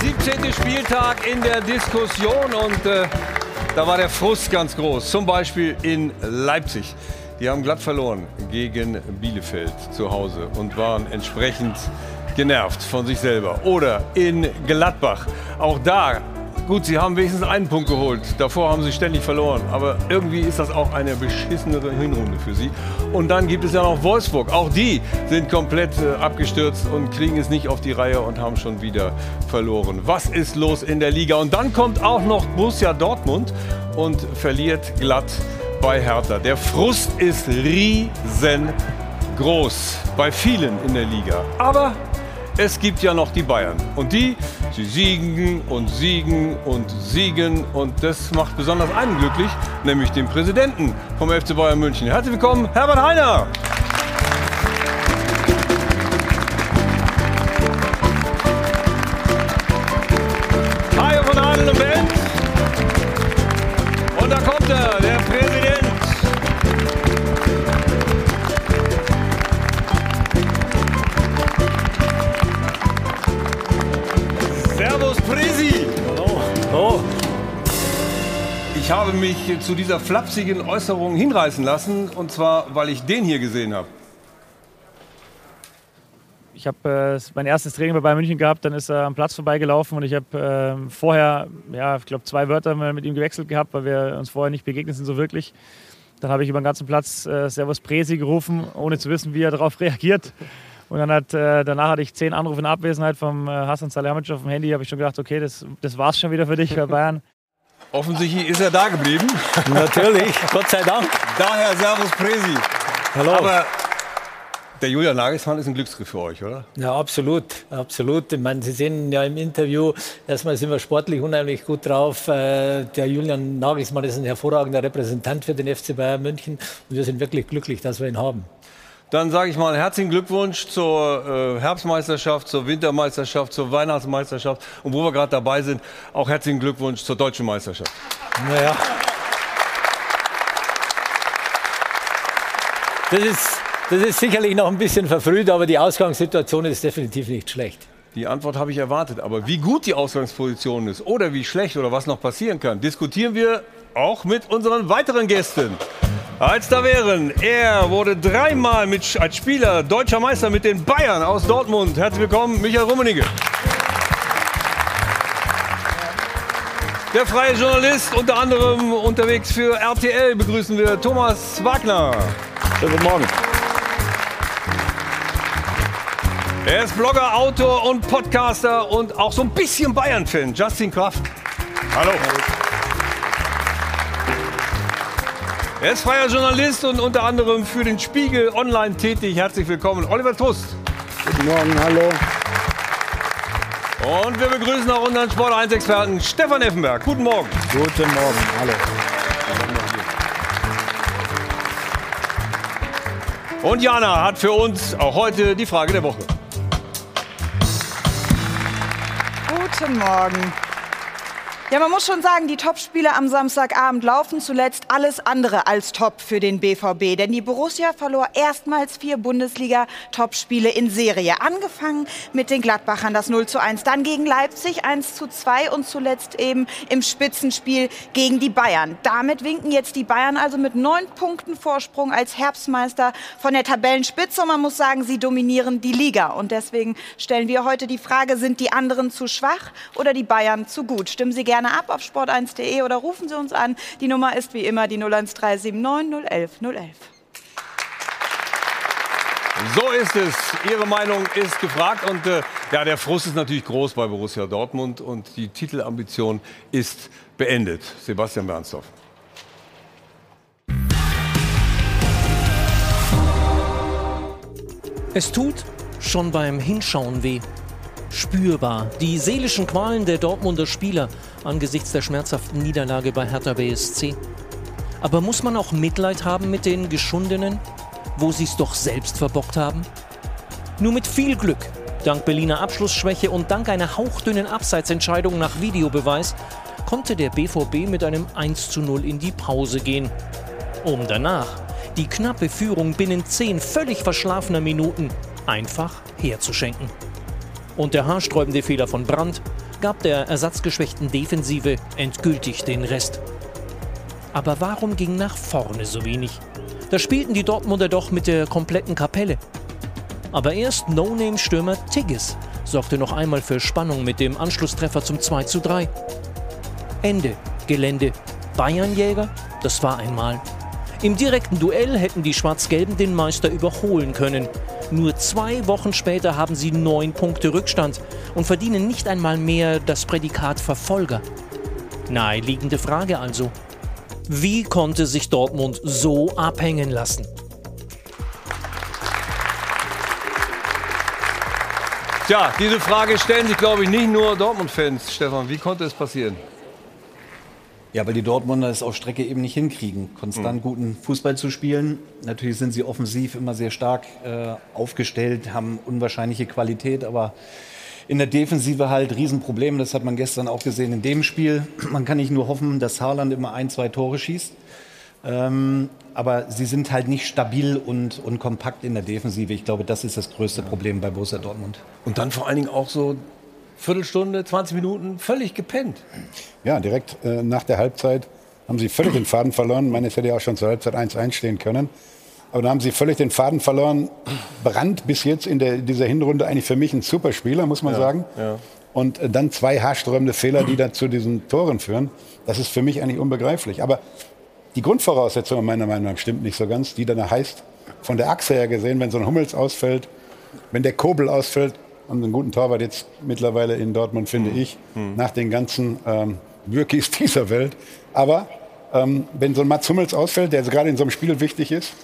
17. Spieltag in der Diskussion und äh, da war der Frust ganz groß. Zum Beispiel in Leipzig. Die haben glatt verloren gegen Bielefeld zu Hause und waren entsprechend genervt von sich selber. Oder in Gladbach. Auch da Gut, sie haben wenigstens einen Punkt geholt. Davor haben sie ständig verloren. Aber irgendwie ist das auch eine beschissenere Hinrunde für sie. Und dann gibt es ja noch Wolfsburg. Auch die sind komplett äh, abgestürzt und kriegen es nicht auf die Reihe und haben schon wieder verloren. Was ist los in der Liga? Und dann kommt auch noch Borussia Dortmund und verliert glatt bei Hertha. Der Frust ist riesengroß bei vielen in der Liga. Aber es gibt ja noch die Bayern. Und die, sie siegen und siegen und siegen. Und das macht besonders einen glücklich, nämlich den Präsidenten vom FC Bayern München. Herzlich willkommen, Herbert Heiner. Mich zu dieser flapsigen Äußerung hinreißen lassen, und zwar, weil ich den hier gesehen habe. ich habe äh, mein erstes Training bei Bayern München gehabt, dann ist er am Platz vorbeigelaufen und ich habe äh, vorher, ja, ich glaube, zwei Wörter mit ihm gewechselt gehabt, weil wir uns vorher nicht begegnet sind so wirklich. Dann habe ich über den ganzen Platz äh, Servus Presi gerufen, ohne zu wissen, wie er darauf reagiert. Und dann hat, äh, danach hatte ich zehn Anrufe in Abwesenheit vom äh, Hasan Salihamidzic auf dem Handy. habe ich schon gedacht, okay, das, das war's schon wieder für dich bei Bayern. Offensichtlich ist er da geblieben. Natürlich, Gott sei Dank. Daher Servus Presi. Hallo. Aber der Julian Nagelsmann ist ein Glücksgriff für euch, oder? ja, absolut, absolut. Ich meine, Sie sehen ja im Interview, erstmal sind wir sportlich unheimlich gut drauf. Äh, Der Julian Nagelsmann ist ein hervorragender Repräsentant für den FC Bayern München und wir sind wirklich glücklich, dass wir ihn haben. Dann sage ich mal herzlichen Glückwunsch zur äh, Herbstmeisterschaft, zur Wintermeisterschaft, zur Weihnachtsmeisterschaft und wo wir gerade dabei sind, auch herzlichen Glückwunsch zur deutschen Meisterschaft. Naja. Das ist, das ist sicherlich noch ein bisschen verfrüht, aber die Ausgangssituation ist definitiv nicht schlecht. Die Antwort habe ich erwartet, aber wie gut die Ausgangsposition ist oder wie schlecht oder was noch passieren kann, diskutieren wir auch mit unseren weiteren Gästen. Als da wären, er wurde dreimal mit, als Spieler deutscher Meister mit den Bayern aus Dortmund. Herzlich willkommen, Michael Rummenigge. Der freie Journalist, unter anderem unterwegs für RTL, begrüßen wir Thomas Wagner. Schönen guten Morgen. Er ist Blogger, Autor und Podcaster und auch so ein bisschen Bayern-Fan. Justin Kraft. Hallo. Er ist freier Journalist und unter anderem für den Spiegel online tätig. Herzlich willkommen, Oliver Trust. Guten Morgen, hallo. Und wir begrüßen auch unseren Sport 1-Experten Stefan Effenberg. Guten Morgen. Guten Morgen, hallo. Und Jana hat für uns auch heute die Frage der Woche. Guten Morgen. Ja, man muss schon sagen, die Topspiele am Samstagabend laufen zuletzt alles andere als top für den BVB. Denn die Borussia verlor erstmals vier Bundesliga-Topspiele in Serie. Angefangen mit den Gladbachern das 0 zu 1, dann gegen Leipzig 1 zu 2 und zuletzt eben im Spitzenspiel gegen die Bayern. Damit winken jetzt die Bayern also mit neun Punkten Vorsprung als Herbstmeister von der Tabellenspitze. Und man muss sagen, sie dominieren die Liga. Und deswegen stellen wir heute die Frage, sind die anderen zu schwach oder die Bayern zu gut? Stimmen Sie gerne ab auf sport1.de oder rufen Sie uns an. Die Nummer ist wie immer die 01379 011 011. So ist es. Ihre Meinung ist gefragt. Und äh, ja, der Frust ist natürlich groß bei Borussia Dortmund und die Titelambition ist beendet. Sebastian Bernstorff. Es tut schon beim Hinschauen weh. Spürbar die seelischen Qualen der Dortmunder Spieler angesichts der schmerzhaften Niederlage bei Hertha BSC. Aber muss man auch Mitleid haben mit den Geschundenen, wo sie es doch selbst verbockt haben? Nur mit viel Glück, dank Berliner Abschlussschwäche und dank einer hauchdünnen Abseitsentscheidung nach Videobeweis, konnte der BVB mit einem 1 zu 0 in die Pause gehen. Um danach die knappe Führung binnen zehn völlig verschlafener Minuten einfach herzuschenken. Und der haarsträubende Fehler von Brandt, gab der ersatzgeschwächten Defensive endgültig den Rest. Aber warum ging nach vorne so wenig? Da spielten die Dortmunder doch mit der kompletten Kapelle. Aber erst No-Name-Stürmer Tigges sorgte noch einmal für Spannung mit dem Anschlusstreffer zum 2 zu 3. Ende Gelände. Bayernjäger? Das war einmal. Im direkten Duell hätten die Schwarz-Gelben den Meister überholen können. Nur zwei Wochen später haben sie neun Punkte Rückstand und verdienen nicht einmal mehr das Prädikat Verfolger. Naheliegende Frage also. Wie konnte sich Dortmund so abhängen lassen? Tja, diese Frage stellen sich, glaube ich, nicht nur Dortmund-Fans. Stefan, wie konnte es passieren? Ja, weil die Dortmunder es auf Strecke eben nicht hinkriegen, konstant mhm. guten Fußball zu spielen. Natürlich sind sie offensiv immer sehr stark äh, aufgestellt, haben unwahrscheinliche Qualität, aber in der Defensive halt Riesenprobleme. Das hat man gestern auch gesehen in dem Spiel. Man kann nicht nur hoffen, dass Haaland immer ein, zwei Tore schießt. Ähm, aber sie sind halt nicht stabil und, und kompakt in der Defensive. Ich glaube, das ist das größte Problem bei Borussia Dortmund. Und dann vor allen Dingen auch so Viertelstunde, 20 Minuten völlig gepennt. Ja, direkt äh, nach der Halbzeit haben sie völlig den Faden verloren. Ich meine, es hätte ja auch schon zur Halbzeit 1-1 stehen können. Aber da haben sie völlig den Faden verloren. Brand bis jetzt in der, dieser Hinrunde eigentlich für mich ein super Spieler, muss man ja, sagen. Ja. Und äh, dann zwei haarsträubende Fehler, die dann zu diesen Toren führen. Das ist für mich eigentlich unbegreiflich. Aber die Grundvoraussetzung meiner Meinung nach stimmt nicht so ganz, die dann heißt, von der Achse her gesehen, wenn so ein Hummels ausfällt, wenn der Kobel ausfällt, und einen guten Torwart jetzt mittlerweile in Dortmund, finde ich, mhm. nach den ganzen ähm, Wirkis dieser Welt. Aber ähm, wenn so ein Mats Hummels ausfällt, der gerade in so einem Spiel wichtig ist,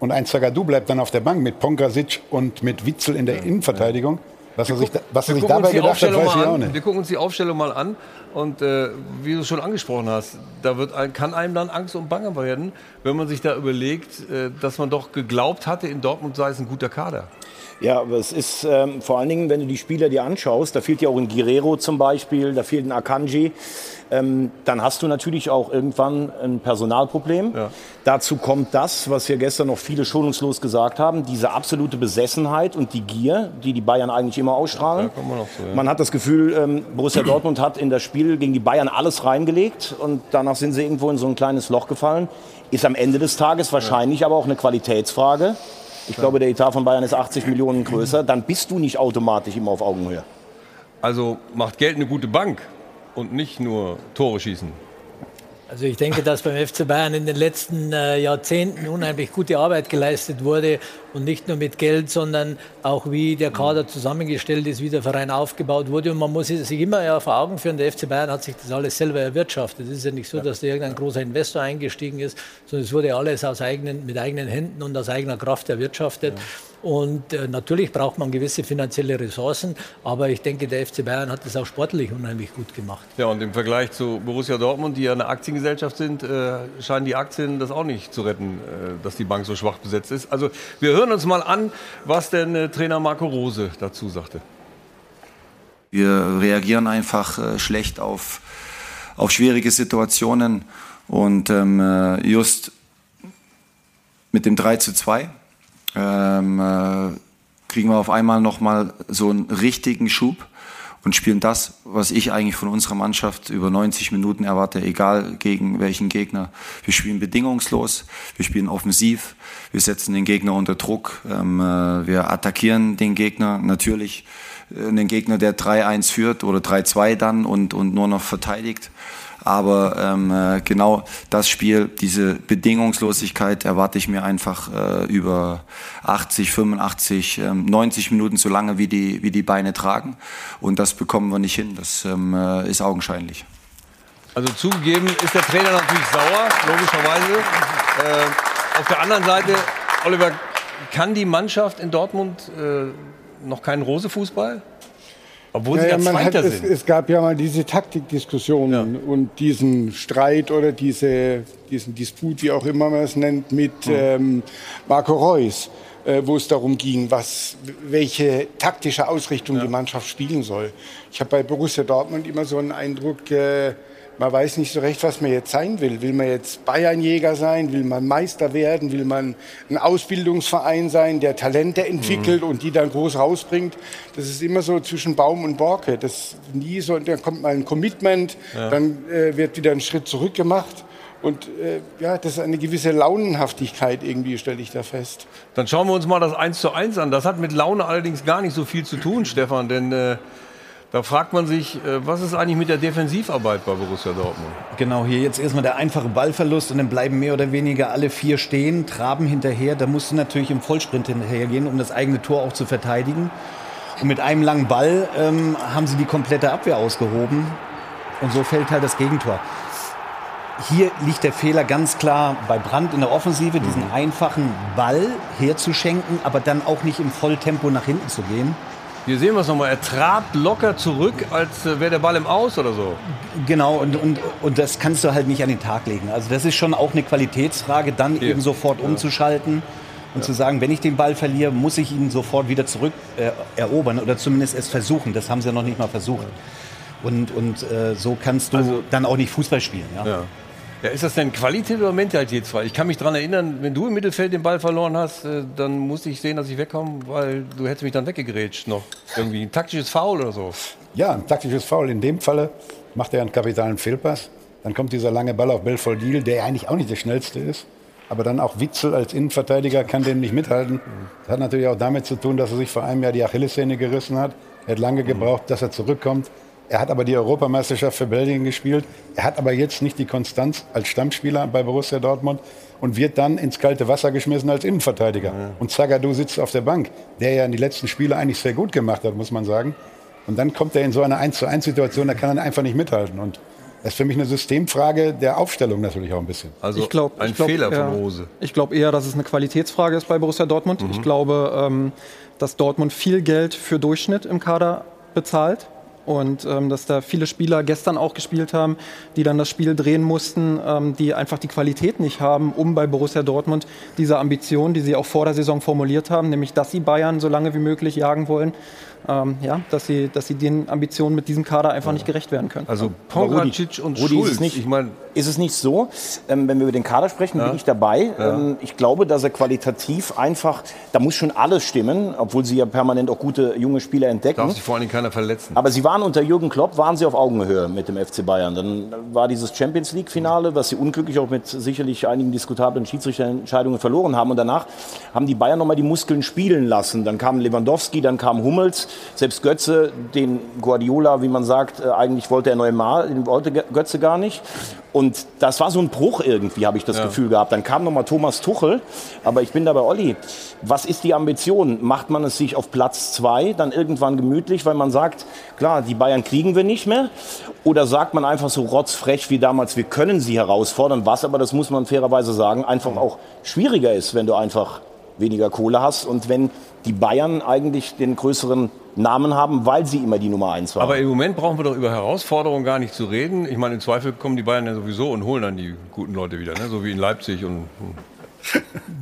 und ein Zagadou bleibt dann auf der Bank mit Pongrasic und mit Witzel in der ja, Innenverteidigung, ja. Was er sich, was er sich dabei gedacht hat, weiß ich auch nicht. Wir gucken uns die Aufstellung mal an und äh, wie du es schon angesprochen hast, da wird, kann einem dann Angst und Bange werden, wenn man sich da überlegt, äh, dass man doch geglaubt hatte, in Dortmund sei es ein guter Kader. Ja, aber es ist ähm, vor allen Dingen, wenn du die Spieler dir anschaust, da fehlt ja auch ein Guerrero zum Beispiel, da fehlt ein Akanji, ähm, dann hast du natürlich auch irgendwann ein Personalproblem. Ja. Dazu kommt das, was wir gestern noch viele schonungslos gesagt haben, diese absolute Besessenheit und die Gier, die die Bayern eigentlich immer ausstrahlen. Ja, man, so, ja. man, hat das Gefühl, ähm, Borussia Dortmund hat in das Spiel gegen die Bayern alles reingelegt und danach sind sie irgendwo in so ein kleines Loch gefallen. Ist am Ende des Tages wahrscheinlich aber auch eine Qualitätsfrage. Ich glaube, der Etat von Bayern ist 80 Millionen größer. Dann bist du nicht automatisch immer auf Augenhöhe. Also macht Geld eine gute Bank und nicht nur Tore schießen. Also ich denke, dass beim FC Bayern in den letzten äh, Jahrzehnten unheimlich gute Arbeit geleistet wurde und nicht nur mit Geld, sondern auch wie der Kader zusammengestellt ist, wie der Verein aufgebaut wurde. Und man muss sich immer ja vor Augen führen, der FC Bayern hat sich das alles selber erwirtschaftet. Es ist ja nicht so, dass da irgendein großer Investor eingestiegen ist, sondern es wurde alles aus eigenen, mit eigenen Händen und aus eigener Kraft erwirtschaftet. Ja. Und äh, natürlich braucht man gewisse finanzielle Ressourcen, aber ich denke, der FC Bayern hat das auch sportlich unheimlich gut gemacht. Ja, und im Vergleich zu Borussia Dortmund, die ja eine Aktiengesellschaft sind, äh, scheinen die Aktien das auch nicht zu retten, äh, dass die Bank so schwach besetzt ist. Also wir hören uns mal an, was denn äh, Trainer Marco Rose dazu sagte. Wir reagieren einfach äh, schlecht auf, auf schwierige Situationen und ähm, äh, just mit dem 3 zu 2 ähm, äh, kriegen wir auf einmal nochmal so einen richtigen Schub und spielen das, was ich eigentlich von unserer Mannschaft über 90 Minuten erwarte, egal gegen welchen Gegner. Wir spielen bedingungslos, wir spielen offensiv, wir setzen den Gegner unter Druck, ähm, äh, wir attackieren den Gegner natürlich, äh, den Gegner, der 3-1 führt oder 3-2 dann und, und nur noch verteidigt. Aber ähm, äh, genau das Spiel, diese Bedingungslosigkeit erwarte ich mir einfach äh, über 80, 85, ähm, 90 Minuten so lange, wie die, wie die Beine tragen. Und das bekommen wir nicht hin. Das ähm, äh, ist augenscheinlich. Also zugegeben ist der Trainer natürlich sauer, logischerweise. Äh, auf der anderen Seite, Oliver, kann die Mannschaft in Dortmund äh, noch keinen Rose-Fußball? Obwohl sie ja, Zweiter hat, sind. Es, es, gab ja mal diese Taktikdiskussion ja. und diesen Streit oder diese, diesen Disput, wie auch immer man es nennt, mit mhm. ähm, Marco Reus, äh, wo es darum ging, was, welche taktische Ausrichtung ja. die Mannschaft spielen soll. Ich habe bei Borussia Dortmund immer so einen Eindruck, äh, man weiß nicht so recht, was man jetzt sein will. Will man jetzt Bayernjäger sein? Will man Meister werden? Will man ein Ausbildungsverein sein, der Talente entwickelt mhm. und die dann groß rausbringt? Das ist immer so zwischen Baum und Borke. Das nie so, dann kommt mal ein Commitment, ja. dann äh, wird wieder ein Schritt zurück gemacht. Und äh, ja, das ist eine gewisse Launenhaftigkeit irgendwie, stelle ich da fest. Dann schauen wir uns mal das 1 zu 1 an. Das hat mit Laune allerdings gar nicht so viel zu tun, Stefan, denn äh, da fragt man sich, äh, was ist eigentlich mit der Defensivarbeit bei Borussia Dortmund? Genau, hier jetzt erstmal der einfache Ballverlust und dann bleiben mehr oder weniger alle vier stehen, traben hinterher. Da musst du natürlich im Vollsprint hinterhergehen, um das eigene Tor auch zu verteidigen. Und mit einem langen Ball ähm, haben sie die komplette Abwehr ausgehoben. Und so fällt halt das Gegentor. Hier liegt der Fehler ganz klar bei Brandt in der Offensive, diesen mhm. einfachen Ball herzuschenken, aber dann auch nicht im Volltempo nach hinten zu gehen. Hier sehen wir es nochmal. Er trabt locker zurück, als äh, wäre der Ball im Aus oder so. Genau, und, und, und das kannst du halt nicht an den Tag legen. Also das ist schon auch eine Qualitätsfrage, dann Hier. eben sofort umzuschalten und ja. zu sagen, wenn ich den Ball verliere, muss ich ihn sofort wieder zurück äh, erobern oder zumindest es versuchen. Das haben sie ja noch nicht mal versucht. Und, und äh, so kannst du also, dann auch nicht Fußball spielen. Ja? Ja. Ist das denn Qualität oder Mentalität? Ich kann mich daran erinnern, wenn du im Mittelfeld den Ball verloren hast, äh, dann musste ich sehen, dass ich wegkomme, weil du hättest mich dann weggegrätscht noch. Irgendwie ein taktisches Foul oder so. Ja, ein taktisches Foul. In dem Falle macht er einen kapitalen Fehlpass. Dann kommt dieser lange Ball auf Belfodil, der eigentlich auch nicht der schnellste ist. Aber dann auch Witzel als Innenverteidiger kann dem nicht mithalten. Das hat natürlich auch damit zu tun, dass er sich vor einem Jahr die Achillessehne gerissen hat. Er hat lange gebraucht, dass er zurückkommt. Er hat aber die Europameisterschaft für Belgien gespielt. Er hat aber jetzt nicht die Konstanz als Stammspieler bei Borussia Dortmund und wird dann ins kalte Wasser geschmissen als Innenverteidiger. Ja. Und Zagadou sitzt auf der Bank, der ja in die letzten Spiele eigentlich sehr gut gemacht hat, muss man sagen. Und dann kommt er in so eine 1 zu 1 Situation, da kann er einfach nicht mithalten. Und das ist für mich eine Systemfrage der Aufstellung natürlich auch ein bisschen. Also ich glaub, ein ich glaub, Fehler von Rose. Ich glaube eher, dass es eine Qualitätsfrage ist bei Borussia Dortmund. Mhm. Ich glaube, ähm, dass Dortmund viel Geld für Durchschnitt im Kader bezahlt und ähm, dass da viele Spieler gestern auch gespielt haben, die dann das Spiel drehen mussten, ähm, die einfach die Qualität nicht haben, um bei Borussia Dortmund diese Ambition, die sie auch vor der Saison formuliert haben, nämlich dass sie Bayern so lange wie möglich jagen wollen, ähm, ja, dass sie, dass sie den Ambitionen mit diesem Kader einfach nicht gerecht werden können. Also Pongracic und Rudi, Schulz. Ist es nicht, ich mein, ist es nicht so, ähm, wenn wir über den Kader sprechen, ja. bin ich dabei. Ja. Ähm, ich glaube, dass er qualitativ einfach, da muss schon alles stimmen, obwohl sie ja permanent auch gute junge Spieler entdecken. Darf sich vor allem keiner verletzen. Aber sie waren unter Jürgen Klopp, waren sie auf Augenhöhe mit dem FC Bayern. Dann war dieses Champions League Finale, was sie unglücklich auch mit sicherlich einigen diskutablen Schiedsrichterentscheidungen verloren haben. Und danach haben die Bayern nochmal die Muskeln spielen lassen. Dann kam Lewandowski, dann kam Hummels. Selbst Götze, den Guardiola, wie man sagt, äh, eigentlich wollte er Neymar, den wollte Götze gar nicht. Und das war so ein Bruch irgendwie, habe ich das ja. Gefühl gehabt. Dann kam nochmal Thomas Tuchel. Aber ich bin da bei Olli. Was ist die Ambition? Macht man es sich auf Platz zwei dann irgendwann gemütlich, weil man sagt, klar, die Bayern kriegen wir nicht mehr? Oder sagt man einfach so rotzfrech wie damals, wir können sie herausfordern, was aber, das muss man fairerweise sagen, einfach auch schwieriger ist, wenn du einfach weniger Kohle hast und wenn die Bayern eigentlich den größeren Namen haben, weil sie immer die Nummer eins waren. Aber im Moment brauchen wir doch über Herausforderungen gar nicht zu reden. Ich meine, im Zweifel kommen die Bayern ja sowieso und holen dann die guten Leute wieder, ne? so wie in Leipzig und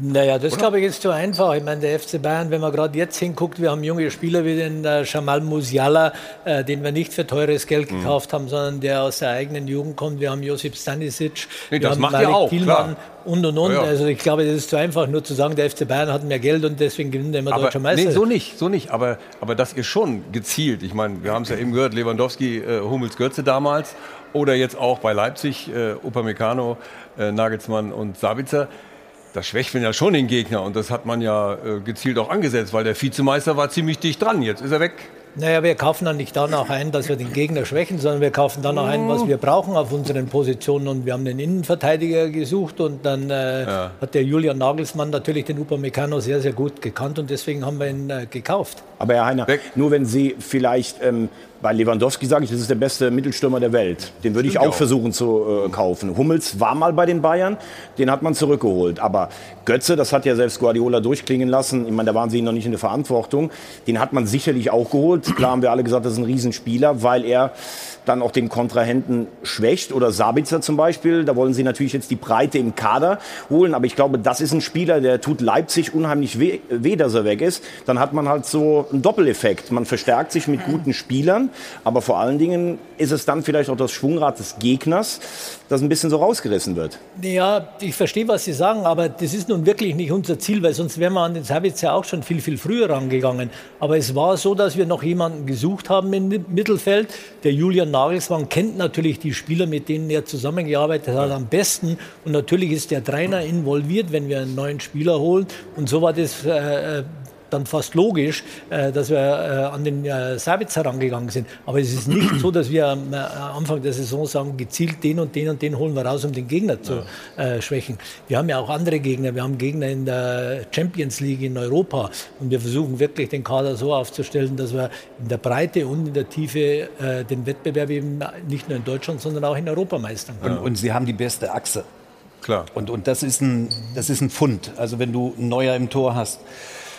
naja, das glaube ich ist zu einfach. Ich meine, der FC Bayern, wenn man gerade jetzt hinguckt, wir haben junge Spieler wie den äh, Jamal Musiala, äh, den wir nicht für teures Geld mhm. gekauft haben, sondern der aus der eigenen Jugend kommt. Wir haben Josip Stanisic, nee, wir haben Malik auch, Thielmann und und und. Ja, ja. Also ich glaube, das ist zu einfach, nur zu sagen, der FC Bayern hat mehr Geld und deswegen gewinnt er immer aber, Deutscher Meister. Nee, so nicht, so nicht. Aber, aber das ist schon gezielt. Ich meine, wir haben es ja eben gehört, Lewandowski, äh, Hummels, Götze damals oder jetzt auch bei Leipzig, äh, Upamecano, äh, Nagelsmann und Sabitzer das schwächt ja schon den Gegner und das hat man ja äh, gezielt auch angesetzt, weil der Vizemeister war ziemlich dicht dran. Jetzt ist er weg. Naja, wir kaufen dann nicht danach ein, dass wir den Gegner schwächen, sondern wir kaufen danach ein, was wir brauchen auf unseren Positionen. Und wir haben den Innenverteidiger gesucht und dann äh, ja. hat der Julian Nagelsmann natürlich den Upamecano sehr, sehr gut gekannt und deswegen haben wir ihn äh, gekauft. Aber Herr Heiner, Weg. nur wenn Sie vielleicht ähm, bei Lewandowski sage ich, das ist der beste Mittelstürmer der Welt. Den würde ich auch, versuchen zu äh, kaufen. Hummels war mal bei den Bayern, den hat man zurückgeholt. Aber Götze, das hat ja selbst Guardiola durchklingen lassen. Ich meine, da waren sie noch nicht in der Verantwortung. Den hat man sicherlich auch geholt. Klar haben wir alle gesagt, das ist ein Riesenspieler, weil er dann auch den Kontrahenten schwächt oder Sabitzer zum Beispiel. Da wollen sie natürlich jetzt die Breite im Kader holen, aber ich glaube, das ist ein Spieler, der tut Leipzig unheimlich weh, weh dass er weg ist. Dann hat man halt so einen Doppeleffekt. Man verstärkt sich mit guten Spielern, aber vor allen Dingen ist es dann vielleicht auch das Schwungrad des Gegners, das ein bisschen so rausgerissen wird. Ja, ich verstehe, was Sie sagen, aber das ist nun wirklich nicht unser Ziel, weil sonst wären wir an den Sabitzer auch schon viel, viel früher rangegangen. Aber es war so, dass wir noch jemanden gesucht haben im Mittelfeld. Der Julian Nagelsmann kennt natürlich die Spieler, mit denen er zusammengearbeitet hat, am besten. Und natürlich ist der Trainer involviert, wenn wir einen neuen Spieler holen. Und so war das äh, dann fast logisch, äh, dass wir äh, an den äh, herangegangen sind. Aber es ist nicht so, dass wir am Anfang der Saison sagen, gezielt den und den und den holen wir raus, um den Gegner zu ja. schwächen. Wir haben ja auch andere Gegner. Wir haben Gegner in der Champions League in Europa. Und wir versuchen wirklich den Kader so aufzustellen, dass wir in der Breite und in der Tiefe den Wettbewerb eben nicht nur in Deutschland, sondern auch in Europa meistern können. Und, und Sie haben die beste Achse. Klar. Und, und das, ist ein, das ist ein Fund. Also wenn du einen Neuer im Tor hast,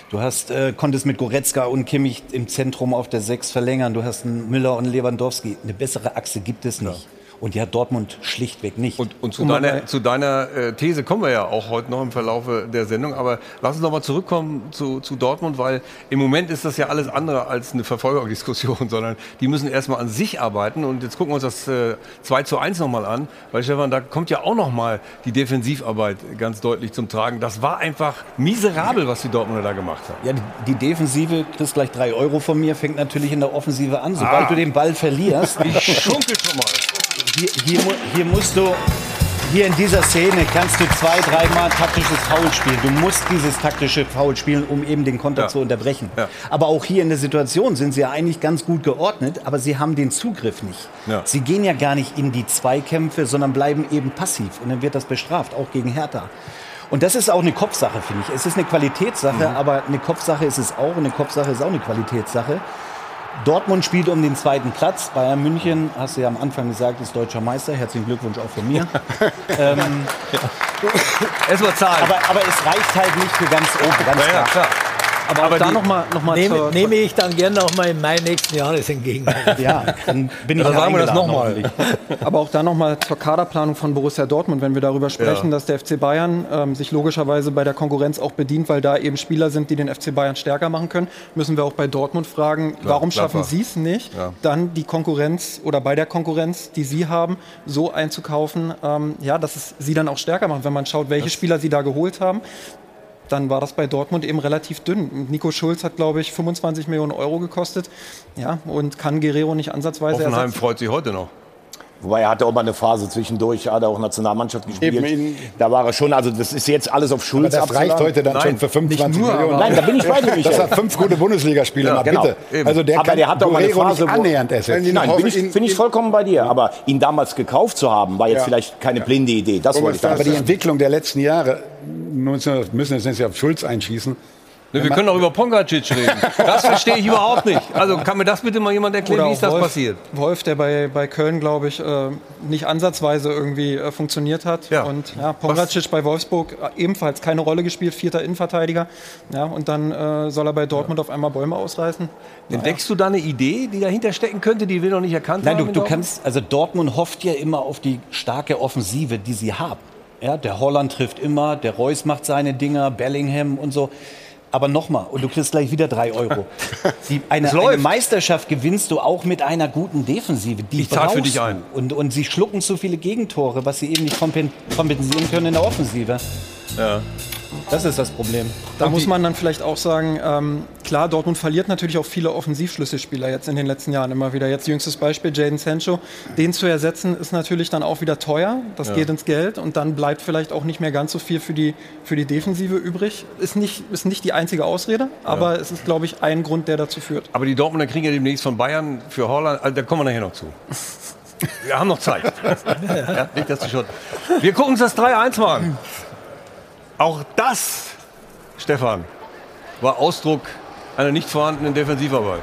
Du hast, äh, konntest mit Goretzka und Kimmich im Zentrum auf der 6 verlängern. Du hast einen Müller und Lewandowski. Eine bessere Achse gibt es nicht. Ja. Und die hat Dortmund schlichtweg nicht. Und, und zu, um deiner, zu deiner äh, These kommen wir ja auch heute noch im Verlauf der Sendung. Aber lass uns noch mal zurückkommen zu, zu Dortmund, weil im Moment ist das ja alles andere als eine Verfolgerdiskussion, sondern die müssen erstmal an sich arbeiten. Und jetzt gucken wir uns das äh, 2 zu 1 noch mal an. Weil Stefan, da kommt ja auch noch mal die Defensivarbeit ganz deutlich zum Tragen. Das war einfach miserabel, was die Dortmunder da gemacht haben. Ja, die, die Defensive, kriegst gleich drei Euro von mir, fängt natürlich in der Offensive an. Sobald ah. du den Ball verlierst. Ich schunkel schon mal hier, hier, hier musst du hier in dieser Szene kannst du zwei, dreimal taktisches Foul spielen. Du musst dieses taktische Foul spielen, um eben den Konter ja. zu unterbrechen. Ja. Aber auch hier in der Situation sind sie ja eigentlich ganz gut geordnet, aber sie haben den Zugriff nicht. Ja. Sie gehen ja gar nicht in die Zweikämpfe, sondern bleiben eben passiv. Und dann wird das bestraft, auch gegen Hertha. Und das ist auch eine Kopfsache, finde ich. Es ist eine Qualitätssache, mhm. aber eine Kopfsache ist es auch. Eine Kopfsache ist auch eine Qualitätssache. Dortmund spielt um den zweiten Platz. Bayern München, hast du ja am Anfang gesagt, ist deutscher Meister. Herzlichen Glückwunsch auch von mir. ähm, ja. Erstmal zahlen. Aber, aber, es reicht halt nicht für ganz oben. Ganz ja, ja, klar. Aber, aber da nochmal noch mal nehme, nehme ich dann gerne noch mal im Mai nächsten Jahres entgegen. ja, dann bin ich dann sagen wir das nochmal. aber auch da nochmal zur Kaderplanung von Borussia Dortmund, wenn wir darüber sprechen, ja. dass der FC Bayern ähm, sich logischerweise bei der Konkurrenz auch bedient, weil da eben Spieler sind, die den FC Bayern stärker machen können, müssen wir auch bei Dortmund fragen, Klar, warum schaffen Sie es nicht, ja. dann die Konkurrenz oder bei der Konkurrenz, die Sie haben, so einzukaufen, ähm, ja, dass es Sie dann auch stärker macht, wenn man schaut, welche das Spieler Sie da geholt haben dann war das bei Dortmund eben relativ dünn. Nico Schulz hat, glaube ich, 25 Millionen Euro gekostet. Ja, und kann Guerrero nicht ansatzweise Hoffenheim ersetzen. freut sich heute noch. Wobei er hatte auch mal eine Phase zwischendurch, hat er auch Nationalmannschaft gespielt. da war er schon, also das ist jetzt alles auf Schulz Aber das reicht heute dann Nein, schon für 25 nur, Millionen. Nein, da bin ich bei dir, Das hat fünf gute Bundesligaspieler, ja, genau. bitte. Also der aber kann der hat auch mal eine Phase, nicht annähernd ersetzen. Nein, bin ich, bin ich vollkommen bei dir. Aber ihn damals gekauft zu haben, war jetzt ja. vielleicht keine blinde Idee. Das wollte ich Aber die Entwicklung der letzten Jahre, müssen wir jetzt auf Schulz einschießen, Ne, wir können auch über Pongacic reden. Das verstehe ich überhaupt nicht. Also kann mir das bitte mal jemand erklären, Oder wie ist das Wolf, passiert? Wolf, der bei, bei Köln, glaube ich, äh, nicht ansatzweise irgendwie äh, funktioniert hat. Ja. Und ja, Pongacic Was? bei Wolfsburg äh, ebenfalls keine Rolle gespielt, vierter Innenverteidiger. Ja, und dann äh, soll er bei Dortmund ja. auf einmal Bäume ausreißen. Entdeckst du da eine Idee, die dahinter stecken könnte, die wir noch nicht erkannt Nein, haben? Nein, du, du kannst, also Dortmund hofft ja immer auf die starke Offensive, die sie haben. Ja, der Holland trifft immer, der Reus macht seine Dinger, Bellingham und so. Aber nochmal, und du kriegst gleich wieder drei Euro. Die, eine, eine, Meisterschaft gewinnst du auch mit einer guten Defensive. Die ich zahle für dich ein. Und, und sie schlucken zu viele Gegentore, was sie eben nicht kompensieren können in der Offensive. Ja. Das ist das Problem. Da muss man dann vielleicht auch sagen, ähm, klar, Dortmund verliert natürlich auch viele Offensivschlüsselspieler jetzt in den letzten Jahren immer wieder. Jetzt jüngstes Beispiel, Jaden Sancho. Den zu ersetzen ist natürlich dann auch wieder teuer. Das ja. geht ins Geld und dann bleibt vielleicht auch nicht mehr ganz so viel für die, für die Defensive übrig. Ist nicht, ist nicht die einzige Ausrede, aber ja. es ist, glaube ich, ein Grund, der dazu führt. Aber die Dortmunder kriegen ja demnächst von Bayern für Holland, also da kommen wir nachher noch zu. Wir haben noch Zeit. ja, nicht, dass du schon. Wir gucken uns das 3-1 mal an. Auch das, Stefan, war Ausdruck einer nicht vorhandenen Defensivarbeit.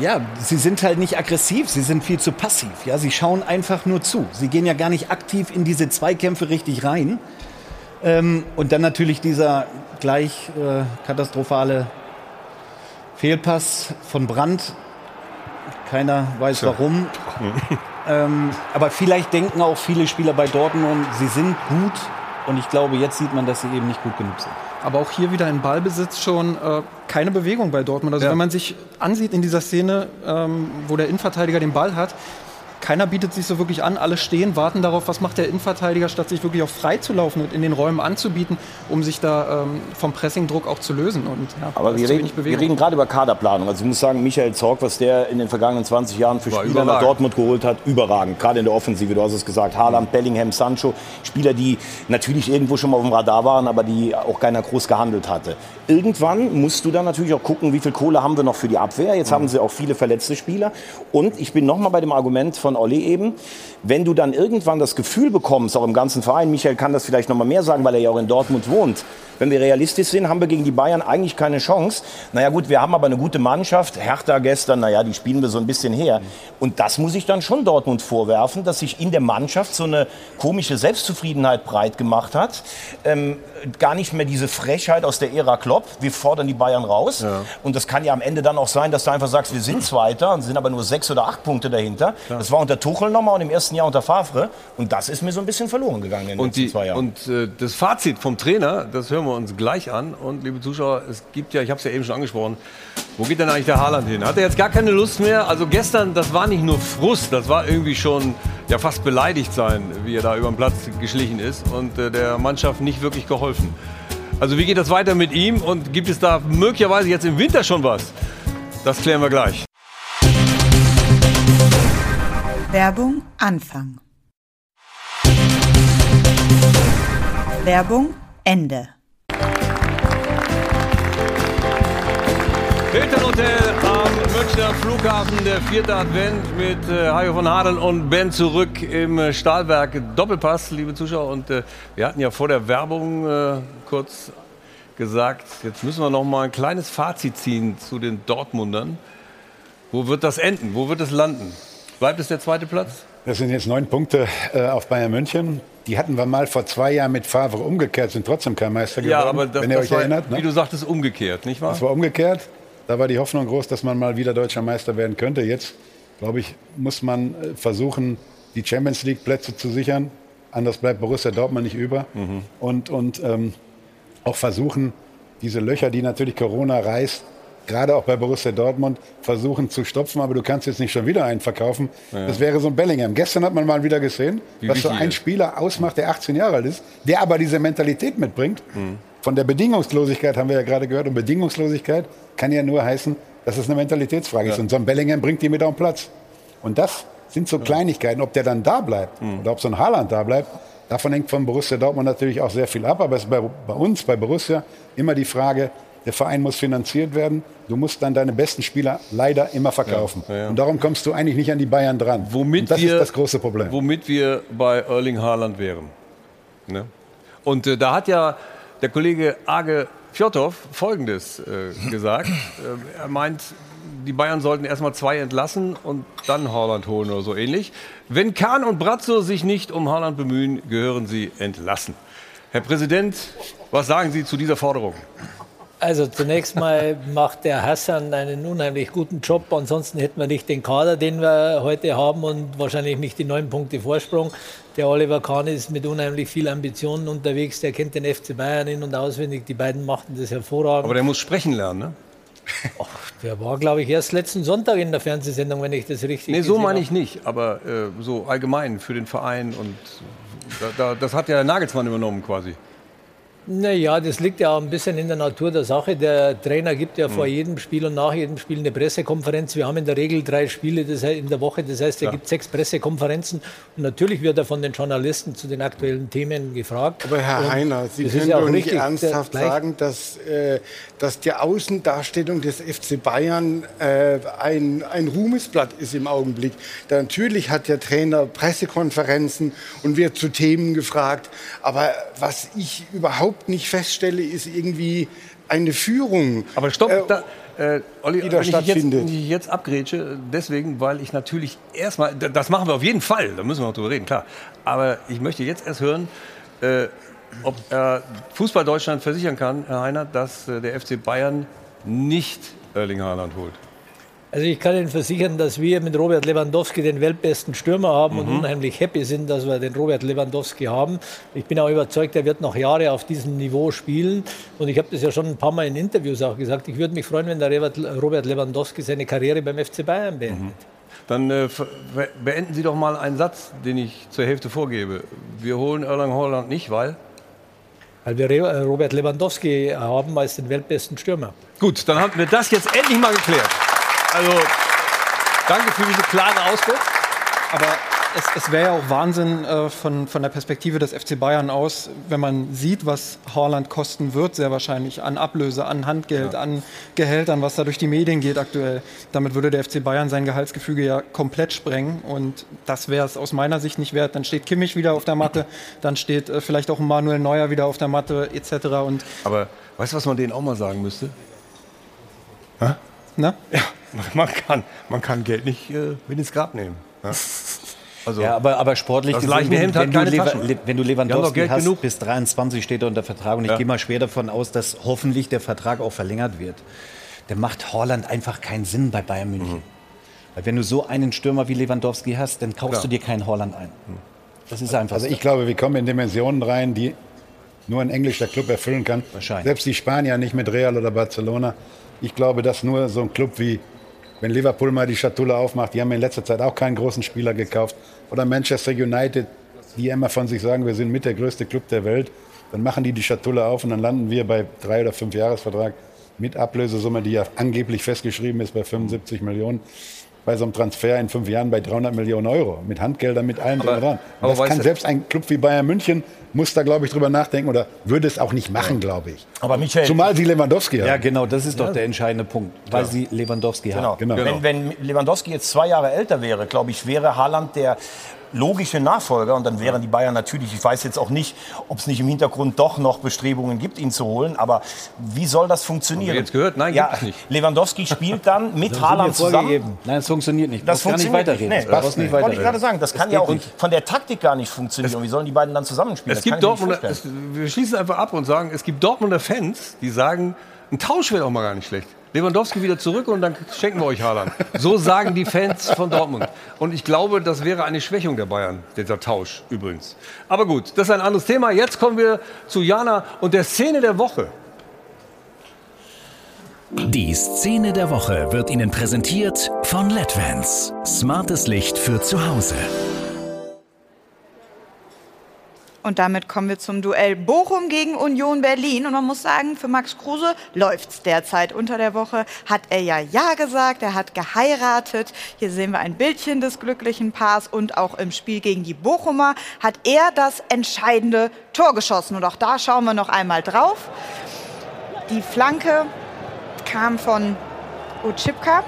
Ja, sie sind halt nicht aggressiv, sie sind viel zu passiv. Ja, sie schauen einfach nur zu. Sie gehen ja gar nicht aktiv in diese Zweikämpfe richtig rein. Ähm, und dann natürlich dieser gleich äh, katastrophale Fehlpass von Brandt Keiner weiß warum. ähm, aber vielleicht denken auch viele Spieler bei Dortmund, sie sind gut. Und ich glaube, jetzt sieht man, dass sie eben nicht gut genug sind. Aber auch hier wieder in Ballbesitz schon äh, keine Bewegung bei Dortmund. Also Ja. wenn man sich ansieht in dieser Szene, ähm, wo der Innenverteidiger den Ball hat, keiner bietet sich so wirklich an. Alle stehen, warten darauf, was macht der Innenverteidiger, statt sich wirklich auch frei zu laufen und in den Räumen anzubieten, um sich da ähm, vom Pressingdruck auch zu lösen. Und, ja, Aber wir reden, wir reden gerade über Kaderplanung. Also ich muss sagen, Michael Zorg, was der in den vergangenen 20 Jahren für War Spieler nach überragend. Dortmund geholt hat, überragend. Gerade in der Offensive, du hast es gesagt. Haaland, Bellingham, Sancho. Spieler, die natürlich irgendwo schon mal auf dem Radar waren, aber die auch keiner groß gehandelt hatte. Irgendwann musst du dann natürlich auch gucken, wie viel Kohle haben wir noch für die Abwehr. Jetzt haben sie auch viele verletzte Spieler. Und ich bin noch mal bei dem Argument von Olli eben. Wenn du dann irgendwann das Gefühl bekommst, auch im ganzen Verein, Michael kann das vielleicht noch mal mehr sagen, weil er ja auch in Dortmund wohnt, wenn wir realistisch sind, haben wir gegen die Bayern eigentlich keine Chance. Naja gut, wir haben aber eine gute Mannschaft. Hertha gestern, naja, die spielen wir so ein bisschen her. Und das muss ich dann schon Dortmund vorwerfen, dass sich in der Mannschaft so eine komische Selbstzufriedenheit breit gemacht hat. Ähm, gar nicht mehr diese Frechheit aus der Ära Klopp. Wir fordern die Bayern raus. Und das kann ja am Ende dann auch sein, dass du einfach sagst, wir sind Zweiter und sind aber nur sechs oder acht Punkte dahinter. Das war unter Tuchel nochmal und im ersten Jahr unter Favre. Und das ist mir so ein bisschen verloren gegangen in den Und, letzten die, zwei Jahren. und äh, das Fazit vom Trainer, das hören wir uns gleich an. Und liebe Zuschauer, es gibt ja, ich habe es ja eben schon angesprochen, wo geht denn eigentlich der Haaland hin? Hat er jetzt gar keine Lust mehr? Also gestern, das war nicht nur Frust, das war irgendwie schon ja fast beleidigt sein, wie er da über den Platz geschlichen ist und äh, der Mannschaft nicht wirklich geholfen. Also wie geht das weiter mit ihm und gibt es da möglicherweise jetzt im Winter schon was? Das klären wir gleich. Werbung Anfang. Werbung Ende. Hotel am Münchner Flughafen, der vierte Advent mit äh, Hajo von Hadeln und Ben zurück im äh, Stahlwerk Doppelpass, liebe Zuschauer. Und äh, wir hatten ja vor der Werbung äh, kurz gesagt, jetzt müssen wir noch mal ein kleines Fazit ziehen zu den Dortmundern. Wo wird das enden? Wo wird es landen? Bleibt es der zweite Platz? Das sind jetzt neun Punkte äh, auf Bayern München. Die hatten wir mal vor zwei Jahren mit Favre umgekehrt, sind trotzdem kein Meister geworden, Ja, aber das, wenn ihr das euch war, erinnert. Ne? wie du sagtest, umgekehrt, nicht wahr? Das war umgekehrt. Da war die Hoffnung groß, dass man mal wieder deutscher Meister werden könnte. Jetzt, glaube ich, muss man äh, versuchen, die Champions League-Plätze zu sichern. Anders bleibt Borussia Dortmund nicht über. Mhm. Und, und ähm, auch versuchen, diese Löcher, die natürlich Corona reißt, gerade auch bei Borussia Dortmund, versuchen zu stopfen. Aber du kannst jetzt nicht schon wieder einen verkaufen. Ja. Das wäre so ein Bellingham. Gestern hat man mal wieder gesehen, Wie was so ein. Spieler ausmacht, der 18 Jahre alt ist, der aber diese Mentalität mitbringt. Mhm. Von der Bedingungslosigkeit haben wir ja gerade gehört. Und Bedingungslosigkeit kann ja nur heißen, dass es eine Mentalitätsfrage ist. Und so ein Bellingham bringt die mit auf den Platz. Und das sind so Kleinigkeiten. Ob der dann da bleibt Mhm. oder ob so ein Haaland da bleibt, davon hängt von Borussia Dortmund natürlich auch sehr viel ab. Aber es ist bei, bei uns, bei Borussia, immer die Frage, der Verein muss finanziert werden. Du musst dann deine besten Spieler leider immer verkaufen. Ja, ja. Und darum kommst du eigentlich nicht an die Bayern dran. Womit Und das wir, ist das große Problem. Womit wir bei Erling Haaland wären. Ne? Und äh, da hat ja der Kollege Age Fjotov Folgendes äh, gesagt. äh, er meint, die Bayern sollten erstmal zwei entlassen und dann Haaland holen oder so ähnlich. Wenn Kahn und Brazzo sich nicht um Haaland bemühen, gehören sie entlassen. Herr Präsident, was sagen Sie zu dieser Forderung? Also zunächst mal macht der Hassan einen unheimlich guten Job. Ansonsten hätten wir nicht den Kader, den wir heute haben und wahrscheinlich nicht die neun Punkte Vorsprung. Der Oliver Kahn ist mit unheimlich viel Ambitionen unterwegs. Der kennt den FC Bayern in- und auswendig. Die beiden machten das hervorragend. Aber der muss sprechen lernen, ne? Der war, glaube ich, erst letzten Sonntag in der Fernsehsendung, wenn ich das richtig Nee, so meine ich nicht, aber äh, so allgemein für den Verein und da, da, das hat ja Nagelsmann übernommen quasi. Naja, das liegt ja auch ein bisschen in der Natur der Sache. Der Trainer gibt ja Hm. vor jedem Spiel und nach jedem Spiel eine Pressekonferenz. Wir haben in der Regel drei Spiele das heißt, in der Woche, das heißt, er Ja. gibt sechs Pressekonferenzen. Und natürlich wird er von den Journalisten zu den aktuellen Themen gefragt. Aber Herr und Heiner, Sie können ja doch nicht ernsthaft sagen, dass, äh, dass die Außendarstellung des FC Bayern äh, ein, ein Ruhmesblatt ist im Augenblick. Da natürlich hat der Trainer Pressekonferenzen und wird zu Themen gefragt. Aber was ich überhaupt nicht feststelle, ist irgendwie eine Führung. Aber stopp, Äh, da, äh, Olli, die wenn da ich, jetzt, stattfindet. wenn ich jetzt abgrätsche, deswegen, weil ich natürlich erstmal, das machen wir auf jeden Fall, da müssen wir noch drüber reden, klar. Aber ich möchte jetzt erst hören, äh, ob äh, Fußball Deutschland versichern kann, Herr Heiner, dass äh, der FC Bayern nicht Erling Haaland holt. Also ich kann Ihnen versichern, dass wir mit Robert Lewandowski den weltbesten Stürmer haben mhm. und unheimlich happy sind, dass wir den Robert Lewandowski haben. Ich bin auch überzeugt, er wird noch Jahre auf diesem Niveau spielen. Und ich habe das ja schon ein paar Mal in Interviews auch gesagt. Ich würde mich freuen, wenn der Robert Lewandowski seine Karriere beim FC Bayern beendet. Mhm. Dann äh, beenden Sie doch mal einen Satz, den ich zur Hälfte vorgebe. Wir holen Erlang Holland nicht, weil? Weil wir äh, Robert Lewandowski haben als den weltbesten Stürmer. Gut, dann haben wir das jetzt endlich mal geklärt. Also, danke für diese klare Auskunft. Aber es, es wäre ja auch Wahnsinn äh, von, von der Perspektive des FC Bayern aus, wenn man sieht, was Haaland kosten wird, sehr wahrscheinlich an Ablöse, an Handgeld, ja. an Gehältern, was da durch die Medien geht aktuell. Damit würde der FC Bayern sein Gehaltsgefüge ja komplett sprengen und das wäre es aus meiner Sicht nicht wert. Dann steht Kimmich wieder auf der Matte, dann steht äh, vielleicht auch Manuel Neuer wieder auf der Matte etc. Und Aber weißt du, was man denen auch mal sagen müsste? Ha? Na? Ja, man kann, man kann Geld nicht äh, mit ins Grab nehmen. Ja? Also, ja, aber, aber sportlich das gesehen, wenn, wenn, du Lever, wenn, du Lewandowski hast, genug. bis 23 steht er unter Vertrag und ich ja. gehe mal schwer davon aus, dass hoffentlich der Vertrag auch verlängert wird. Der macht Holland einfach keinen Sinn bei Bayern München. Mhm. Weil wenn du so einen Stürmer wie Lewandowski hast, dann kaufst Klar. du dir keinen Holland ein. Mhm. Das ist einfach Also ich glaube, wir kommen in Dimensionen rein, die nur ein englischer Club erfüllen kann. Wahrscheinlich. Selbst die Spanier nicht mit Real oder Barcelona. Ich glaube, dass nur so ein Club wie wenn Liverpool mal die Schatulle aufmacht, die haben in letzter Zeit auch keinen großen Spieler gekauft. Oder Manchester United, die immer von sich sagen, wir sind mit der größte Club der Welt. Dann machen die die Schatulle auf und dann landen wir bei drei oder fünf Jahresvertrag mit Ablösesumme, die ja angeblich festgeschrieben ist bei 75 Millionen bei so einem Transfer in fünf Jahren bei 300 Millionen Euro. Mit Handgeldern, mit allem aber, dran. das kann selbst ein Club wie Bayern München muss da, glaube ich, drüber nachdenken oder würde es auch nicht machen, glaube ich. Aber Michael, Zumal sie Lewandowski haben. Ja, genau, das ist doch ja. der entscheidende Punkt, weil ja. sie Lewandowski genau. haben. Genau. Wenn, wenn Lewandowski jetzt zwei Jahre älter wäre, glaube ich, wäre Haaland der logische Nachfolger. Und dann wären die Bayern natürlich, ich weiß jetzt auch nicht, ob es nicht im Hintergrund doch noch Bestrebungen gibt, ihn zu holen. Aber wie soll das funktionieren? Haben wir jetzt gehört? Nein, ja, gibt es nicht. Lewandowski spielt dann mit Haaland zusammen. Nein, es funktioniert nicht. Das funktioniert gar nicht. Nee, das, das nicht wollte ich gerade sagen. Das kann ja auch von der Taktik gar nicht funktionieren. Wie sollen die beiden dann zusammenspielen? Es gibt Dortmunder, es, wir schließen einfach ab und sagen, es gibt Dortmunder Fans, die sagen, ein Tausch wäre auch mal gar nicht schlecht. Lewandowski wieder zurück und dann schenken wir euch Haaland. So sagen die Fans von Dortmund. Und ich glaube, das wäre eine Schwächung der Bayern, dieser Tausch übrigens. Aber gut, das ist ein anderes Thema. Jetzt kommen wir zu Jana und der Szene der Woche. Die Szene der Woche wird Ihnen präsentiert von LEDVANCE. Smartes Licht für zu Hause. Und damit kommen wir zum Duell Bochum gegen Union Berlin. Und man muss sagen, für Max Kruse läuft es derzeit. Unter der Woche hat er ja Ja gesagt, er hat geheiratet. Hier sehen wir ein Bildchen des glücklichen Paars. Und auch im Spiel gegen die Bochumer hat er das entscheidende Tor geschossen. Und auch da schauen wir noch einmal drauf. Die Flanke kam von Utschipka.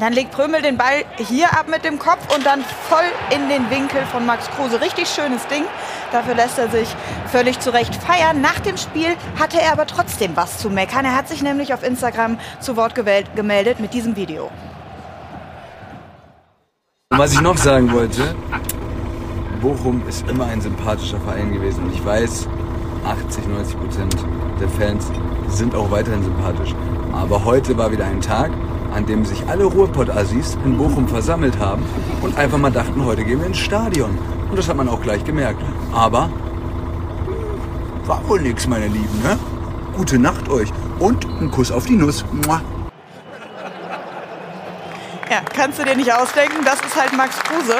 Dann legt Prömel den Ball hier ab mit dem Kopf und dann voll in den Winkel von Max Kruse. Richtig schönes Ding. Dafür lässt er sich völlig zurecht feiern. Nach dem Spiel hatte er aber trotzdem was zu meckern. Er hat sich nämlich auf Instagram zu Wort gemeldet mit diesem Video. Was ich noch sagen wollte, Bochum ist immer ein sympathischer Verein gewesen und ich weiß, 80, 90 Prozent der Fans sind auch weiterhin sympathisch. Aber heute war wieder ein Tag, an dem sich alle Ruhrpott-Assis in Bochum versammelt haben und einfach mal dachten, heute gehen wir ins Stadion. Und das hat man auch gleich gemerkt. Aber war wohl nix, meine Lieben, ne? Gute Nacht euch und ein Kuss auf die Nuss. Mua. Ja, kannst du dir nicht ausdenken, das ist halt Max Kruse.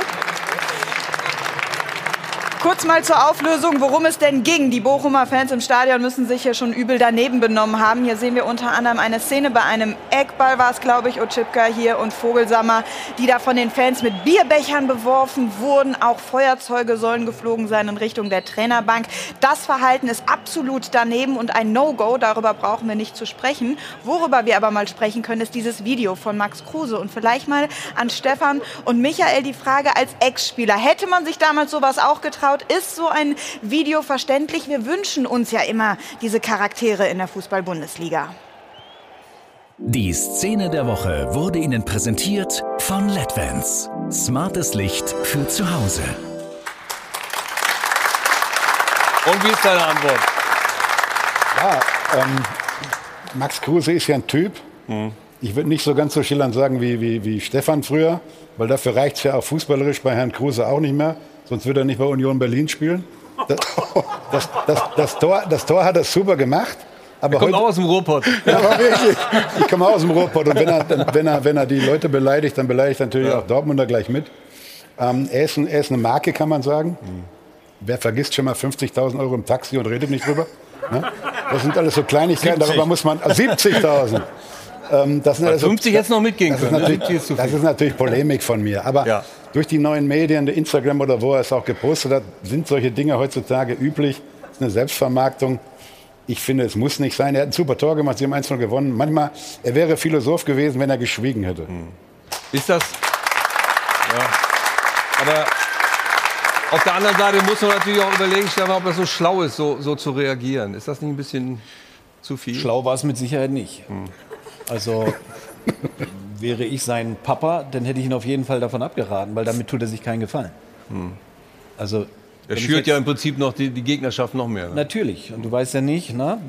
Kurz mal zur Auflösung, worum es denn ging. Die Bochumer Fans im Stadion müssen sich hier schon übel daneben benommen haben. Hier sehen wir unter anderem eine Szene bei einem Eckball war es, glaube ich, Otschipka hier und Vogelsammer, die da von den Fans mit Bierbechern beworfen wurden. Auch Feuerzeuge sollen geflogen sein in Richtung der Trainerbank. Das Verhalten ist absolut daneben und ein No-Go. Darüber brauchen wir nicht zu sprechen. Worüber wir aber mal sprechen können, ist dieses Video von Max Kruse. Und vielleicht mal an Stefan und Michael die Frage als Ex-Spieler. Hätte man sich damals sowas auch getraut? Anschaut, ist so ein Video verständlich. Wir wünschen uns ja immer diese Charaktere in der Fußball-Bundesliga. Die Szene der Woche wurde Ihnen präsentiert von LEDVANCE. Smartes Licht für zu Hause. Und wie ist deine Antwort? Ja, ähm, Max Kruse ist ja ein Typ, mhm. Ich würde nicht so ganz so schillernd sagen wie, wie, wie Stefan früher, weil dafür reicht es ja auch fußballerisch bei Herrn Kruse auch nicht mehr. Sonst würde er nicht bei Union Berlin spielen. Das, das, das, das, Tor, das Tor hat er super gemacht. Aber er kommt heute, auch aus dem Ruhrpott. Ja, aber wirklich. Ich komme auch aus dem Ruhrpott. Und wenn er, wenn, er, wenn er die Leute beleidigt, dann beleidigt er natürlich ja. auch Dortmunder gleich mit. Ähm, er, ist ein, er ist eine Marke, kann man sagen. Mhm. Wer vergisst schon mal 50.000 Euro im Taxi und redet nicht drüber? Ne? Das sind alles so Kleinigkeiten, 70. darüber muss man. 70.000. Ähm, das sind also, 50 jetzt noch mitgehen das können. Ist ist das ist natürlich Polemik von mir. Aber ja. durch die neuen Medien, der Instagram oder wo er es auch gepostet hat, sind solche Dinge heutzutage üblich. Das ist eine Selbstvermarktung. Ich finde, es muss nicht sein. Er hat ein super Tor gemacht, sie haben 1 gewonnen. Manchmal, er wäre Philosoph gewesen, wenn er geschwiegen hätte. Hm. Ist das. Ja. Aber auf der anderen Seite muss man natürlich auch überlegen, Stefan, ob das so schlau ist, so, so zu reagieren. Ist das nicht ein bisschen zu viel? Schlau war es mit Sicherheit nicht. Hm. Also wäre ich sein Papa, dann hätte ich ihn auf jeden Fall davon abgeraten, weil damit tut er sich keinen Gefallen. Hm. Also er schürt ja im Prinzip noch die, die Gegnerschaft noch mehr. Ne? Natürlich. Und du weißt ja nicht, na,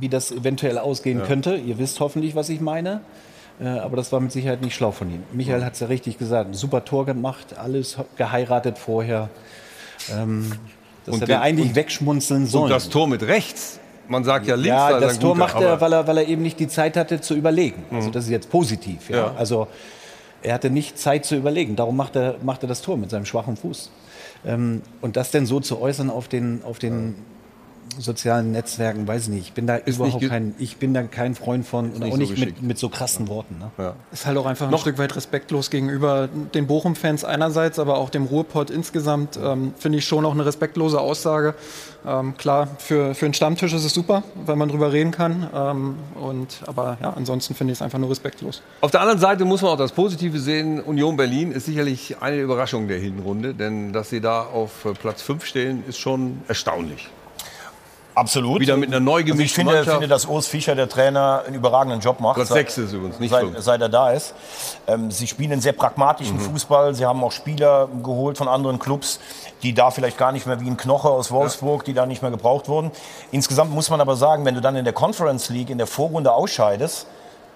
wie das eventuell ausgehen ja. könnte. Ihr wisst hoffentlich, was ich meine. Äh, aber das war mit Sicherheit nicht schlau von ihm. Michael hat es ja richtig gesagt. Ein super Tor gemacht, alles geheiratet vorher. Ähm, das und hätte er eigentlich und, wegschmunzeln sollen. Und das Tor mit rechts. Man sagt ja links. Ja, das Tor guter, macht er weil, er, weil er eben nicht die Zeit hatte zu überlegen. Also mhm. das ist jetzt positiv. Ja? ja. Also er hatte nicht Zeit zu überlegen. Darum macht er, macht er das Tor mit seinem schwachen Fuß. Ähm, und das denn so zu äußern auf den, auf den sozialen Netzwerken, weiß ich nicht. Ich bin da ist überhaupt kein, ich bin da kein Freund von und auch nicht so mit, mit, so krassen Worten. Ne? Ja. Ist halt auch einfach ein Noch Stück weit respektlos gegenüber den Bochum-Fans einerseits, aber auch dem Ruhrpott insgesamt. Ähm, Finde ich schon auch eine respektlose Aussage. Ähm, klar, für, für einen Stammtisch ist es super, weil man drüber reden kann. Ähm, und, aber ja, ansonsten finde ich es einfach nur respektlos. Auf der anderen Seite muss man auch das Positive sehen. Union Berlin ist sicherlich eine Überraschung der Hinrunde, denn dass sie da auf Platz 5 stehen, ist schon erstaunlich. Absolut. Wieder mit einer neu gemischten also ich finde, Mannschaft. finde, dass Urs Fischer, der Trainer, einen überragenden Job macht. Platz 6 ist übrigens, nicht seit, seit er da ist. Ähm, sie spielen einen sehr pragmatischen mhm. Fußball. Sie haben auch Spieler geholt von anderen Clubs, die da vielleicht gar nicht mehr wie ein Knoche aus Wolfsburg, ja. die da nicht mehr gebraucht wurden. Insgesamt muss man aber sagen, wenn du dann in der Conference League in der Vorrunde ausscheidest,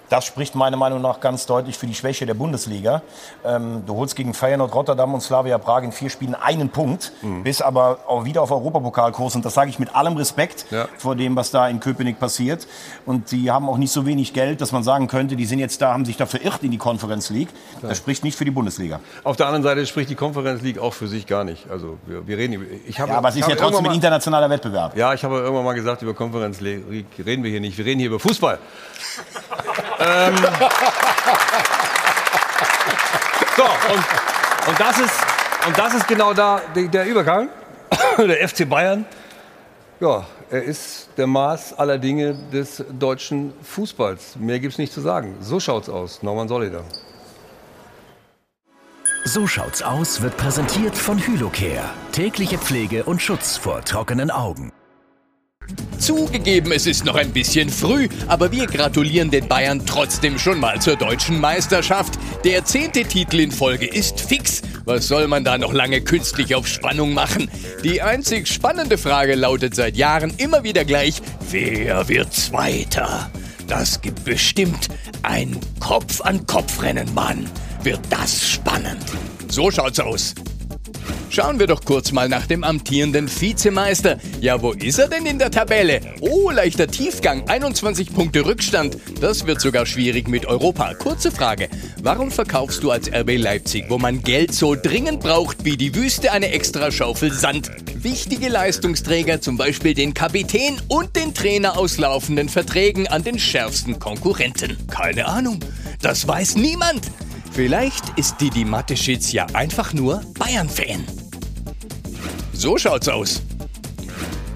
das spricht meiner Meinung nach ganz deutlich für die Schwäche der Bundesliga. Ähm, du holst gegen Feyenoord, Rotterdam und Slavia Prag in vier Spielen einen Punkt, mhm. bist aber auch wieder auf Europapokalkurs. Und das sage ich mit allem Respekt ja. vor dem, was da in Köpenick passiert. Und die haben auch nicht so wenig Geld, dass man sagen könnte, die sind jetzt da, haben sich da verirrt in die Conference League. Klar. Das spricht nicht für die Bundesliga. Auf der anderen Seite spricht die Conference League auch für sich gar nicht. Also wir, wir reden, ich habe, ja, aber es ist ja trotzdem ein internationaler Wettbewerb. Ja, ich habe irgendwann mal gesagt, über Conference League reden wir hier nicht. Wir reden hier über Fußball. ähm, so, und, und, das ist, und das ist genau da der Übergang. Der FC Bayern, ja, er ist der Maß aller Dinge des deutschen Fußballs. Mehr gibt es nicht zu sagen. So schaut's aus. Norman Solider. So schaut's aus wird präsentiert von Hylocare. Tägliche Pflege und Schutz vor trockenen Augen. Zugegeben, es ist noch ein bisschen früh, aber wir gratulieren den Bayern trotzdem schon mal zur deutschen Meisterschaft. Der zehnte Titel in Folge ist fix. Was soll man da noch lange künstlich auf Spannung machen? Die einzig spannende Frage lautet seit Jahren immer wieder gleich, wer wird Zweiter? Das gibt bestimmt ein Kopf-an-Kopf-Rennen, Mann. Wird das spannend. So schaut's aus. Schauen wir doch kurz mal nach dem amtierenden Vizemeister. Ja, wo ist er denn in der Tabelle? Oh, leichter Tiefgang, 21 Punkte Rückstand. Das wird sogar schwierig mit Europa. Kurze Frage. Warum verkaufst du als RB Leipzig, wo man Geld so dringend braucht wie die Wüste, eine extra Schaufel Sand? Wichtige Leistungsträger, zum Beispiel den Kapitän und den Trainer aus laufenden Verträgen an den schärfsten Konkurrenten. Keine Ahnung. Das weiß niemand. Vielleicht ist Didi Mateschitz ja einfach nur Bayern-Fan. So schaut's aus.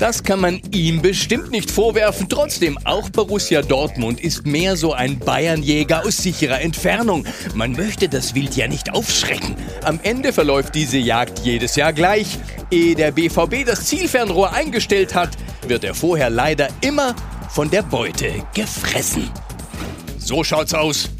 Das kann man ihm bestimmt nicht vorwerfen. Trotzdem, auch Borussia Dortmund ist mehr so ein Bayernjäger aus sicherer Entfernung. Man möchte das Wild ja nicht aufschrecken. Am Ende verläuft diese Jagd jedes Jahr gleich. Ehe der BVB das Zielfernrohr eingestellt hat, wird er vorher leider immer von der Beute gefressen. So schaut's aus.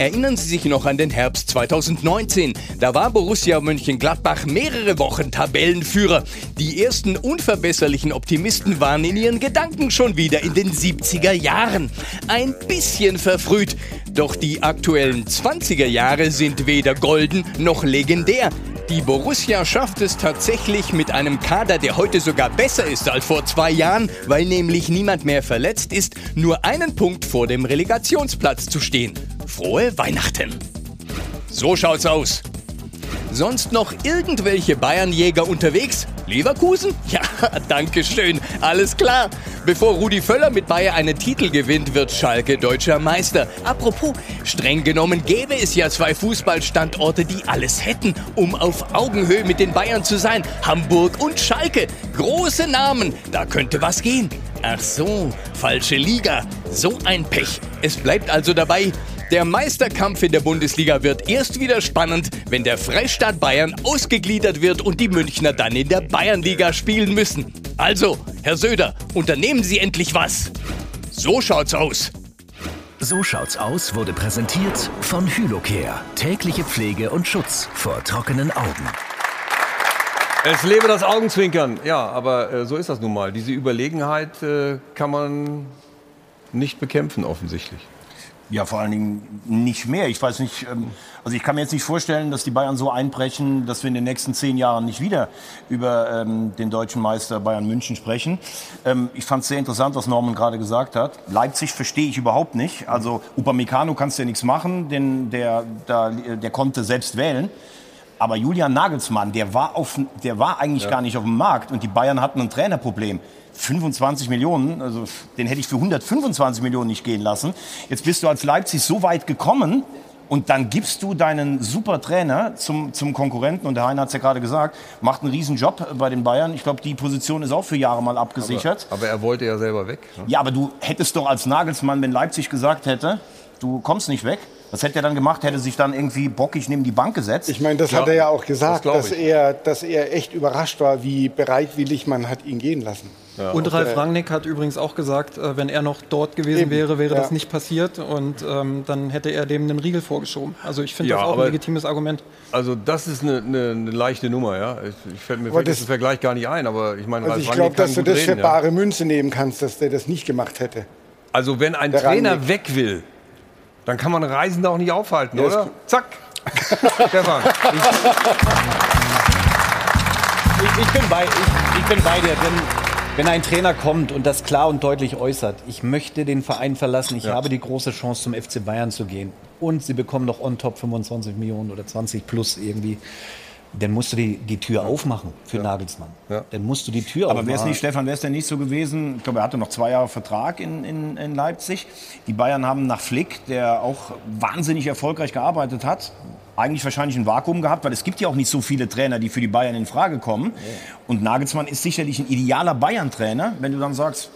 Erinnern Sie sich noch an den Herbst 2019? Da war Borussia Mönchengladbach mehrere Wochen Tabellenführer. Die ersten unverbesserlichen Optimisten waren in ihren Gedanken schon wieder in den 70er Jahren. Ein bisschen verfrüht. Doch die aktuellen 20er Jahre sind weder golden noch legendär. Die Borussia schafft es tatsächlich mit einem Kader, der heute sogar besser ist als vor zwei Jahren, weil nämlich niemand mehr verletzt ist, nur einen Punkt vor dem Relegationsplatz zu stehen. Frohe Weihnachten! So schaut's aus. Sonst noch irgendwelche Bayernjäger unterwegs? Leverkusen? Ja, danke schön. Alles klar. Bevor Rudi Völler mit Bayern einen Titel gewinnt, wird Schalke deutscher Meister. Apropos, streng genommen gäbe es ja zwei Fußballstandorte, die alles hätten, um auf Augenhöhe mit den Bayern zu sein. Hamburg und Schalke. Große Namen. Da könnte was gehen. Ach so, falsche Liga. So ein Pech. Es bleibt also dabei, der Meisterkampf in der Bundesliga wird erst wieder spannend, wenn der Freistaat Bayern ausgegliedert wird und die Münchner dann in der Bayernliga spielen müssen. Also, Herr Söder, unternehmen Sie endlich was. So schaut's aus. So schaut's aus wurde präsentiert von Hylocare. Tägliche Pflege und Schutz vor trockenen Augen. Es lebe das Augenzwinkern. Ja, aber äh, so ist das nun mal. Diese Überlegenheit äh, kann man nicht bekämpfen, offensichtlich. Ja, vor allen Dingen nicht mehr. Ich weiß nicht, ähm, also ich kann mir jetzt nicht vorstellen, dass die Bayern so einbrechen, dass wir in den nächsten zehn Jahren nicht wieder über ähm, den deutschen Meister Bayern München sprechen. Ähm, ich fand es sehr interessant, was Norman gerade gesagt hat. Leipzig verstehe ich überhaupt nicht. Also Upamecano kannst du ja nichts machen, denn der, der, der konnte selbst wählen. Aber Julian Nagelsmann, der war, auf, der war eigentlich Ja. gar nicht auf dem Markt und die Bayern hatten ein Trainerproblem. 25 Millionen, also den hätte ich für 125 Millionen nicht gehen lassen. Jetzt bist du als Leipzig so weit gekommen und dann gibst du deinen super Trainer zum, zum Konkurrenten und der Heiner hat es ja gerade gesagt, macht einen riesen Job bei den Bayern. Ich glaube, die Position ist auch für Jahre mal abgesichert. Aber, aber er wollte ja selber weg. ne? Ja, aber du hättest doch als Nagelsmann, wenn Leipzig gesagt hätte, du kommst nicht weg, was hätte er dann gemacht? Hätte sich dann irgendwie bockig neben die Bank gesetzt? Ich meine, das hat er ja auch gesagt, glaub dass ich. er, dass er echt überrascht war, wie bereitwillig man hat ihn gehen lassen. Und Auch Ralf der- Rangnick hat übrigens auch gesagt, äh, wenn er noch dort gewesen Eben, wäre, wäre ja. das nicht passiert und ähm, dann hätte er dem einen Riegel vorgeschoben. Also ich finde Ja, das auch aber- ein legitimes Argument. Also das ist eine, eine, eine leichte Nummer, ja. Ich, ich fällt mir Aber fällt das- das Vergleich gar nicht ein, aber ich meine, Also Ralf ich Rangnick glaube, dass du das für reden, ja. bare Münze nehmen kannst, dass der das nicht gemacht hätte. Also wenn ein Der Trainer Rangnick. weg will, dann kann man Reisende auch nicht aufhalten, Ja, oder? Zack. Stefan. Ich, ich, bin bei, ich, ich bin bei dir, denn wenn ein Trainer kommt und das klar und deutlich äußert, ich möchte den Verein verlassen, ich Ja. habe die große Chance zum FC Bayern zu gehen und sie bekommen noch on top 25 Millionen oder 20 plus irgendwie, dann musst du die, die Tür aufmachen für Nagelsmann. Dann musst du die Tür Aber aufmachen. wäre es nicht, Stefan, wäre es denn nicht so gewesen, ich glaube, er hatte noch zwei Jahre Vertrag in, in, in Leipzig. Die Bayern haben nach Flick, der auch wahnsinnig erfolgreich gearbeitet hat, eigentlich wahrscheinlich ein Vakuum gehabt, weil es gibt ja auch nicht so viele Trainer, die für die Bayern in Frage kommen. Und Nagelsmann ist sicherlich ein idealer Bayern-Trainer, wenn du dann sagst,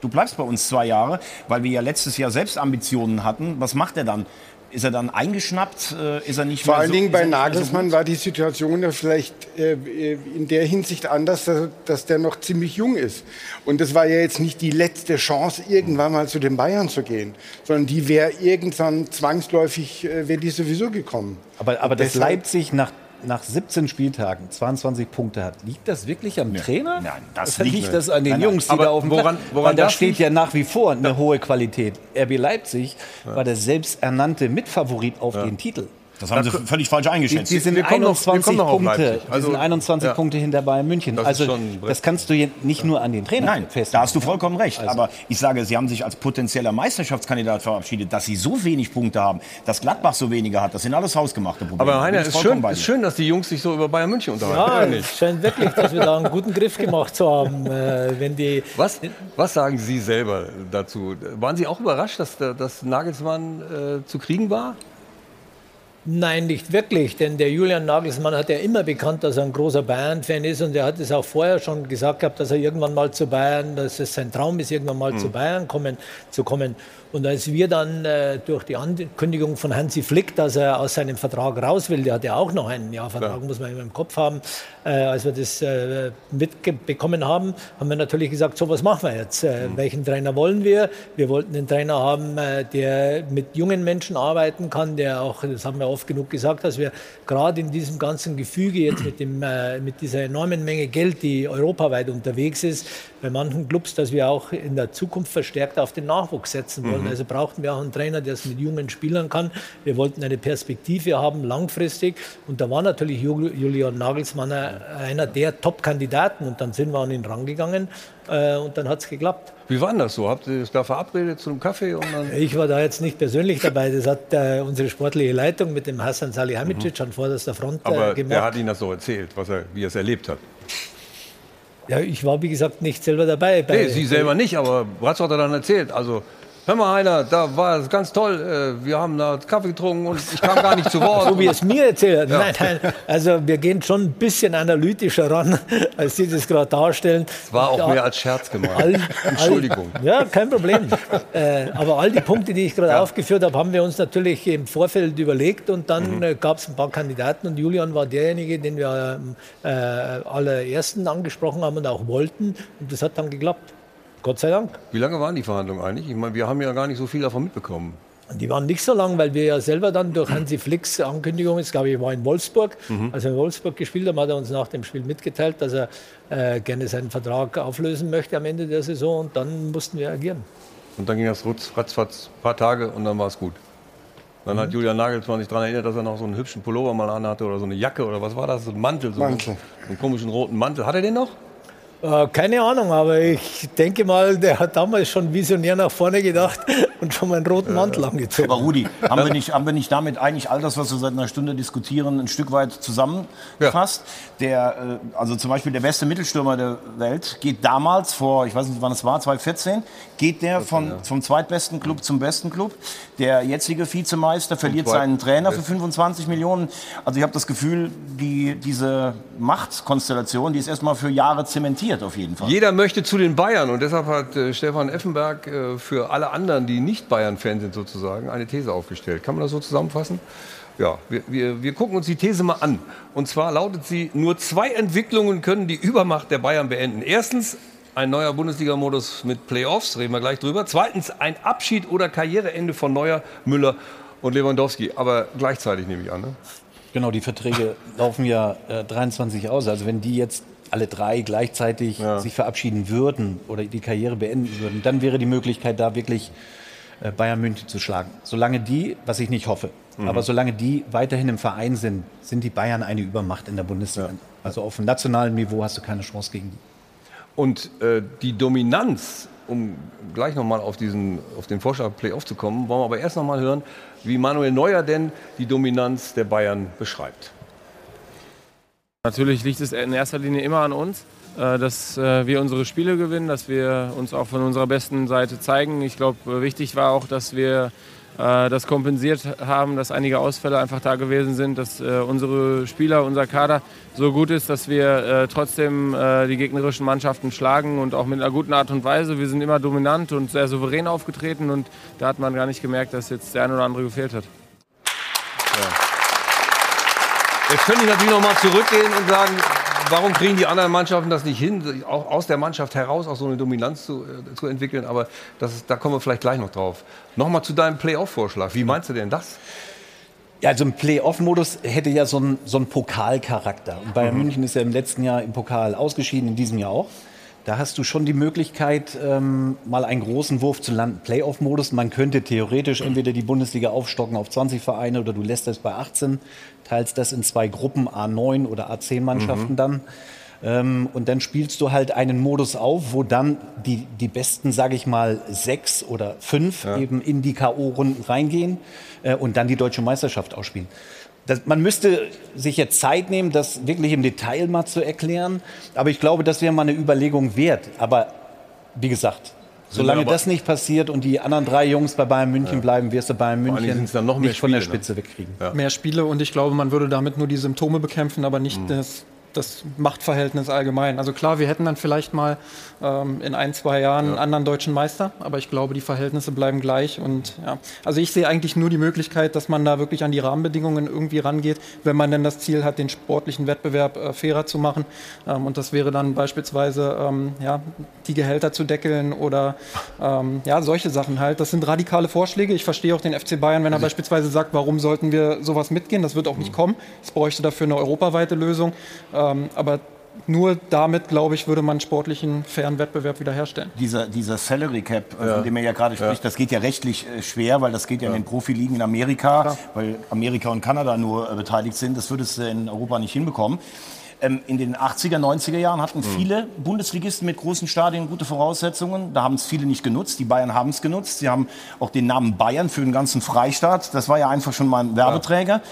du bleibst bei uns zwei Jahre, weil wir ja letztes Jahr selbst Ambitionen hatten. Was macht er dann? Ist er dann eingeschnappt? Äh, Ist er nicht Vor allen so, Dingen bei so Nagelsmann gut? war die Situation ja vielleicht äh, in der Hinsicht anders, dass, dass der noch ziemlich jung ist. Und das war ja jetzt nicht die letzte Chance, irgendwann mal zu den Bayern zu gehen, sondern die wäre irgendwann zwangsläufig, äh, wäre die sowieso gekommen. Aber, aber dass Leipzig nach, nach 17 Spieltagen 22 Punkte hat, liegt das wirklich am Trainer? Nein, das liegt, liegt- das an den Nein. Jungs, die Aber da auf dem woran- woran da steht ja nach wie vor eine hohe Qualität. RB Leipzig war der selbsternannte Mitfavorit auf den Titel. Das haben sie völlig falsch eingeschätzt. Die, die sind Wir kommen noch- wir 21 kommen noch Punkte, die Also, sind 21 ja. Punkte hinter Bayern München. Das also das kannst du nicht nur an den Trainer Nein, festmachen. da hast du vollkommen recht. Aber ich sage, sie haben sich als potenzieller Meisterschaftskandidat verabschiedet, dass sie so wenig Punkte haben, dass Gladbach so wenige hat. Das sind alles hausgemachte Probleme. Aber Heiner, ich ist schön, ist schön, dass die Jungs sich so über Bayern München unterhalten. Ja, es nicht? scheint wirklich, dass wir da einen guten Griff gemacht zu haben. Äh, wenn die Was, was sagen Sie selber dazu? Waren Sie auch überrascht, dass, dass Nagelsmann äh, zu kriegen war? Nein, nicht wirklich, denn der Julian Nagelsmann hat ja immer bekannt, dass er ein großer Bayern-Fan ist und er hat es auch vorher schon gesagt gehabt, dass er irgendwann mal zu Bayern, dass es sein Traum ist, irgendwann mal Mhm. zu Bayern kommen, zu kommen. Und als wir dann äh, durch die Ankündigung von Hansi Flick, dass er aus seinem Vertrag raus will, der hat ja auch noch einen Jahr Vertrag, ja. muss man immer im Kopf haben, äh, als wir das äh, mitbekommen haben, haben wir natürlich gesagt, so was machen wir jetzt? Äh, mhm. Welchen Trainer wollen wir? Wir wollten einen Trainer haben, äh, der mit jungen Menschen arbeiten kann, der auch, das haben wir oft genug gesagt, dass wir gerade in diesem ganzen Gefüge jetzt mit, dem, äh, mit dieser enormen Menge Geld, die europaweit unterwegs ist, bei manchen Clubs, dass wir auch in der Zukunft verstärkt auf den Nachwuchs setzen wollen. Mhm. Also brauchten wir auch einen Trainer, der es mit jungen Spielern kann. Wir wollten eine Perspektive haben, langfristig. Und da war natürlich Julian Nagelsmann einer der Top-Kandidaten. Und dann sind wir an ihn rangegangen äh, und dann hat es geklappt. Wie war denn das so? Habt ihr das da verabredet zu einem Kaffee? ich war da jetzt nicht persönlich dabei. Das hat äh, unsere sportliche Leitung mit dem Hassan Salihamidzic mhm. an vorderster Front äh, Aber gemacht. er hat Ihnen das so erzählt, was er, wie er es erlebt hat. Ja, ich war wie gesagt nicht selber dabei. nee, Sie selber nicht, aber was hat er dann erzählt? Also Hör mal, Heiner, da war es ganz toll. Äh, wir haben da Kaffee getrunken und ich kam gar nicht zu Wort. so wie es mir erzählt. Ja. Nein, nein. Also wir gehen schon ein bisschen analytischer ran, als Sie das gerade darstellen. Es war auch da, mehr als Scherz gemeint. All, Entschuldigung. All, ja, kein Problem. äh, aber all die Punkte, die ich gerade ja. aufgeführt habe, haben wir uns natürlich im Vorfeld überlegt und dann mhm. äh, gab es ein paar Kandidaten und Julian war derjenige, den wir äh, allerersten angesprochen haben und auch wollten und das hat dann geklappt. Gott sei Dank. Wie lange waren die Verhandlungen eigentlich? Ich meine, wir haben ja gar nicht so viel davon mitbekommen. Die waren nicht so lang, weil wir ja selber dann durch Hansi Flicks Ankündigung, ich glaube ich, war in Wolfsburg, mhm. als wir in Wolfsburg gespielt haben, hat er uns nach dem Spiel mitgeteilt, dass er äh, gerne seinen Vertrag auflösen möchte am Ende der Saison und dann mussten wir agieren. Und dann ging das ratzfatz ein paar Tage und dann war es gut. Dann mhm. hat Julian Nagelsmann sich daran erinnert, dass er noch so einen hübschen Pullover mal anhatte oder so eine Jacke oder was war das, so ein Mantel, so Mantel. Einen, einen komischen roten Mantel. Hat er den noch? Äh, keine Ahnung, aber ich denke mal, der hat damals schon visionär nach vorne gedacht und schon mal einen roten Mantel angezogen. Aber Rudi, haben wir, nicht, haben wir nicht damit eigentlich all das, was wir seit einer Stunde diskutieren, ein Stück weit zusammengefasst? Ja. Der, äh, also zum Beispiel der beste Mittelstürmer der Welt geht damals, vor, ich weiß nicht wann es war, 2014, geht der von, vom zweitbesten Club zum besten Club. Der jetzige Vizemeister verliert seinen Trainer für 25 Millionen. Also ich habe das Gefühl, die, diese Machtkonstellation, die ist erstmal für Jahre zementiert interessiert auf jeden Fall. Jeder möchte zu den Bayern und deshalb hat äh, Stefan Effenberg äh, für alle anderen, die nicht Bayern-Fan sind sozusagen, eine These aufgestellt. Kann man das so zusammenfassen? Ja, wir, wir, wir gucken uns die These mal an. Und zwar lautet sie, nur zwei Entwicklungen können die Übermacht der Bayern beenden. Erstens, ein neuer Bundesliga-Modus mit Playoffs, reden wir gleich drüber. Zweitens, ein Abschied oder Karriereende von Neuer, Müller und Lewandowski. Aber gleichzeitig nehme ich an. Ne? Genau, die Verträge laufen ja äh, 23 aus. Also wenn die jetzt alle drei gleichzeitig ja. sich verabschieden würden oder die Karriere beenden würden, dann wäre die Möglichkeit da wirklich äh, Bayern München zu schlagen. Solange die, was ich nicht hoffe, mhm. aber solange die weiterhin im Verein sind, sind die Bayern eine Übermacht in der Bundesliga. Ja. Also auf nationalem Niveau hast du keine Chance gegen die. Und äh, die Dominanz, um gleich nochmal auf, auf den Vorschlag Playoff zu kommen, wollen wir aber erst nochmal hören, wie Manuel Neuer denn die Dominanz der Bayern beschreibt. Natürlich liegt es in erster Linie immer an uns, äh, dass äh, wir unsere Spiele gewinnen, dass wir uns auch von unserer besten Seite zeigen. Ich glaube, wichtig war auch, dass wir äh, das kompensiert haben, dass einige Ausfälle einfach da gewesen sind, dass unsere Spieler, unser Kader so gut ist, dass wir trotzdem die gegnerischen Mannschaften schlagen und auch mit einer guten Art und Weise. Wir sind immer dominant und sehr souverän aufgetreten und da hat man gar nicht gemerkt, dass jetzt der eine oder andere gefehlt hat. Ja. Jetzt könnte ich natürlich noch mal zurückgehen und sagen, warum kriegen die anderen Mannschaften das nicht hin, auch aus der Mannschaft heraus auch so eine Dominanz zu, äh, zu entwickeln? Aber das ist, da kommen wir vielleicht gleich noch drauf. Nochmal zu deinem Playoff-Vorschlag. Wie meinst du denn das? Ja, also ein Playoff-Modus hätte ja so einen, so einen Pokalcharakter. Und Bayern mhm. München ist ja im letzten Jahr im Pokal ausgeschieden, in diesem Jahr auch. Da hast du schon die Möglichkeit, ähm, mal einen großen Wurf zu landen. Playoff-Modus, man könnte theoretisch entweder die Bundesliga aufstocken auf 20 Vereine oder du lässt es bei 18, teilst das in zwei Gruppen, A9 oder A10-Mannschaften mhm. dann. Ähm, und dann spielst du halt einen Modus auf, wo dann die, die besten, sage ich mal, sechs oder fünf ja. eben in die K.O.-Runden reingehen äh, und dann die deutsche Meisterschaft ausspielen. Das, man müsste sich jetzt Zeit nehmen, das wirklich im Detail mal zu erklären. Aber ich glaube, das wäre mal eine Überlegung wert. Aber wie gesagt, solange das nicht passiert und die anderen drei Jungs bei Bayern München ja. bleiben, wirst du Bayern München dann noch mehr nicht Spiele, von der ne? Spitze ne? wegkriegen. Ja. Mehr Spiele und ich glaube, man würde damit nur die Symptome bekämpfen, aber nicht mhm. das das Machtverhältnis allgemein. Also klar, wir hätten dann vielleicht mal ähm, in ein, zwei Jahren einen anderen deutschen Meister, aber ich glaube, die Verhältnisse bleiben gleich. Und ja, also ich sehe eigentlich nur die Möglichkeit, dass man da wirklich an die Rahmenbedingungen irgendwie rangeht, wenn man denn das Ziel hat, den sportlichen Wettbewerb äh, fairer zu machen. Ähm, und das wäre dann beispielsweise ähm, ja, die Gehälter zu deckeln oder ähm, ja, solche Sachen halt. Das sind radikale Vorschläge. Ich verstehe auch den FC Bayern, wenn er beispielsweise sagt, warum sollten wir sowas mitgehen? Das wird auch nicht kommen. Es bräuchte dafür eine europaweite Lösung. Ähm, aber nur damit, glaube ich, würde man sportlichen fairen Wettbewerb wiederherstellen. Dieser, dieser Salary Cap, äh, von dem er ja gerade spricht, das geht ja rechtlich äh, schwer, weil das geht ja, in den Profiligen in Amerika, weil Amerika und Kanada nur äh, beteiligt sind. Das würdest du in Europa nicht hinbekommen. Ähm, in den 80er, 90er Jahren hatten viele Bundesligisten mit großen Stadien gute Voraussetzungen. Da haben es viele nicht genutzt. Die Bayern haben es genutzt. Sie haben auch den Namen Bayern für den ganzen Freistaat. Das war ja einfach schon mal ein Werbeträger.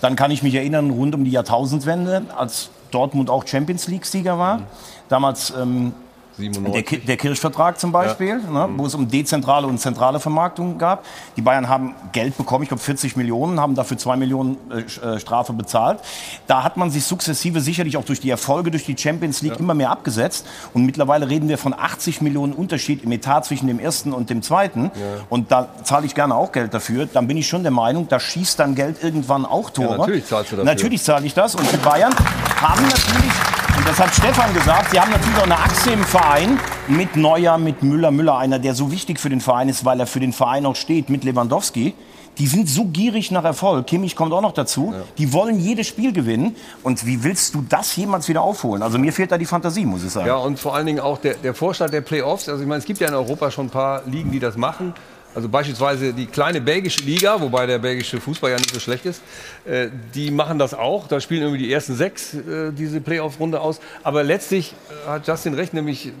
Dann kann ich mich erinnern, rund um die Jahrtausendwende, als Dortmund auch Champions League-Sieger war. Damals ähm, der, Ki- der Kirchvertrag zum Beispiel, ne, wo es um dezentrale und zentrale Vermarktung gab. Die Bayern haben Geld bekommen, ich glaube 40 Millionen, haben dafür 2 Millionen äh, äh, Strafe bezahlt. Da hat man sich sukzessive sicherlich auch durch die Erfolge durch die Champions League immer mehr abgesetzt. Und mittlerweile reden wir von 80 Millionen Unterschied im Etat zwischen dem ersten und dem zweiten. Und da zahle ich gerne auch Geld dafür. Dann bin ich schon der Meinung, da schießt dann Geld irgendwann auch Tore. natürlich zahlst du dafür. Natürlich zahle ich das. Und die Bayern haben natürlich, und das hat Stefan gesagt, sie haben natürlich auch eine Achse im Verein mit Neuer, mit Müller. Müller, einer, der so wichtig für den Verein ist, weil er für den Verein auch steht, mit Lewandowski. Die sind so gierig nach Erfolg. Kimmich kommt auch noch dazu. Die wollen jedes Spiel gewinnen. Und wie willst du das jemals wieder aufholen? Also mir fehlt da die Fantasie, muss ich sagen. Ja, und vor allen Dingen auch der, der Vorstand der Playoffs. Also ich meine, es gibt ja in Europa schon ein paar Ligen, die das machen. Also beispielsweise die kleine belgische Liga, wobei der belgische Fußball ja nicht so schlecht ist, äh, die machen das auch. Da spielen irgendwie die ersten sechs äh, diese Playoff-Runde aus. Aber letztlich hat Justin recht, nämlich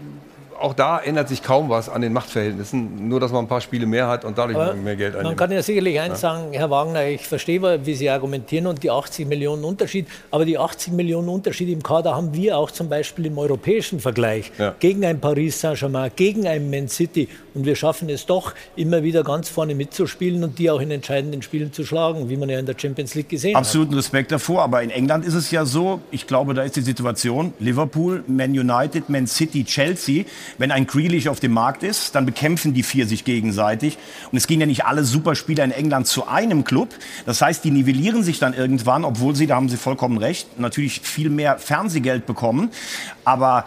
auch da ändert sich kaum was an den Machtverhältnissen. Nur, dass man ein paar Spiele mehr hat und dadurch Aber mehr Geld Man einnimmt. kann ja sicherlich eins Ja. sagen, Herr Wagner, ich verstehe, wie Sie argumentieren und die 80 Millionen Unterschied. Aber die 80 Millionen Unterschied im Kader haben wir auch zum Beispiel im europäischen Vergleich. Ja. Gegen ein Paris Saint-Germain, gegen ein Man City. Und wir schaffen es doch, immer wieder ganz vorne mitzuspielen und die auch in entscheidenden Spielen zu schlagen, wie man ja in der Champions League gesehen hat. Absoluten Respekt davor. Aber in England ist es ja so, ich glaube, da ist die Situation, Liverpool, Man United, Man City, Chelsea, wenn ein Grealish auf dem Markt ist, dann bekämpfen die vier sich gegenseitig. Und es gehen ja nicht alle Superspieler in England zu einem Club. Das heißt, die nivellieren sich dann irgendwann, obwohl sie, da haben Sie vollkommen recht, natürlich viel mehr Fernsehgeld bekommen. Aber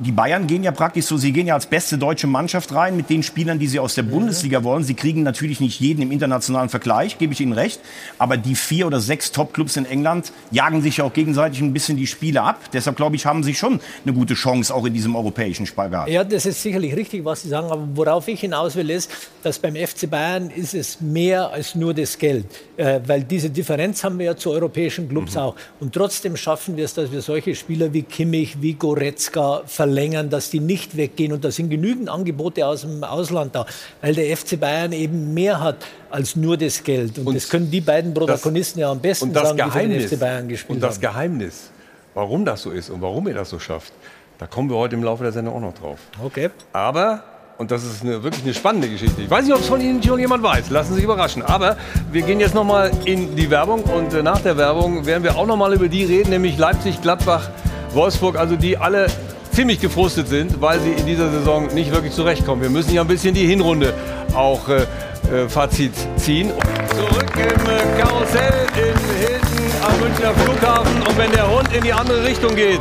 die Bayern gehen ja praktisch so, sie gehen ja als beste deutsche Mannschaft rein mit den Spielern, die sie aus der Bundesliga wollen. Sie kriegen natürlich nicht jeden im internationalen Vergleich, gebe ich Ihnen recht. Aber die vier oder sechs Top-Clubs in England jagen sich ja auch gegenseitig ein bisschen die Spiele ab. Deshalb, glaube ich, haben sie schon eine gute Chance, auch in diesem europäischen Spagat. Ja, das ist sicherlich richtig, was Sie sagen. Aber worauf ich hinaus will, ist, dass beim FC Bayern ist es mehr als nur das Geld. Äh, weil diese Differenz haben wir ja zu europäischen Clubs auch. Und trotzdem schaffen wir es, dass wir solche Spieler wie Kimmich, wie Goretzka verlängern, dass die nicht weggehen. Und da sind genügend Angebote aus dem Ausland da. Weil der FC Bayern eben mehr hat als nur das Geld. Und, das können die beiden Protagonisten ja am besten und das sagen, die für den Geheimnis, FC Bayern gespielt und das haben. Geheimnis, warum das so ist und warum ihr das so schafft, da kommen wir heute im Laufe der Sendung auch noch drauf. Okay. Aber, und das ist eine, wirklich eine spannende Geschichte, ich weiß nicht, ob es von Ihnen schon jemand weiß, lassen Sie sich überraschen. Aber wir gehen jetzt nochmal in die Werbung und äh, nach der Werbung werden wir auch nochmal über die reden, nämlich Leipzig, Gladbach, Wolfsburg, also die alle ziemlich gefrustet sind, weil sie in dieser Saison nicht wirklich zurechtkommen. Wir müssen ja ein bisschen die Hinrunde auch äh, äh, Fazit ziehen. Zurück im äh, Karussell in Hilden am Münchner Flughafen. Und wenn der Hund in die andere Richtung geht,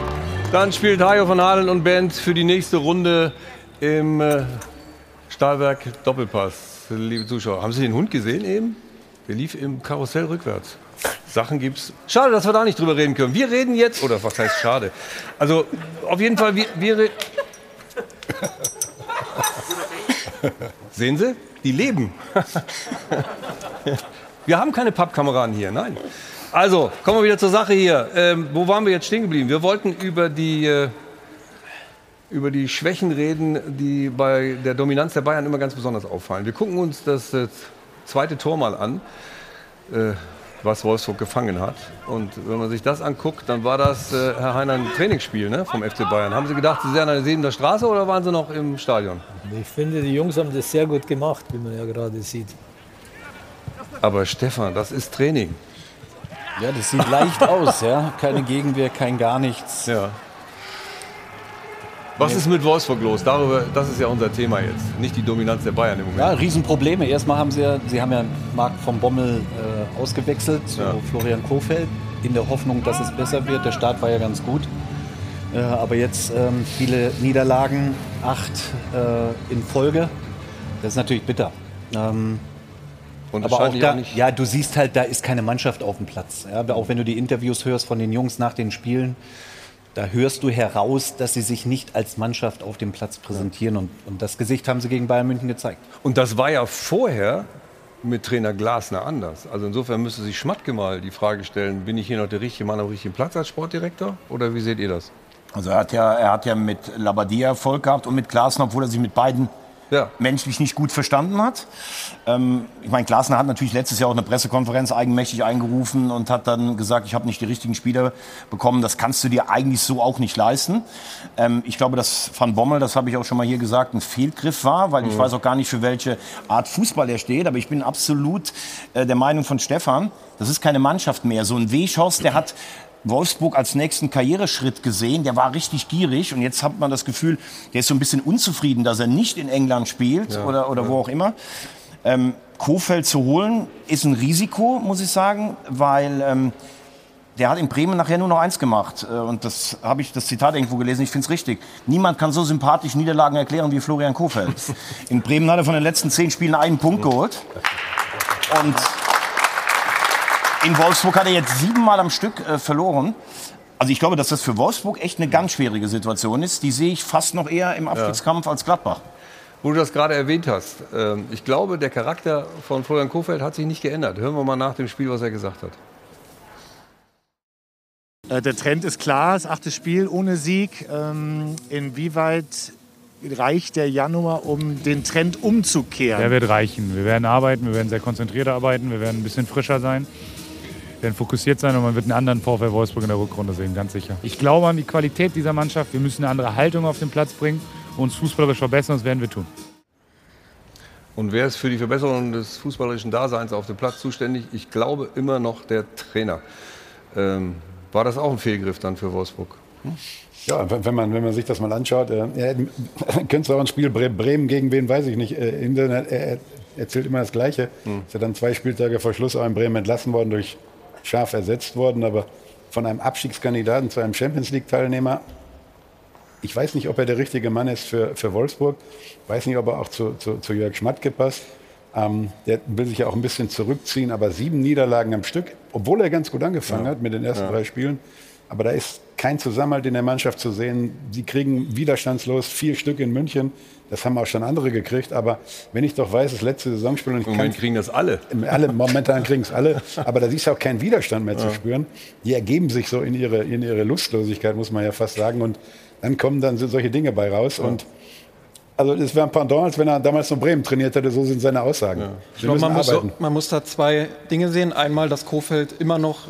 dann spielt Hajo von Halen und Band für die nächste Runde im äh, Stahlwerk Doppelpass. Liebe Zuschauer, haben Sie den Hund gesehen eben? Der lief im Karussell rückwärts. Sachen gibt's. Schade, dass wir da nicht drüber reden können. Wir reden jetzt, oder was heißt schade? Also auf jeden Fall, wir, wir Sehen Sie? Die leben. Wir haben keine Pappkameraden hier, nein. Also, kommen wir wieder zur Sache hier. Ähm, wo waren wir jetzt stehen geblieben? Wir wollten über die, äh, über die Schwächen reden, die bei der Dominanz der Bayern immer ganz besonders auffallen. Wir gucken uns das äh, zweite Tor mal an, äh, was Wolfsburg gefangen hat. Und wenn man sich das anguckt, dann war das, äh, Herr Heiner, ein Trainingsspiel ne, vom FC Bayern. Haben Sie gedacht, Sie wären an der Sebener Straße oder waren Sie noch im Stadion? Ich finde, die Jungs haben das sehr gut gemacht, wie man ja gerade sieht. Aber Stefan, das ist Training. Ja, das sieht leicht aus, ja. Keine Gegenwehr, kein gar nichts. Ja. Was ist mit Wolfsburg los? Darüber, das ist ja unser Thema jetzt. Nicht die Dominanz der Bayern im Moment. Ja, Riesenprobleme. Erstmal haben sie ja, sie haben ja Marc von Bommel äh, ausgewechselt zu Ja. Florian Kofeld in der Hoffnung, dass es besser wird. Der Start war ja ganz gut. Äh, aber jetzt ähm, viele Niederlagen, acht äh, in Folge. Das ist natürlich bitter. Ähm, Und aber auch da, auch nicht- ja, du siehst halt, da ist keine Mannschaft auf dem Platz. Ja, auch wenn du die Interviews hörst von den Jungs nach den Spielen, da hörst du heraus, dass sie sich nicht als Mannschaft auf dem Platz präsentieren. Und, und das Gesicht haben sie gegen Bayern München gezeigt. Und das war ja vorher mit Trainer Glasner anders. Also insofern müsste sich Schmatke mal die Frage stellen, bin ich hier noch der richtige Mann am richtigen Platz als Sportdirektor? Oder wie seht ihr das? Also er hat ja, er hat ja mit Labadia Erfolg gehabt und mit Glasner, obwohl er sich mit beiden menschlich nicht gut verstanden hat. Ähm, ich meine, Glasner hat natürlich letztes Jahr auch eine Pressekonferenz eigenmächtig eingerufen und hat dann gesagt, ich habe nicht die richtigen Spieler bekommen. Das kannst du dir eigentlich so auch nicht leisten. Ähm, ich glaube, dass Van Bommel, das habe ich auch schon mal hier gesagt, ein Fehlgriff war, weil ich Mhm. weiß auch gar nicht, für welche Art Fußball er steht. Aber ich bin absolut äh, der Meinung von Stefan, das ist keine Mannschaft mehr. So ein Weghorst, der hat Wolfsburg als nächsten Karriereschritt gesehen. Der war richtig gierig und jetzt hat man das Gefühl, der ist so ein bisschen unzufrieden, dass er nicht in England spielt Ja, oder, oder ja. wo auch immer. Ähm, Kofeld zu holen ist ein Risiko, muss ich sagen, weil ähm, der hat in Bremen nachher nur noch eins gemacht. Äh, Und das habe ich das Zitat irgendwo gelesen, ich finde es richtig. Niemand kann so sympathisch Niederlagen erklären wie Florian Kofeld. In Bremen hat er von den letzten zehn Spielen einen Punkt geholt. Und in Wolfsburg hat er jetzt siebenmal am Stück äh, verloren. Also ich glaube, dass das für Wolfsburg echt eine ganz schwierige Situation ist. Die sehe ich fast noch eher im Abstiegskampf als Gladbach. Wo du das gerade erwähnt hast, ähm, ich glaube, der Charakter von Florian Kofeld hat sich nicht geändert. Hören wir mal nach dem Spiel, was er gesagt hat. Äh, Der Trend ist klar, das achte Spiel ohne Sieg. Ähm, Inwieweit reicht der Januar, um den Trend umzukehren? Der wird reichen. Wir werden arbeiten, wir werden sehr konzentriert arbeiten, wir werden ein bisschen frischer sein, werden fokussiert sein und man wird einen anderen VfL Wolfsburg in der Rückrunde sehen, ganz sicher. Ich glaube an die Qualität dieser Mannschaft. Wir müssen eine andere Haltung auf den Platz bringen, uns fußballerisch verbessern, das werden wir tun. Und wer ist für die Verbesserung des fußballerischen Daseins auf dem Platz zuständig? Ich glaube immer noch der Trainer. Ähm, war das auch ein Fehlgriff dann für Wolfsburg? Ja, wenn man, wenn man sich das mal anschaut, äh, er, könnte auch ein Spiel Bre- Bremen gegen wen, weiß ich nicht. Äh, er, er erzählt immer das Gleiche. Ist ja dann zwei Spieltage vor Schluss auch in Bremen entlassen worden, durch scharf ersetzt worden, aber von einem Abstiegskandidaten zu einem Champions League-Teilnehmer. Ich weiß nicht, ob er der richtige Mann ist für, für Wolfsburg. Ich weiß nicht, ob er auch zu, zu, zu Jörg Schmatke passt. Ähm, der will sich ja auch ein bisschen zurückziehen, aber sieben Niederlagen am Stück, obwohl er ganz gut angefangen Ja. hat mit den ersten Ja. drei Spielen. Aber da ist kein Zusammenhalt in der Mannschaft zu sehen. Sie kriegen widerstandslos vier Stück in München. Das haben auch schon andere gekriegt. Aber wenn ich doch weiß, das letzte Saisonspiel und ich Moment kriegen das alle. alle momentan kriegen es alle. Aber da ist auch kein Widerstand mehr zu Ja. spüren. Die ergeben sich so in ihre, in ihre Lustlosigkeit, muss man ja fast sagen. Und dann kommen dann so solche Dinge bei raus. Und also das wäre ein Pendant, als wenn er damals noch Bremen trainiert hätte. So sind seine Aussagen. Ich Wir glaube, man, muss, arbeiten. man muss da zwei Dinge sehen. Einmal, dass Kofeld immer noch,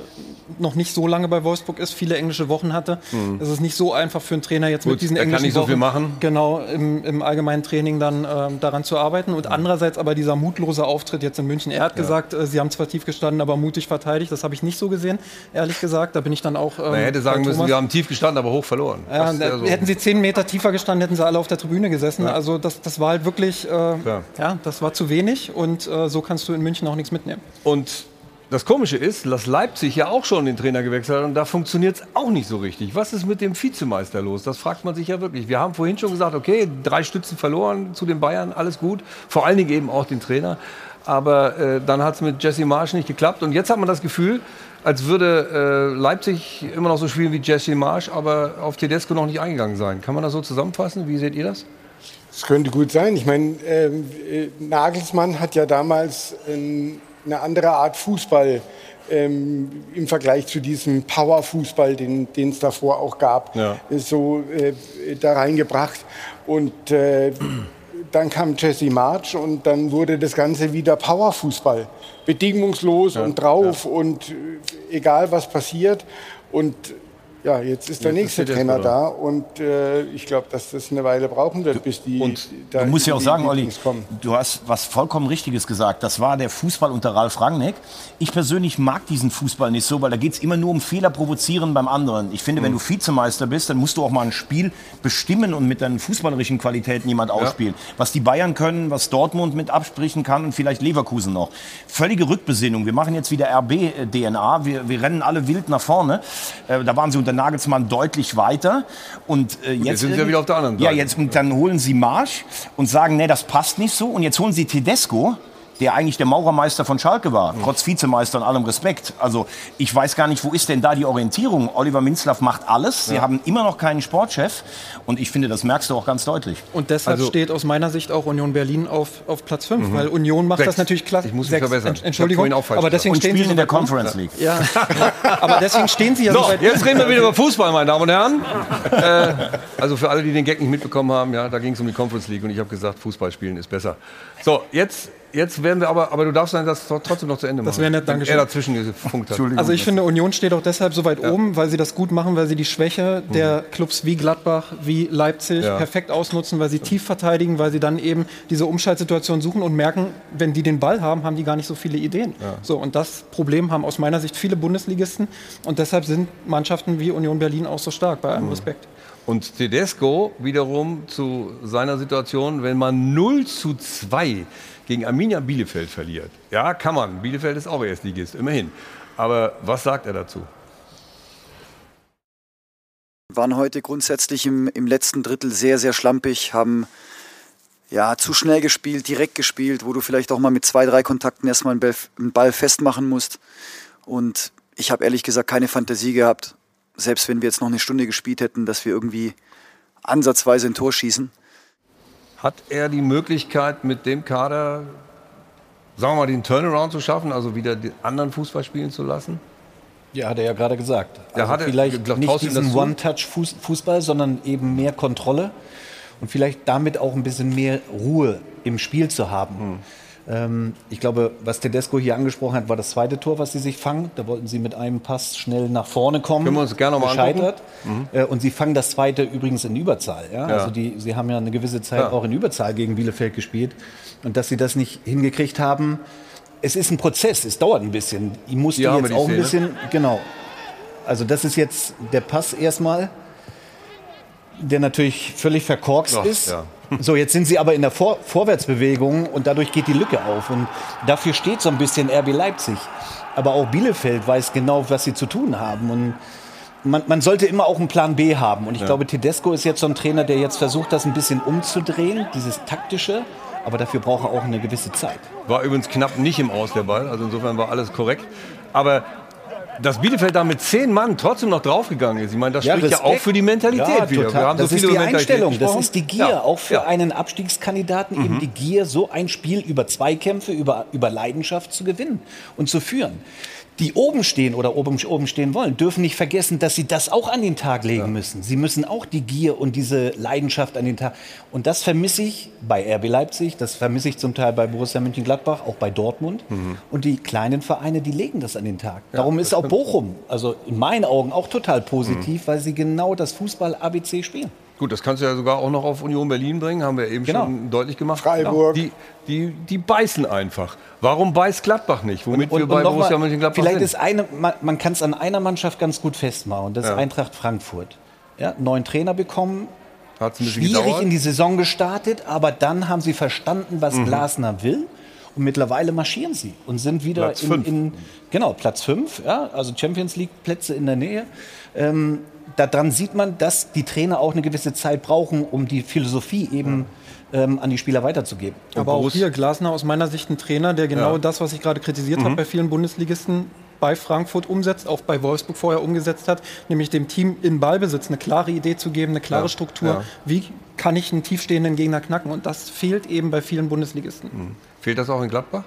noch nicht so lange bei Wolfsburg ist, viele englische Wochen hatte. Mhm. Es ist nicht so einfach für einen Trainer jetzt Gut, mit diesen er kann englischen nicht so Wochen viel machen. genau im, im allgemeinen Training dann ähm, daran zu arbeiten. Und andererseits aber dieser mutlose Auftritt jetzt in München. Er hat Ja. gesagt, äh, sie haben zwar tief gestanden, aber mutig verteidigt. Das habe ich nicht so gesehen, ehrlich gesagt. Da bin ich dann auch. Ähm, er hätte sagen müssen, wir haben tief gestanden, aber hoch verloren. Ja, so. Hätten sie zehn Meter tiefer gestanden, hätten sie alle auf der Tribüne gesessen. Ja. Also das, das war halt wirklich, äh, ja, das war zu wenig und äh, so kannst du in München auch nichts mitnehmen. Und das Komische ist, dass Leipzig ja auch schon den Trainer gewechselt hat und da funktioniert es auch nicht so richtig. Was ist mit dem Vizemeister los? Das fragt man sich ja wirklich. Wir haben vorhin schon gesagt, okay, drei Stützen verloren zu den Bayern, alles gut. Vor allen Dingen eben auch den Trainer. Aber äh, dann hat es mit Jesse Marsch nicht geklappt. Und jetzt hat man das Gefühl, als würde äh, Leipzig immer noch so spielen wie Jesse Marsch, aber auf Tedesco noch nicht eingegangen sein. Kann man das so zusammenfassen? Wie seht ihr das? Das könnte gut sein. Ich meine, ähm, äh, Nagelsmann hat ja damals ähm, eine andere Art Fußball ähm, im Vergleich zu diesem Powerfußball, den es davor auch gab, Ja. so äh, da reingebracht. Und äh, dann kam Jesse March und dann wurde das Ganze wieder Powerfußball. Bedingungslos und drauf und äh, egal was passiert. Und ja, jetzt ist der Jetzt nächste ist Trainer da und äh, ich glaube, dass das eine Weile brauchen wird, bis die da Du musst ja auch sagen, Olli, kommen. du hast was vollkommen Richtiges gesagt. Das war der Fußball unter Ralf Rangnick. Ich persönlich mag diesen Fußball nicht so, weil da geht es immer nur um Fehler provozieren beim anderen. Ich finde, wenn du Vizemeister bist, dann musst du auch mal ein Spiel bestimmen und mit deinen fußballerischen Qualitäten jemand ausspielen. Was die Bayern können, was Dortmund mit absprechen kann und vielleicht Leverkusen noch. Völlige Rückbesinnung. Wir machen jetzt wieder RB-DNA. Wir, wir rennen alle wild nach vorne. Äh, da waren sie unter Nagelsmann deutlich weiter. Und äh, jetzt, jetzt sind sie ja wieder auf der anderen Ja, Seite. jetzt und dann holen sie Marsch und sagen, nee, das passt nicht so. Und jetzt holen sie Tedesco, der eigentlich der Maurermeister von Schalke war, trotz Vizemeister und allem Respekt. Also ich weiß gar nicht, wo ist denn da die Orientierung? Oliver Minzlaff macht alles. Sie Ja. haben immer noch keinen Sportchef. Und ich finde, das merkst du auch ganz deutlich. Und deshalb Also- steht aus meiner Sicht auch Union Berlin auf, auf Platz 5, Mhm. weil Union macht Sechs. das natürlich klasse. Ich muss mich verbessern. Ich Entschuldigung, vorhin auch falsch aber deswegen. Und stehen sie in der. Conference League. Ja, aber deswegen stehen sie ja So, so weit jetzt reden wir wieder über Fußball, meine Damen und Herren. äh, also für alle, die den Gag nicht mitbekommen haben, ja, da ging es um die Conference League und ich habe gesagt, Fußball spielen ist besser. So, jetzt, jetzt werden wir aber, aber du darfst dann das trotzdem noch zu Ende machen. Das wäre nett, Wenn Dankeschön. Er dazwischen gefunkt hat. Also ich finde, Union steht auch deshalb so weit oben, weil sie das gut machen, weil sie die Schwäche der Clubs wie Gladbach, wie Leipzig Ja. perfekt ausnutzen, weil sie tief verteidigen, weil sie dann eben diese Umschaltsituation suchen und merken, wenn die den Ball haben, haben die gar nicht so viele Ideen. Ja. So, und das Problem haben aus meiner Sicht viele Bundesligisten und deshalb sind Mannschaften wie Union Berlin auch so stark, bei allem Mhm. Respekt. Und Tedesco wiederum zu seiner Situation, wenn man 0 zu 2 gegen Arminia Bielefeld verliert. Ja, kann man. Bielefeld ist auch Erstligist, immerhin. Aber was sagt er dazu? waren heute grundsätzlich im, im letzten Drittel sehr, sehr schlampig, haben ja, zu schnell gespielt, direkt gespielt, wo du vielleicht auch mal mit zwei, drei Kontakten erstmal einen Ball, einen Ball festmachen musst. Und ich habe ehrlich gesagt keine Fantasie gehabt, selbst wenn wir jetzt noch eine Stunde gespielt hätten, dass wir irgendwie ansatzweise ein Tor schießen. Hat er die Möglichkeit, mit dem Kader, sagen wir mal, den Turnaround zu schaffen, also wieder den anderen Fußball spielen zu lassen? Ja, hat er ja gerade gesagt. Ja, Also hat er- vielleicht glaub- nicht diesen? One-Touch-Fußball, sondern eben mehr Kontrolle und vielleicht damit auch ein bisschen mehr Ruhe im Spiel zu haben. Hm. Ähm, ich glaube, was Tedesco hier angesprochen hat, war das zweite Tor, was sie sich fangen. Da wollten sie mit einem Pass schnell nach vorne kommen. Können wir uns gerne noch mal Gescheitert. angucken? Äh, Und sie fangen das zweite übrigens in Überzahl. Ja? Ja. Also die, sie haben ja eine gewisse Zeit Ja. auch in Überzahl gegen Bielefeld gespielt. Und dass sie das nicht hingekriegt haben, es ist ein Prozess, es dauert ein bisschen. Ich musste haben jetzt auch ein bisschen, genau. Also das ist jetzt der Pass erstmal, der natürlich völlig verkorkst ist. So, jetzt sind sie aber in der Vor Vorwärtsbewegung und dadurch geht die Lücke auf. Und dafür steht so ein bisschen RB Leipzig. Aber auch Bielefeld weiß genau, was sie zu tun haben. Und man, man sollte immer auch einen Plan B haben. Und ich Ja. glaube, Tedesco ist jetzt so ein Trainer, der jetzt versucht, das ein bisschen umzudrehen, dieses taktische. Aber dafür braucht er auch eine gewisse Zeit. War übrigens knapp nicht im Aus der Ball, also insofern war alles korrekt. Aber dass Bielefeld da mit zehn Mann trotzdem noch draufgegangen ist, ich meine, das Ja, spricht ja auch Respekt. für die Mentalität Ja, wieder. Wir haben das so ist die Einstellung, das ist die Gier. Ja. Auch für einen Abstiegskandidaten eben Mhm. die Gier, so ein Spiel über Zweikämpfe, über, über Leidenschaft zu gewinnen und zu führen. Die oben stehen oder oben, oben stehen wollen, dürfen nicht vergessen, dass sie das auch an den Tag legen müssen. Sie müssen auch die Gier und diese Leidenschaft an den Tag. Und das vermisse ich bei RB Leipzig, das vermisse ich zum Teil bei Borussia Mönchengladbach, auch bei Dortmund. Mhm. Und die kleinen Vereine, die legen das an den Tag. Darum ist auch Bochum, also in meinen Augen auch total positiv, weil sie genau das Fußball-ABC spielen. Gut, das kannst du ja sogar auch noch auf Union Berlin bringen, haben wir eben Genau. schon deutlich gemacht. Freiburg. Die, die, die beißen einfach. Warum beißt Gladbach nicht? Womit wir bei Borussia mal, Mönchengladbach Vielleicht sind. ist eine, man, man kann es an einer Mannschaft ganz gut festmachen, und das ist Ja. Eintracht Frankfurt. Ja, neuen Trainer bekommen, Hat's ein bisschen schwierig gedauert. in die Saison gestartet, aber dann haben sie verstanden, was Mhm. Glasner will. Und mittlerweile marschieren sie und sind wieder Platz in, fünf. in genau Platz 5, ja, also Champions League Plätze in der Nähe. Ähm, daran sieht man, dass die Trainer auch eine gewisse Zeit brauchen, um die Philosophie eben ähm, an die Spieler weiterzugeben. Aber auch hier Glasner aus meiner Sicht ein Trainer, der genau Ja. das, was ich gerade kritisiert Mhm. habe, bei vielen Bundesligisten bei Frankfurt umsetzt, auch bei Wolfsburg vorher umgesetzt hat, nämlich dem Team in Ballbesitz eine klare Idee zu geben, eine klare Ja, Struktur. ja. Wie kann ich einen tiefstehenden Gegner knacken? Und das fehlt eben bei vielen Bundesligisten. Fehlt das auch in Gladbach?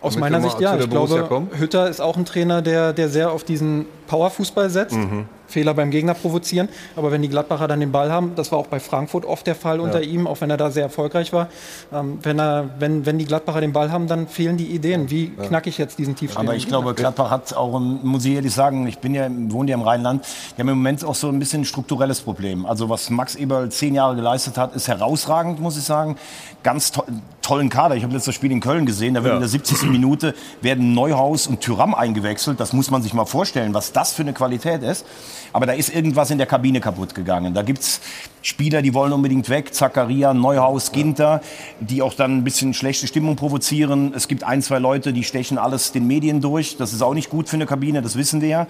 Aus meiner Sicht ja. Ich Borussia glaube, kommen? Hütter ist auch ein Trainer, der, der sehr auf diesen Powerfußball setzt. Mhm. Fehler beim Gegner provozieren. Aber wenn die Gladbacher dann den Ball haben, das war auch bei Frankfurt oft der Fall unter ihm, auch wenn er da sehr erfolgreich war. Ähm, wenn, er, wenn, wenn die Gladbacher den Ball haben, dann fehlen die Ideen. Wie knacke ich jetzt diesen tiefstehenden Aber ich glaube, Gladbach hat auch, muss ich ehrlich sagen, ich bin ja, wohne ja im Rheinland, die haben im Moment auch so ein bisschen ein strukturelles Problem. Also was Max Eberl zehn Jahre geleistet hat, ist herausragend, muss ich sagen. Ganz to tollen Kader. Ich habe letztes Spiel in Köln gesehen, da wird Ja. in der 70. Minute werden Neuhaus und Thüram eingewechselt. Das muss man sich mal vorstellen, was das für eine Qualität ist. Aber da ist irgendwas in der Kabine kaputt gegangen. Da gibt's Spieler, die wollen unbedingt weg. Zakaria, Neuhaus, Ginter, die auch dann ein bisschen schlechte Stimmung provozieren. Es gibt ein, zwei Leute, die stechen alles den Medien durch. Das ist auch nicht gut für eine Kabine, das wissen wir ja.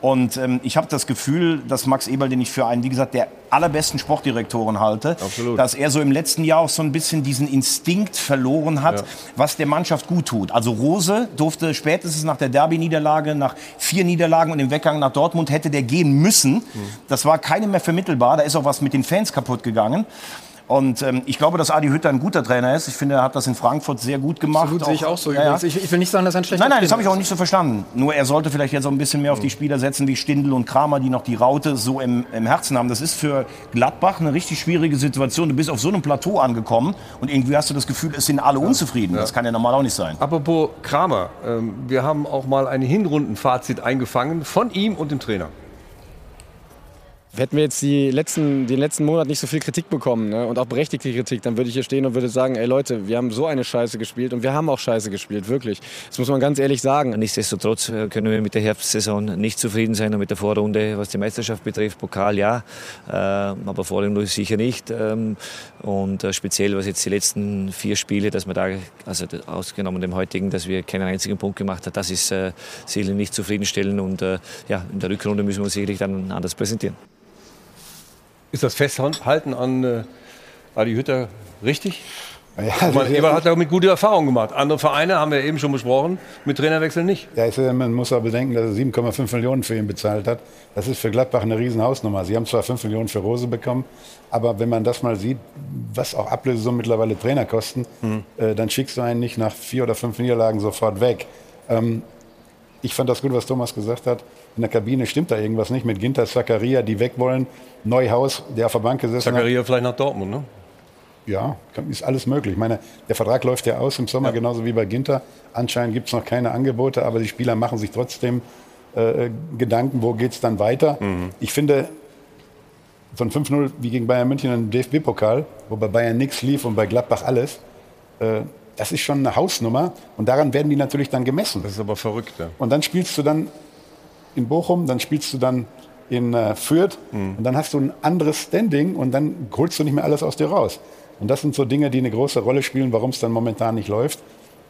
Und ähm, ich habe das Gefühl, dass Max Eberl, den ich für einen, wie gesagt, der allerbesten Sportdirektoren halte, dass er so im letzten Jahr auch so ein bisschen diesen Instinkt verloren hat, Ja. was der Mannschaft gut tut. Also Rose durfte spätestens nach der Derby-Niederlage, nach vier Niederlagen und dem Weggang nach Dortmund, hätte der gehen müssen. Das war keinem mehr vermittelbar. Da ist auch was mit den Fans kaputt gegangen. Und ähm, ich glaube, dass Adi Hütter ein guter Trainer ist. Ich finde, er hat das in Frankfurt sehr gut gemacht. Absolut, sehe ich auch so. Ja, ja. Ich, ich will nicht sagen, dass er ein schlechter Nein, nein, das habe ich auch nicht so verstanden. Nur er sollte vielleicht jetzt auch ein bisschen mehr auf die Spieler setzen wie Stindl und Kramer, die noch die Raute so im, im Herzen haben. Das ist für Gladbach eine richtig schwierige Situation. Du bist auf so einem Plateau angekommen und irgendwie hast du das Gefühl, es sind alle unzufrieden. Das kann ja normal auch nicht sein. Apropos Kramer, ähm, wir haben auch mal ein Hinrundenfazit eingefangen von ihm und dem Trainer. Hätten wir jetzt die letzten, den letzten Monat nicht so viel Kritik bekommen ne, und auch berechtigte Kritik, dann würde ich hier stehen und würde sagen, ey Leute, wir haben so eine Scheiße gespielt und wir haben auch Scheiße gespielt, wirklich. Das muss man ganz ehrlich sagen. Nichtsdestotrotz äh, können wir mit der Herbstsaison nicht zufrieden sein und mit der Vorrunde, was die Meisterschaft betrifft. Pokal ja, äh, aber Vorrunde sicher nicht. Ähm, und äh, speziell, was jetzt die letzten vier Spiele, dass wir da, also ausgenommen dem heutigen, dass wir keinen einzigen Punkt gemacht haben, das ist äh, sicherlich nicht zufriedenstellend. Und äh, ja, in der Rückrunde müssen wir uns sicherlich dann anders präsentieren. Ist das Festhalten an äh, Adi Hütter richtig? Ja, also- Eberl hat damit gute Erfahrungen gemacht. Andere Vereine, haben wir eben schon besprochen, mit Trainerwechsel nicht. Ja, ist, man muss auch bedenken, dass er 7,5 Millionen für ihn bezahlt hat. Das ist für Gladbach eine Riesenhausnummer. Sie haben zwar 5 Millionen für Rose bekommen, aber wenn man das mal sieht, was auch Ablösesummen mittlerweile Trainer kosten, äh, dann schickst du einen nicht nach vier oder fünf Niederlagen sofort weg. Ähm, ich fand das gut, was Thomas gesagt hat. In der Kabine stimmt da irgendwas nicht mit Ginter, Zakaria, die weg wollen. Neuhaus, der auf der Bank gesessen Zakaria hat. vielleicht nach Dortmund, ne? Ja, ist alles möglich. Ich meine, der Vertrag läuft ja aus im Sommer, genauso wie bei Ginter. Anscheinend gibt es noch keine Angebote, aber die Spieler machen sich trotzdem äh, Gedanken, wo geht es dann weiter. Ich finde, so ein 5-0 wie gegen Bayern München im DFB-Pokal, wo bei Bayern nichts lief und bei Gladbach alles, äh, das ist schon eine Hausnummer und daran werden die natürlich dann gemessen. Das ist aber verrückt, ja. Und dann spielst du dann in Bochum, dann spielst du dann in äh, Fürth und dann hast du ein anderes Standing und dann holst du nicht mehr alles aus dir raus. Und das sind so Dinge, die eine große Rolle spielen, warum es dann momentan nicht läuft.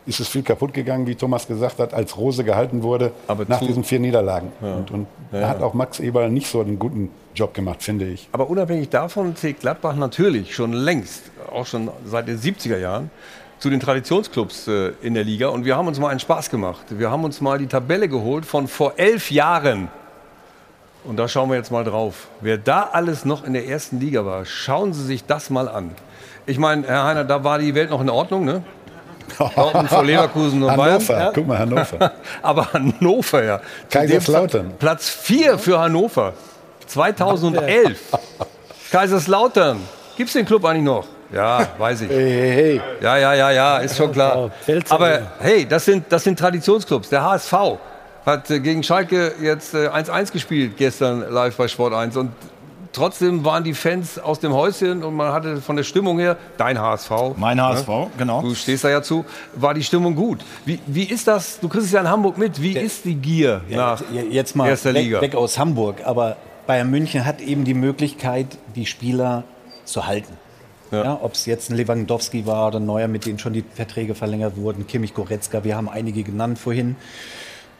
Ist es viel kaputt gegangen, wie Thomas gesagt hat, als Rose gehalten wurde nach zu- diesen vier Niederlagen. Ja. Und, und Ja, da hat auch Max Eberl nicht so einen guten Job gemacht, finde ich. Aber unabhängig davon zählt Gladbach natürlich schon längst, auch schon seit den 70er Jahren, zu den Traditionsclubs äh, in der Liga. Und wir haben uns mal einen Spaß gemacht. Wir haben uns mal die Tabelle geholt von vor elf Jahren. Und da schauen wir jetzt mal drauf. Wer da alles noch in der ersten Liga war, schauen Sie sich das mal an. Ich meine, Herr Heiner, da war die Welt noch in Ordnung, ne? Dortmund vor Leverkusen und Hannover, Bayern. Ja. guck mal, Hannover. Aber Hannover, ja. Kaiserslautern. Platz 4 für Hannover. 2011. Kaiserslautern. Gibt es den Club eigentlich noch? Ja, weiß ich. Ja, ja, ja, ja, ist schon klar. Aber hey, das sind, das sind Traditionsclubs. Der HSV hat äh, gegen Schalke jetzt äh, 1-1 gespielt gestern live bei Sport 1. Und trotzdem waren die Fans aus dem Häuschen und man hatte von der Stimmung her, dein HSV. Mein HSV, genau. Du stehst da ja zu, war die Stimmung gut. Wie, wie ist das? Du kriegst es ja in Hamburg mit. Wie ist die Gier nach jetzt mal erster weg, Liga? weg aus Hamburg. Aber Bayern München hat eben die Möglichkeit, die Spieler zu halten. Ja. Ob es jetzt ein Lewandowski war oder ein Neuer, mit denen schon die Verträge verlängert wurden, Kimmich, Goretzka, wir haben einige genannt vorhin.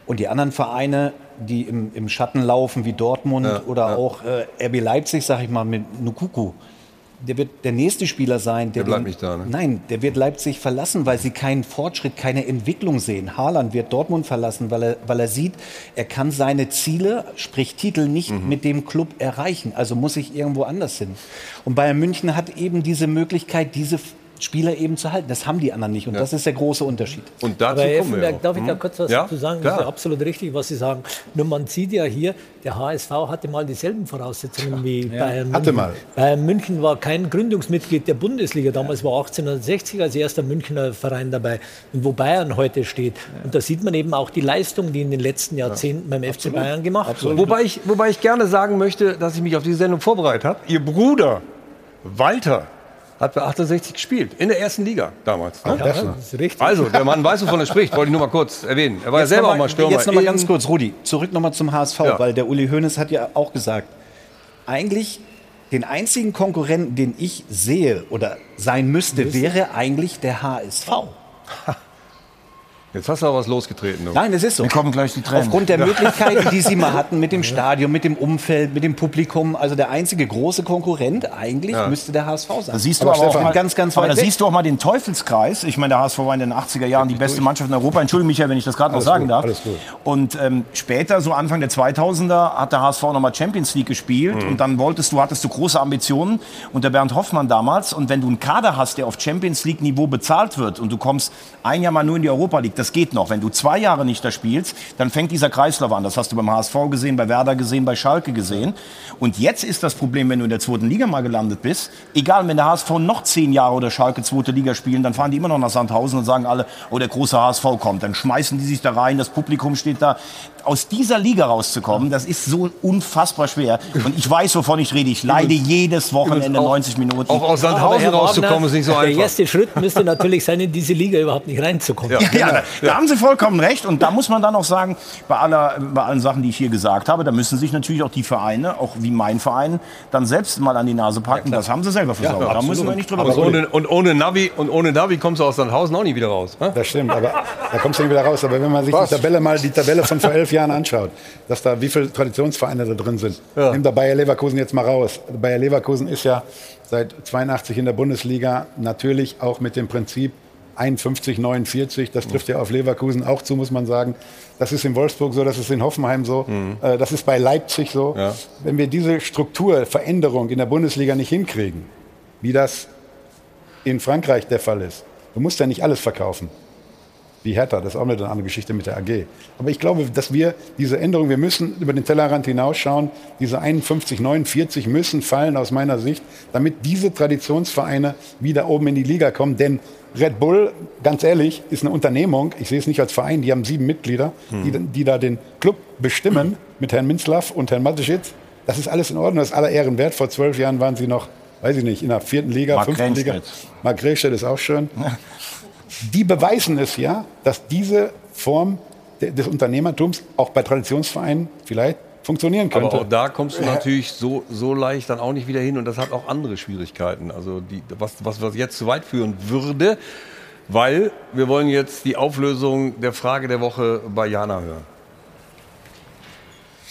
Und die anderen Vereine, die im, im Schatten laufen, wie Dortmund Ja, oder ja. auch äh, RB Leipzig, sag ich mal, mit Nukuku, der wird der nächste Spieler sein, der, Der bleibt den- nicht da, ne? Nein, der wird Leipzig verlassen, weil sie keinen Fortschritt, keine Entwicklung sehen. Haaland wird Dortmund verlassen, weil er, weil er sieht, er kann seine Ziele, sprich Titel, nicht Mhm. mit dem Club erreichen. Also muss ich irgendwo anders hin. Und Bayern München hat eben diese Möglichkeit, diese Spieler eben zu halten. Das haben die anderen nicht und das ist der große Unterschied. Und Aber Herr Effenberg, darf ich da kurz was Ja, dazu sagen? klar. Das ist ja absolut richtig, was Sie sagen. Nur man sieht ja hier, der HSV hatte mal dieselben Voraussetzungen wie Ja. Bayern Hatte München. mal. Bayern München war kein Gründungsmitglied der Bundesliga. Damals war 1860 als erster Münchner Verein dabei. Und wo Bayern heute steht. Und da sieht man eben auch die Leistung, die in den letzten Jahrzehnten beim FC Bayern gemacht wurde. Wobei ich, wobei ich gerne sagen möchte, dass ich mich auf diese Sendung vorbereitet habe. Ihr Bruder Walter hat bei 68 gespielt, in der ersten Liga damals. ne? Ja, das ist richtig. Also, der Mann weiß, wovon er spricht, wollte ich nur mal kurz erwähnen. Er war ja Jetzt selber noch auch mal Stürmer. Jetzt noch mal in- ganz kurz, Rudi, zurück nochmal zum HSV, Ja. weil der Uli Hoeneß hat ja auch gesagt, eigentlich den einzigen Konkurrenten, den ich sehe oder sein müsste, wäre eigentlich der HSV. Jetzt hast du aber was losgetreten. Du. Nein, es ist so. Mir kommen gleich die Tränen. Aufgrund der Ja. Möglichkeiten, die sie mal hatten mit dem Stadion, mit dem Umfeld, mit dem Publikum, also der einzige große Konkurrent eigentlich Ja. müsste der HSV sein. Da siehst du aber, auch mal, ganz, ganz aber da weg. siehst du auch mal den Teufelskreis. Ich meine, der HSV war in den 80er Jahren die beste Mannschaft in Europa. Entschuldige mich, wenn ich das gerade noch sagen gut, darf. alles gut. Und ähm, später, so Anfang der 2000er, hat der HSV nochmal Champions League gespielt. Mhm. Und dann wolltest du, hattest du große Ambitionen unter Bernd Hoffmann damals. Und wenn du einen Kader hast, der auf Champions League Niveau bezahlt wird und du kommst ein Jahr mal nur in die Europa League, das geht noch. Wenn du zwei Jahre nicht da spielst, dann fängt dieser Kreislauf an. Das hast du beim HSV gesehen, bei Werder gesehen, bei Schalke gesehen. Und jetzt ist das Problem, wenn du in der zweiten Liga mal gelandet bist, egal, wenn der HSV noch zehn Jahre oder Schalke zweite Liga spielen, dann fahren die immer noch nach Sandhausen und sagen alle, oh, der große HSV kommt. Dann schmeißen die sich da rein, das Publikum steht da. Aus dieser Liga rauszukommen, das ist so unfassbar schwer. Und ich weiß, wovon ich rede. Ich leide jedes Wochenende 90 Minuten. auch aus Sandhausen rauszukommen, ist nicht so Der einfach. erste Schritt müsste natürlich sein, in diese Liga überhaupt nicht reinzukommen. Ja, ja, da, haben Sie vollkommen recht. Und da muss man dann auch sagen, bei, aller, bei allen Sachen, die ich hier gesagt habe, da müssen sich natürlich auch die Vereine, auch wie mein Verein, dann selbst mal an die Nase packen. das haben sie selber versaut. da müssen wir nicht drüber aber reden. ohne, und ohne Navi und ohne Navi kommst du aus Sandhausen auch nie wieder raus. ne? Das stimmt, aber da kommst du nicht wieder raus. Aber wenn man sich Was? die Tabelle mal die Tabelle von vor elf Jahren anschaut, dass da wie viele Traditionsvereine da drin sind, Ja. nimmt da Bayer Leverkusen jetzt mal raus. Bayer Leverkusen ist ja seit 82 in der Bundesliga natürlich auch mit dem Prinzip 51, 49. Das trifft ja auf Leverkusen auch zu, muss man sagen. Das ist in Wolfsburg so, das ist in Hoffenheim so, äh, das ist bei Leipzig so. Ja. Wenn wir diese Strukturveränderung in der Bundesliga nicht hinkriegen, wie das in Frankreich der Fall ist, du musst ja nicht alles verkaufen wie Hertha. Das ist auch eine andere Geschichte mit der AG. Aber ich glaube, dass wir diese Änderung, wir müssen über den Tellerrand hinausschauen. Diese 51, 49 müssen fallen aus meiner Sicht, damit diese Traditionsvereine wieder oben in die Liga kommen. Denn Red Bull, ganz ehrlich, ist eine Unternehmung. Ich sehe es nicht als Verein. Die haben sieben Mitglieder, die, die da den Club bestimmen mit Herrn Minzlaff und Herrn Mateschitz. Das ist alles in Ordnung. Das ist aller Ehren wert. Vor zwölf Jahren waren sie noch, weiß ich nicht, in der vierten Liga, Mark fünften Liga. Mark Greenstedt ist auch schön die beweisen es ja, dass diese Form de- des Unternehmertums auch bei Traditionsvereinen vielleicht funktionieren könnte. Aber auch da kommst du natürlich so, so leicht dann auch nicht wieder hin und das hat auch andere Schwierigkeiten. Also die, was, was, was jetzt zu weit führen würde, weil wir wollen jetzt die Auflösung der Frage der Woche bei Jana hören.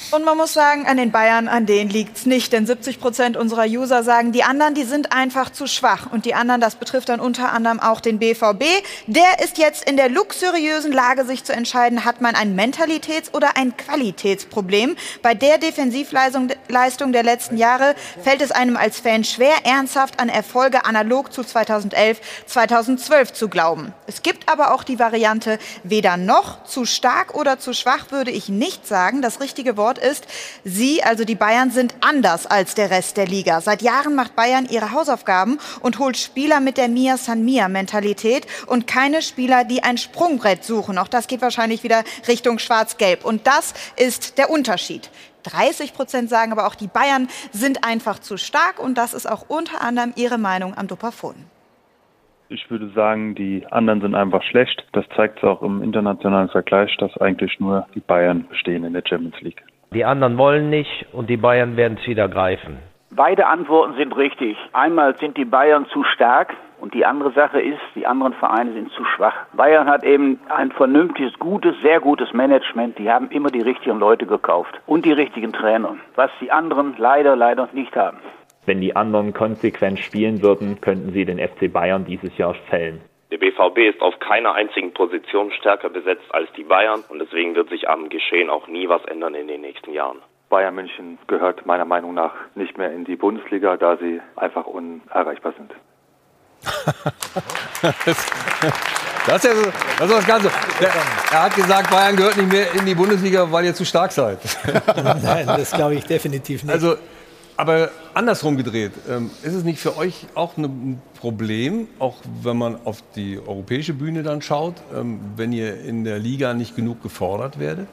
Und man muss sagen, an den Bayern, an denen liegt's nicht. Denn 70 Prozent unserer User sagen, die anderen, die sind einfach zu schwach. Und die anderen, das betrifft dann unter anderem auch den BVB. Der ist jetzt in der luxuriösen Lage, sich zu entscheiden, hat man ein Mentalitäts- oder ein Qualitätsproblem. Bei der Defensivleistung Leistung der letzten Jahre fällt es einem als Fan schwer, ernsthaft an Erfolge analog zu 2011, 2012 zu glauben. Es gibt aber auch die Variante, weder noch, zu stark oder zu schwach würde ich nicht sagen. Das richtige Wort ist, sie, also die Bayern, sind anders als der Rest der Liga. Seit Jahren macht Bayern ihre Hausaufgaben und holt Spieler mit der Mia San Mia Mentalität und keine Spieler, die ein Sprungbrett suchen. Auch das geht wahrscheinlich wieder Richtung Schwarz-Gelb. Und das ist der Unterschied. 30 Prozent sagen aber auch, die Bayern sind einfach zu stark und das ist auch unter anderem ihre Meinung am Dopafon. Ich würde sagen, die anderen sind einfach schlecht. Das zeigt es auch im internationalen Vergleich, dass eigentlich nur die Bayern bestehen in der Champions League. Die anderen wollen nicht und die Bayern werden es wieder greifen. Beide Antworten sind richtig. Einmal sind die Bayern zu stark und die andere Sache ist, die anderen Vereine sind zu schwach. Bayern hat eben ein vernünftiges, gutes, sehr gutes Management. Die haben immer die richtigen Leute gekauft und die richtigen Trainer, was die anderen leider, leider nicht haben. Wenn die anderen konsequent spielen würden, könnten sie den FC Bayern dieses Jahr fällen. Der BVB ist auf keiner einzigen Position stärker besetzt als die Bayern und deswegen wird sich am Geschehen auch nie was ändern in den nächsten Jahren. Bayern München gehört meiner Meinung nach nicht mehr in die Bundesliga, da sie einfach unerreichbar sind. Das ist ja so, das ist das Ganze. Der, er hat gesagt, Bayern gehört nicht mehr in die Bundesliga, weil ihr zu stark seid. Nein, das glaube ich definitiv nicht. Also, aber andersrum gedreht, ähm, ist es nicht für euch auch ein Problem, auch wenn man auf die europäische Bühne dann schaut, ähm, wenn ihr in der Liga nicht genug gefordert werdet?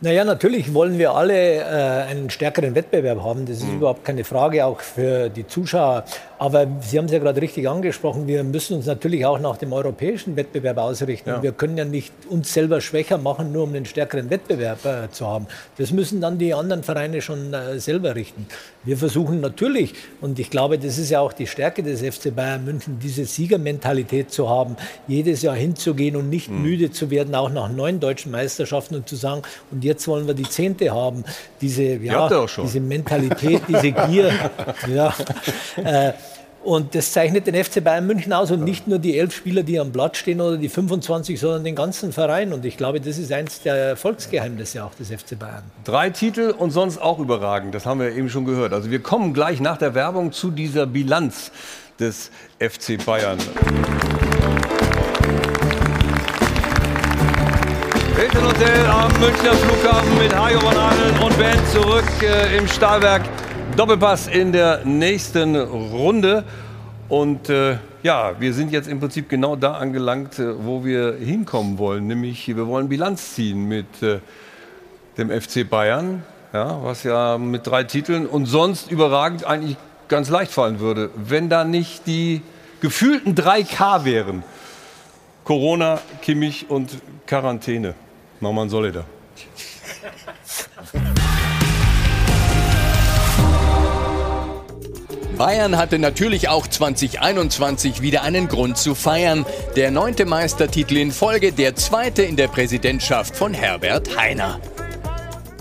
Naja, natürlich wollen wir alle äh, einen stärkeren Wettbewerb haben. Das ist mhm. überhaupt keine Frage, auch für die Zuschauer. Aber Sie haben es ja gerade richtig angesprochen, wir müssen uns natürlich auch nach dem europäischen Wettbewerb ausrichten. Ja. Wir können ja nicht uns selber schwächer machen, nur um einen stärkeren Wettbewerb äh, zu haben. Das müssen dann die anderen Vereine schon äh, selber richten. Wir versuchen natürlich, und ich glaube, das ist ja auch die Stärke des FC Bayern München, diese Siegermentalität zu haben, jedes Jahr hinzugehen und nicht mhm. müde zu werden, auch nach neun deutschen Meisterschaften und zu sagen, und jetzt wollen wir die zehnte haben. Diese, ja, diese Mentalität, diese Gier. ja, äh, und das zeichnet den FC Bayern München aus und nicht nur die elf Spieler, die am Blatt stehen oder die 25, sondern den ganzen Verein. Und ich glaube, das ist eins der Erfolgsgeheimnisse auch des FC Bayern. Drei Titel und sonst auch überragend, das haben wir eben schon gehört. Also wir kommen gleich nach der Werbung zu dieser Bilanz des FC Bayern. Hilton Hotel am Münchner Flughafen mit Hajo von Adel und Band zurück äh, im Stahlwerk. Doppelpass in der nächsten Runde. Und äh, ja, wir sind jetzt im Prinzip genau da angelangt, äh, wo wir hinkommen wollen. Nämlich, wir wollen Bilanz ziehen mit äh, dem FC Bayern, ja, was ja mit drei Titeln und sonst überragend eigentlich ganz leicht fallen würde, wenn da nicht die gefühlten 3K wären. Corona, Kimmich und Quarantäne. Machen wir Bayern hatte natürlich auch 2021 wieder einen Grund zu feiern. Der neunte Meistertitel in Folge, der zweite in der Präsidentschaft von Herbert Heiner.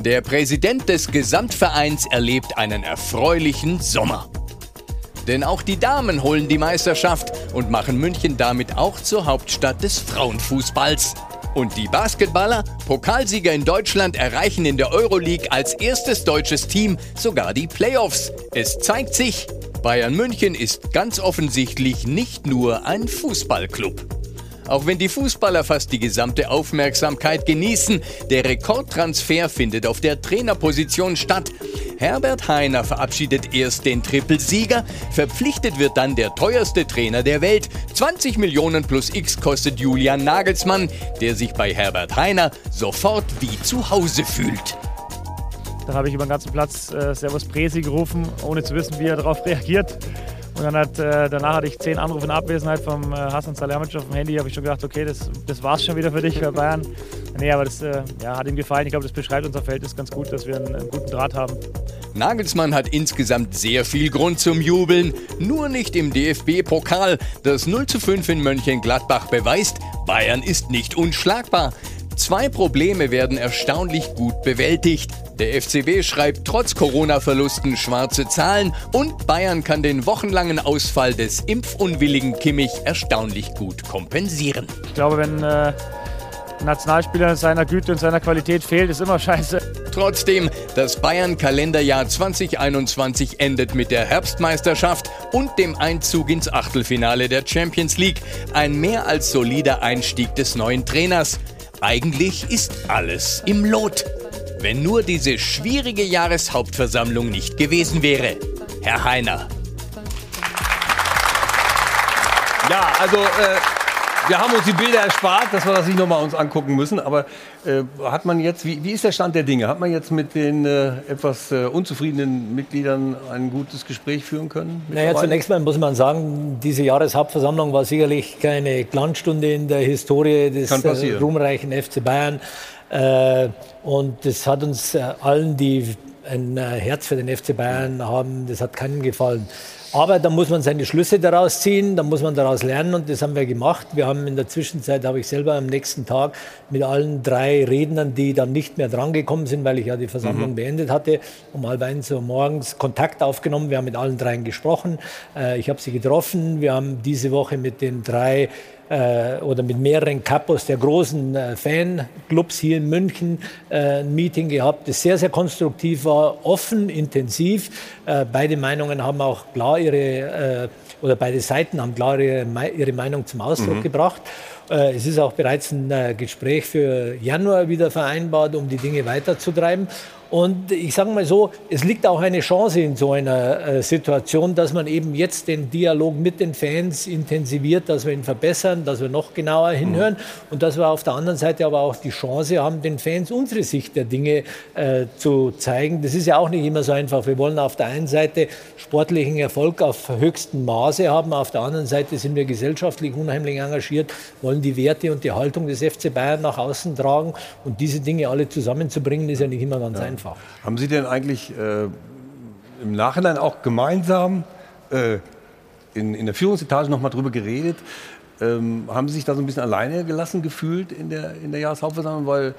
Der Präsident des Gesamtvereins erlebt einen erfreulichen Sommer. Denn auch die Damen holen die Meisterschaft und machen München damit auch zur Hauptstadt des Frauenfußballs. Und die Basketballer, Pokalsieger in Deutschland, erreichen in der Euroleague als erstes deutsches Team sogar die Playoffs. Es zeigt sich, Bayern München ist ganz offensichtlich nicht nur ein Fußballclub. Auch wenn die Fußballer fast die gesamte Aufmerksamkeit genießen, der Rekordtransfer findet auf der Trainerposition statt. Herbert Heiner verabschiedet erst den Trippelsieger, verpflichtet wird dann der teuerste Trainer der Welt. 20 Millionen plus X kostet Julian Nagelsmann, der sich bei Herbert Heiner sofort wie zu Hause fühlt. Da habe ich über den ganzen Platz äh, Servus Presi gerufen, ohne zu wissen, wie er darauf reagiert. Und dann hat, äh, danach hatte ich zehn Anrufe in Abwesenheit vom äh, Hasan Salihamidzic auf dem Handy. habe ich schon gedacht, okay, das, das es schon wieder für dich bei Bayern. Nee, aber das äh, ja, hat ihm gefallen. Ich glaube, das beschreibt unser Verhältnis ganz gut, dass wir einen, einen guten Draht haben. Nagelsmann hat insgesamt sehr viel Grund zum Jubeln. Nur nicht im DFB-Pokal. Das 0 zu 5 in Mönchengladbach beweist, Bayern ist nicht unschlagbar. Zwei Probleme werden erstaunlich gut bewältigt. Der FCB schreibt trotz Corona-Verlusten schwarze Zahlen und Bayern kann den wochenlangen Ausfall des impfunwilligen Kimmich erstaunlich gut kompensieren. Ich glaube, wenn äh, Nationalspieler seiner Güte und seiner Qualität fehlt, ist immer scheiße. Trotzdem, das Bayern-Kalenderjahr 2021 endet mit der Herbstmeisterschaft und dem Einzug ins Achtelfinale der Champions League. Ein mehr als solider Einstieg des neuen Trainers. Eigentlich ist alles im Lot. Wenn nur diese schwierige Jahreshauptversammlung nicht gewesen wäre. Herr Heiner. Ja, also äh, wir haben uns die Bilder erspart, dass wir das nicht nochmal uns angucken müssen. Aber hat man jetzt, wie, wie, ist der Stand der Dinge? Hat man jetzt mit den äh, etwas äh, unzufriedenen Mitgliedern ein gutes Gespräch führen können? Naja, zunächst mal muss man sagen, diese Jahreshauptversammlung war sicherlich keine Glanzstunde in der Historie des äh, ruhmreichen FC Bayern. Äh, und das hat uns äh, allen, die ein Herz für den FC Bayern haben, das hat keinem gefallen. Aber da muss man seine Schlüsse daraus ziehen, da muss man daraus lernen und das haben wir gemacht. Wir haben in der Zwischenzeit, habe ich selber am nächsten Tag mit allen drei Rednern, die dann nicht mehr drangekommen sind, weil ich ja die Versammlung mhm. beendet hatte, um halb eins Uhr morgens Kontakt aufgenommen. Wir haben mit allen dreien gesprochen. Äh, ich habe sie getroffen. Wir haben diese Woche mit den drei äh, oder mit mehreren Kapos der großen äh, Fanclubs hier in München äh, ein Meeting gehabt, das sehr, sehr konstruktiv war, offen, intensiv. Äh, beide Meinungen haben auch klar ihre, äh, oder beide Seiten haben klar ihre, ihre Meinung zum Ausdruck Mhm. gebracht. Äh, Es ist auch bereits ein Gespräch für Januar wieder vereinbart, um die Dinge weiterzutreiben. Und ich sage mal so, es liegt auch eine Chance in so einer äh, Situation, dass man eben jetzt den Dialog mit den Fans intensiviert, dass wir ihn verbessern, dass wir noch genauer hinhören und dass wir auf der anderen Seite aber auch die Chance haben, den Fans unsere Sicht der Dinge äh, zu zeigen. Das ist ja auch nicht immer so einfach. Wir wollen auf der einen Seite sportlichen Erfolg auf höchstem Maße haben, auf der anderen Seite sind wir gesellschaftlich unheimlich engagiert, wollen die Werte und die Haltung des FC Bayern nach außen tragen und diese Dinge alle zusammenzubringen, ist ja nicht immer ganz einfach. Haben Sie denn eigentlich äh, im Nachhinein auch gemeinsam äh, in, in der Führungsetage noch mal drüber geredet? Ähm, haben Sie sich da so ein bisschen alleine gelassen gefühlt in der, in der Jahreshauptversammlung? Weil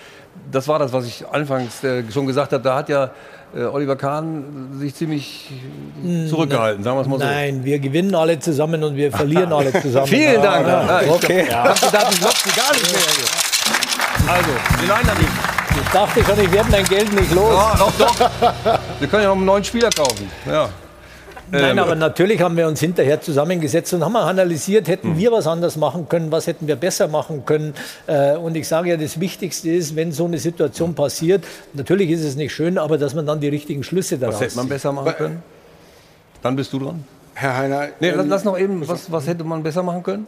das war das, was ich anfangs äh, schon gesagt habe. Da hat ja äh, Oliver Kahn sich ziemlich zurückgehalten, sagen wir es mal so. Nein, wir gewinnen alle zusammen und wir verlieren alle zusammen. Vielen Dank. Ja, Ja, ich okay. Ich hab gedacht, ich gar nicht mehr. hier. Also, wir nein, dann nicht. Ich dachte schon, ich werde mein Geld nicht los. Ja, doch, doch. Wir können ja noch einen neuen Spieler kaufen. Ja. Nein, Ähm, aber natürlich haben wir uns hinterher zusammengesetzt und haben analysiert, hätten wir was anders machen können, was hätten wir besser machen können. Äh, Und ich sage ja, das Wichtigste ist, wenn so eine Situation passiert, natürlich ist es nicht schön, aber dass man dann die richtigen Schlüsse daraus Was hätte man zieht. besser machen können? Dann bist du dran. Herr Heiner. Nee, lass, ähm, lass noch eben, was, was hätte man besser machen können?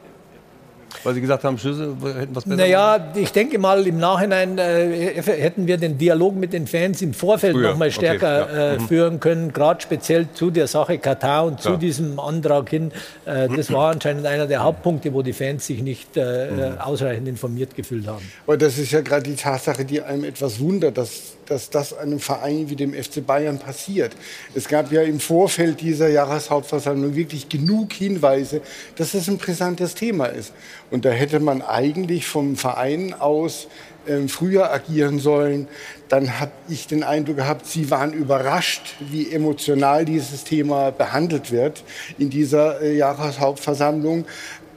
Weil Sie gesagt haben, Schüsse hätten was besser Naja, ich denke mal, im Nachhinein äh, hätten wir den Dialog mit den Fans im Vorfeld Früher, noch mal okay, stärker ja. äh, Mhm. führen können, gerade speziell zu der Sache Katar und zu diesem Antrag hin. Äh, das war anscheinend einer der Hauptpunkte, wo die Fans sich nicht äh, Mhm. ausreichend informiert gefühlt haben. Aber das ist ja gerade die Tatsache, die einem etwas wundert, dass, dass das einem Verein wie dem FC Bayern passiert. Es gab ja im Vorfeld dieser Jahreshauptversammlung wirklich genug Hinweise, dass das ein brisantes Thema ist. Und da hätte man eigentlich vom Verein aus ähm, früher agieren sollen. Dann habe ich den Eindruck gehabt, Sie waren überrascht, wie emotional dieses Thema behandelt wird in dieser äh, Jahreshauptversammlung.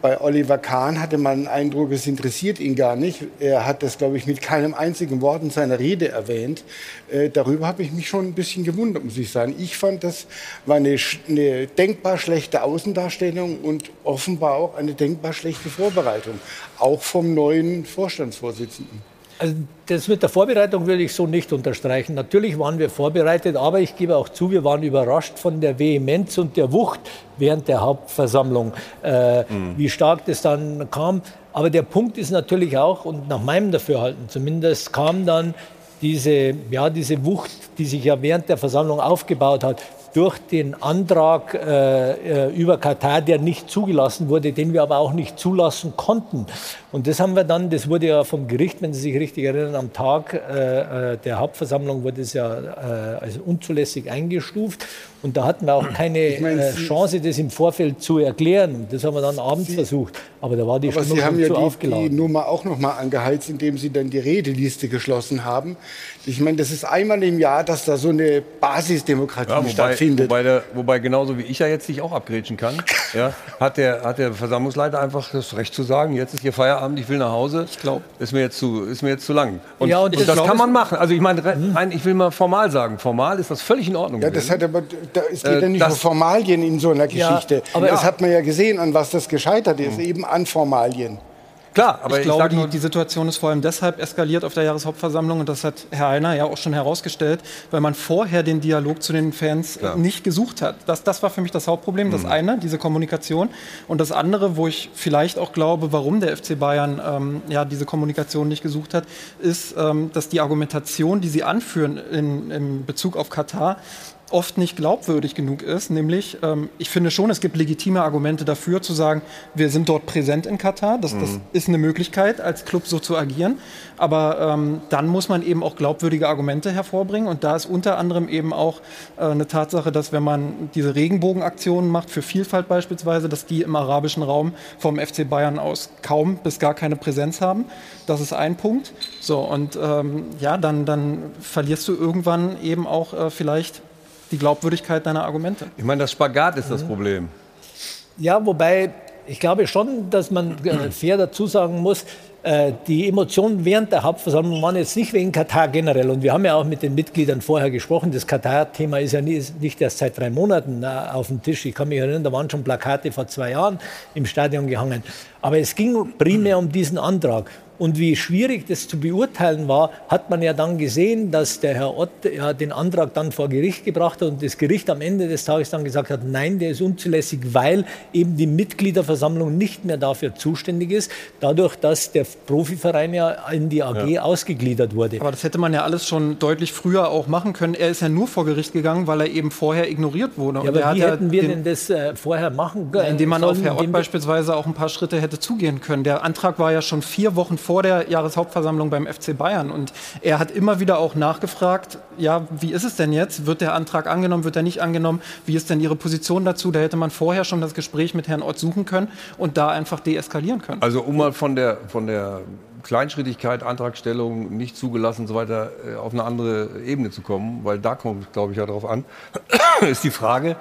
Bei Oliver Kahn hatte man den Eindruck, es interessiert ihn gar nicht. Er hat das, glaube ich, mit keinem einzigen Wort in seiner Rede erwähnt. Äh, darüber habe ich mich schon ein bisschen gewundert, muss ich sagen. Ich fand, das war eine, eine denkbar schlechte Außendarstellung und offenbar auch eine denkbar schlechte Vorbereitung, auch vom neuen Vorstandsvorsitzenden. Also das mit der Vorbereitung will ich so nicht unterstreichen. Natürlich waren wir vorbereitet, aber ich gebe auch zu, wir waren überrascht von der Vehemenz und der Wucht während der Hauptversammlung, äh, wie stark das dann kam. Aber der Punkt ist natürlich auch, und nach meinem Dafürhalten zumindest, kam dann diese, ja, diese Wucht, die sich ja während der Versammlung aufgebaut hat, durch den Antrag äh, äh, über Katar, der nicht zugelassen wurde, den wir aber auch nicht zulassen konnten. Und das haben wir dann, das wurde ja vom Gericht, wenn Sie sich richtig erinnern, am Tag äh, äh, der Hauptversammlung wurde es ja äh, als unzulässig eingestuft. Und da hatten wir auch keine meine, äh, Sie- Chance, das im Vorfeld zu erklären. Das haben wir dann abends versucht. Aber da war die Aber Stimmung Sie haben ja zu die, die Nummer auch noch mal angeheizt, indem Sie dann die Redeliste geschlossen haben. Ich meine, das ist einmal im Jahr, dass da so eine Basisdemokratie Ja, wobei, stattfindet. wobei, der, wobei genauso wie ich ja jetzt dich auch abgrätschen kann, ja, hat, der, hat der Versammlungsleiter einfach das Recht zu sagen, jetzt ist hier Feierabend, ich will nach Hause. Ich glaube, ist mir jetzt zu, ist mir jetzt zu lang. Und, Ja, und und, das glaub, kann man machen. Also ich meine, rein, ich will mal formal sagen, formal ist das völlig in Ordnung. Ja, das hat aber, da, es geht Äh, ja nicht das- um Formalien in so einer Ja, Geschichte. aber- das Ja. hat man ja gesehen, an was das gescheitert ist, eben an Formalien. Klar, ich glaube, die, die Situation ist vor allem deshalb eskaliert auf der Jahreshauptversammlung und das hat Herr Heiner ja auch schon herausgestellt, weil man vorher den Dialog zu den Fans Klar. nicht gesucht hat. Das, das war für mich das Hauptproblem. Das Mhm. eine, diese Kommunikation. Und das andere, wo ich vielleicht auch glaube, warum der FC Bayern ähm, ja, diese Kommunikation nicht gesucht hat, ist, ähm, dass die Argumentation, die sie anführen in, in Bezug auf Katar, oft nicht glaubwürdig genug ist. Nämlich, ähm, ich finde schon, es gibt legitime Argumente dafür, zu sagen, wir sind dort präsent in Katar. Das, das Mhm. ist eine Möglichkeit, als Club so zu agieren. Aber ähm, dann muss man eben auch glaubwürdige Argumente hervorbringen. Und da ist unter anderem eben auch äh, eine Tatsache, dass wenn man diese Regenbogenaktionen macht, für Vielfalt beispielsweise, dass die im arabischen Raum vom FC Bayern aus kaum bis gar keine Präsenz haben. Das ist ein Punkt. So, und ähm, ja, dann, dann verlierst du irgendwann eben auch äh, vielleicht die Glaubwürdigkeit deiner Argumente. Ich meine, das Spagat ist das Problem. Ja, wobei ich glaube schon, dass man äh, fair dazu sagen muss, äh, die Emotionen während der Hauptversammlung waren jetzt nicht wegen Katar generell. Und wir haben ja auch mit den Mitgliedern vorher gesprochen. Das Katar-Thema ist ja nicht erst seit drei Monaten äh, auf dem Tisch. Ich kann mich erinnern, da waren schon Plakate vor zwei Jahren im Stadion gehangen. Aber es ging primär um diesen Antrag. Und wie schwierig das zu beurteilen war, hat man ja dann gesehen, dass der Herr Ott ja den Antrag dann vor Gericht gebracht hat und das Gericht am Ende des Tages dann gesagt hat, nein, der ist unzulässig, weil eben die Mitgliederversammlung nicht mehr dafür zuständig ist, dadurch, dass der Profiverein ja in die AG ja. ausgegliedert wurde. Aber das hätte man ja alles schon deutlich früher auch machen können. Er ist ja nur vor Gericht gegangen, weil er eben vorher ignoriert wurde. Ja, aber wie hätten wir denn das äh, vorher machen können? Indem man auf Herr Ott beispielsweise auch ein paar Schritte hätte zugehen können. Der Antrag war ja schon vier Wochen vor der Jahreshauptversammlung beim FC Bayern. Und er hat immer wieder auch nachgefragt, ja, wie ist es denn jetzt? Wird der Antrag angenommen, wird er nicht angenommen? Wie ist denn Ihre Position dazu? Da hätte man vorher schon das Gespräch mit Herrn Ott suchen können und da einfach deeskalieren können. Also um mal von der, von der Kleinschrittigkeit, Antragstellung, nicht zugelassen und so weiter äh, auf eine andere Ebene zu kommen, weil da kommt, glaube ich, ja darauf an, ist die Frage,